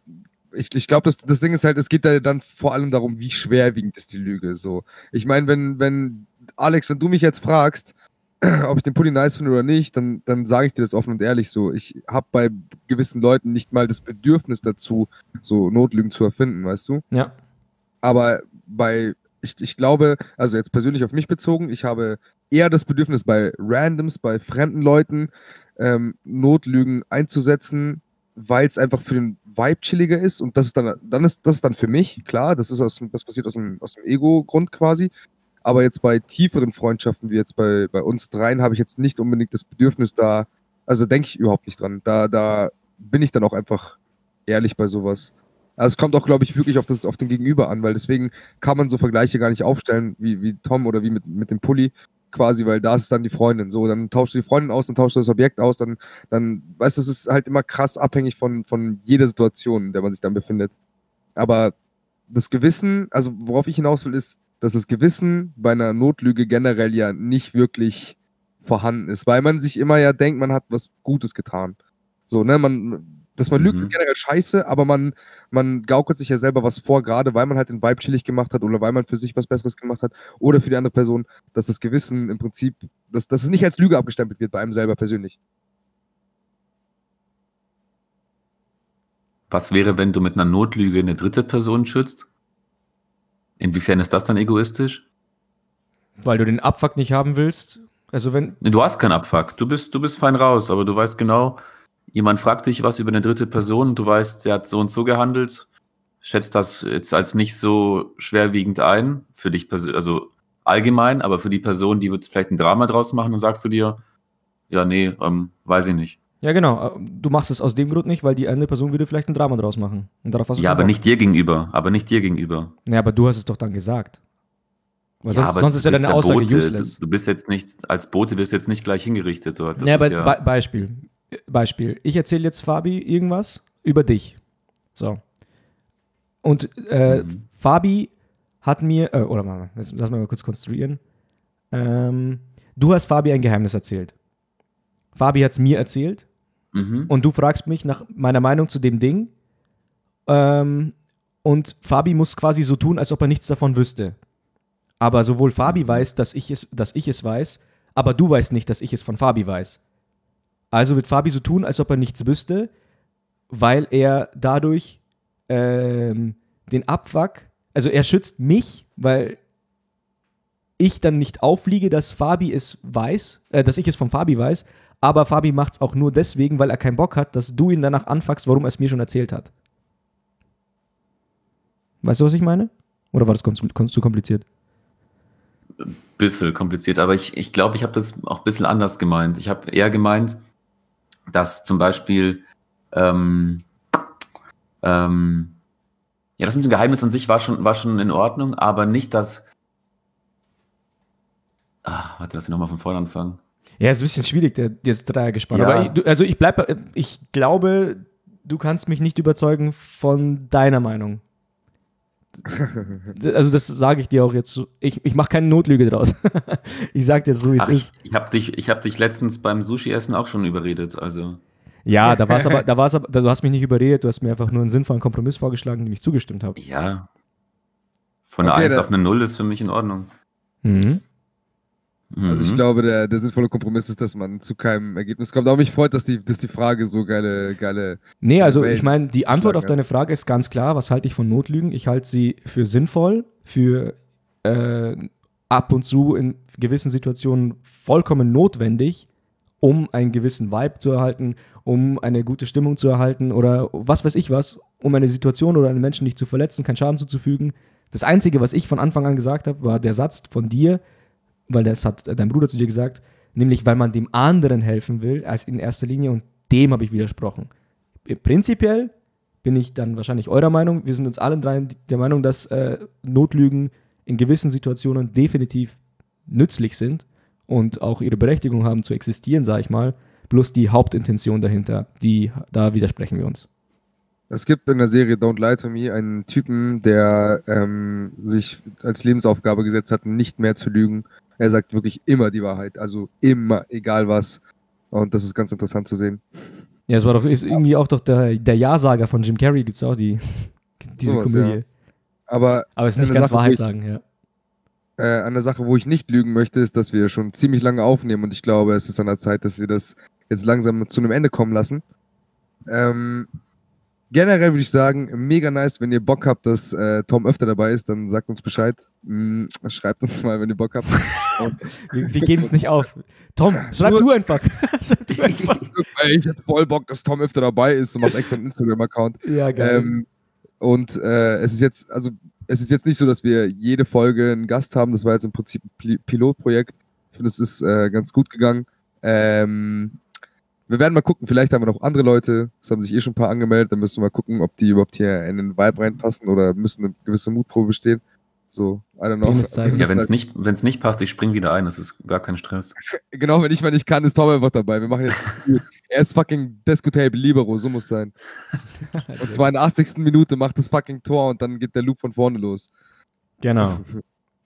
ich, ich glaube, das, das Ding ist halt, es geht da dann vor allem darum, wie schwerwiegend ist die Lüge. So. Ich meine, wenn, wenn, Alex, wenn du mich jetzt fragst, ob ich den Pulli nice finde oder nicht, dann, dann sage ich dir das offen und ehrlich so. Ich habe bei gewissen Leuten nicht mal das Bedürfnis dazu, so Notlügen zu erfinden, weißt du? Ja. Aber bei, ich, ich glaube, also jetzt persönlich auf mich bezogen, ich habe eher das Bedürfnis bei Randoms, bei fremden Leuten, ähm, Notlügen einzusetzen, weil es einfach für den Vibe chilliger ist und das ist dann, dann ist das ist dann für mich, klar, das ist aus, das passiert aus dem, aus dem Ego-Grund quasi. Aber jetzt bei tieferen Freundschaften, wie jetzt bei, bei uns dreien, habe ich jetzt nicht unbedingt das Bedürfnis da, also denke ich überhaupt nicht dran. Da, da bin ich dann auch einfach ehrlich bei sowas. Also es kommt auch, glaube ich, wirklich auf, das, auf den Gegenüber an, weil deswegen kann man so Vergleiche gar nicht aufstellen, wie, wie Tom oder wie mit, mit dem Pulli, quasi, weil da ist dann die Freundin. So, dann tauscht du die Freundin aus, dann tauscht du das Objekt aus, dann, dann, weißt du, es ist halt immer krass abhängig von, von jeder Situation, in der man sich dann befindet. Aber das Gewissen, also worauf ich hinaus will, ist, dass das Gewissen bei einer Notlüge generell ja nicht wirklich vorhanden ist, weil man sich immer ja denkt, man hat was Gutes getan. So, ne, man, dass man lügt, Mhm. ist generell scheiße, aber man, man gaukelt sich ja selber was vor, gerade weil man halt den Vibe chillig gemacht hat oder weil man für sich was Besseres gemacht hat oder für die andere Person, dass das Gewissen im Prinzip, dass, dass es nicht als Lüge abgestempelt wird bei einem selber persönlich. was wäre, wenn du mit einer Notlüge eine dritte Person schützt? Inwiefern ist das dann egoistisch? Weil du den Abfuck nicht haben willst. Also wenn, Du hast keinen Abfuck. Du bist, du bist fein raus, aber du weißt genau, jemand fragt dich was über eine dritte Person du weißt, der hat so und so gehandelt, schätzt das jetzt als nicht so schwerwiegend ein, für dich persönlich, also allgemein, aber für die Person, die wird vielleicht ein Drama draus machen, dann sagst du dir, ja, nee, ähm, weiß ich nicht. Ja genau, du machst es aus dem Grund nicht, weil die andere Person würde vielleicht ein Drama draus machen. Und darauf hast du Ja, aber Bock. nicht dir gegenüber, aber nicht dir gegenüber. Ja, aber du hast es doch dann gesagt. Weil sonst, aber sonst du ist ja deine Aussage Bote. useless. Du, bist jetzt nicht, als Bote wirst du jetzt nicht gleich hingerichtet dort. Das ja, ist aber ja, Be Beispiel. Beispiel. Ich erzähle jetzt Fabi irgendwas über dich. So. Und äh, Mhm. Fabi hat mir, äh, oder mal, lass, lass mal kurz konstruieren. Ähm, du hast Fabi ein Geheimnis erzählt. Fabi hat es mir erzählt mhm. und du fragst mich nach meiner Meinung zu dem Ding. Ähm, und Fabi muss quasi so tun, als ob er nichts davon wüsste. Aber sowohl Fabi weiß, dass ich es, dass ich es weiß, aber du weißt nicht, dass ich es von Fabi weiß. Also wird Fabi so tun, als ob er nichts wüsste, weil er dadurch ähm, den Abfuck, also er schützt mich, weil ich dann nicht auffliege, dass Fabi es weiß, äh, dass ich es von Fabi weiß, aber Fabi macht es auch nur deswegen, weil er keinen Bock hat, dass du ihn danach anfuckst, warum er es mir schon erzählt hat. Weißt du, was ich meine? Oder war das zu kompliziert? bisschen kompliziert, aber ich glaube, ich, glaub, ich habe das auch ein bisschen anders gemeint. Ich habe eher gemeint, dass zum Beispiel ähm, ähm, ja, das mit dem Geheimnis an sich war schon, war schon in Ordnung, aber nicht das. Ah, warte, lass ich nochmal von vorne anfangen. Ja, ist ein bisschen schwierig, der, das Dreiergespann. Ja. Aber ich, du, also ich bleibe, ich glaube, du kannst mich nicht überzeugen von deiner Meinung. Also das sage ich dir auch jetzt. Ich, ich mache keine Notlüge draus. ich sage dir so, wie es ich ist. ich habe dich, ich hab dich letztens beim Sushi-Essen auch schon überredet. Also, Ja, da war es aber, da war's aber, du hast mich nicht überredet, du hast mir einfach nur einen sinnvollen Kompromiss vorgeschlagen, dem ich zugestimmt habe. ja. Von einer Okay, 1 da- auf eine 0 ist für mich in Ordnung. Mhm. Also ich Mhm. glaube, der, der sinnvolle Kompromiss ist, dass man zu keinem Ergebnis kommt. Aber mich freut, dass die, dass die Frage so geile, geile. Nee, also Welt ich meine, die Antwort auf deine Frage ist ganz klar. Was halte ich von Notlügen? Ich halte sie für sinnvoll, für äh, ab und zu in gewissen Situationen vollkommen notwendig, um einen gewissen Vibe zu erhalten, um eine gute Stimmung zu erhalten oder was weiß ich was, um eine Situation oder einen Menschen nicht zu verletzen, keinen Schaden zuzufügen. Das Einzige, was ich von Anfang an gesagt habe, war der Satz von dir, weil das hat dein Bruder zu dir gesagt, nämlich weil man dem anderen helfen will, als in erster Linie und dem habe ich widersprochen. Prinzipiell bin ich dann wahrscheinlich eurer Meinung. Wir sind uns alle drei der Meinung, dass äh, Notlügen in gewissen Situationen definitiv nützlich sind und auch ihre Berechtigung haben zu existieren, sage ich mal. plus die Hauptintention dahinter, die, da widersprechen wir uns. Es gibt in der Serie Don't Lie to Me einen Typen, der ähm, sich als Lebensaufgabe gesetzt hat, nicht mehr zu lügen. Er sagt wirklich immer die Wahrheit, also immer, egal was. Und das ist ganz interessant zu sehen. Ja, es war doch ist irgendwie auch doch der, der Ja-Sager von Jim Carrey, gibt es auch die, diese Sowas, Komödie. ja. Aber, Aber es ist nicht ganz Sache, Wahrheit ich- sagen, ja. äh, eine Sache, wo ich nicht lügen möchte, ist, dass wir schon ziemlich lange aufnehmen und ich glaube, es ist an der Zeit, dass wir das jetzt langsam zu einem Ende kommen lassen. Ähm, generell würde ich sagen, mega nice, wenn ihr Bock habt, dass äh, Tom öfter dabei ist, dann sagt uns Bescheid. Mm, schreibt uns mal, wenn ihr Bock habt. Wir, wir geben es nicht auf. Tom, schreib du einfach. schreib du einfach. Ey, ich hätte voll Bock, dass Tom öfter dabei ist und macht extra einen Instagram-Account. Ja, geil. Ähm, und äh, es ist jetzt, also es ist jetzt nicht so, dass wir jede Folge einen Gast haben. Das war jetzt im Prinzip ein Pil- Pilotprojekt. Ich finde, es ist äh, ganz gut gegangen. Ähm, wir werden mal gucken, vielleicht haben wir noch andere Leute. Es haben sich eh schon ein paar angemeldet. Dann müssen wir mal gucken, ob die überhaupt hier in den Vibe reinpassen oder müssen eine gewisse Mutprobe bestehen. So, I don't know. Ja, wenn es nicht, wenn's nicht passt, ich spring wieder ein. Das ist gar kein Stress. Genau, wenn ich mal nicht kann, ist Tom einfach dabei. Wir machen jetzt. er ist fucking Descotable Libero, so muss sein. Und zwar in der 80. Minute macht das fucking Tor und dann geht der Loop von vorne los. genau.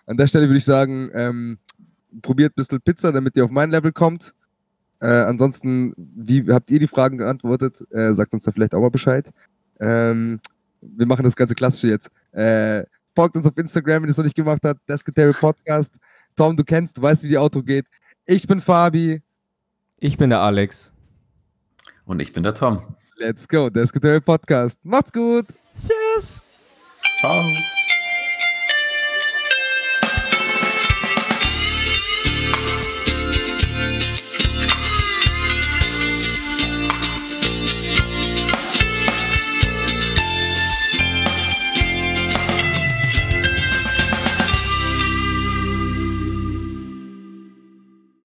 An der Stelle würde ich sagen, ähm, probiert ein bisschen Pizza, damit ihr auf mein Level kommt. Äh, ansonsten, wie habt ihr die Fragen geantwortet? Äh, sagt uns da vielleicht auch mal Bescheid. Ähm, wir machen das ganze Klassische jetzt. Äh, folgt uns auf Instagram, wenn ihr es noch nicht gemacht habt. Descotary Podcast. Tom, du kennst, du weißt, wie die Outro geht. Ich bin Fabi. Ich bin der Alex. Und ich bin der Tom. Let's go. Descotary Podcast. Macht's gut. Tschüss. Ciao.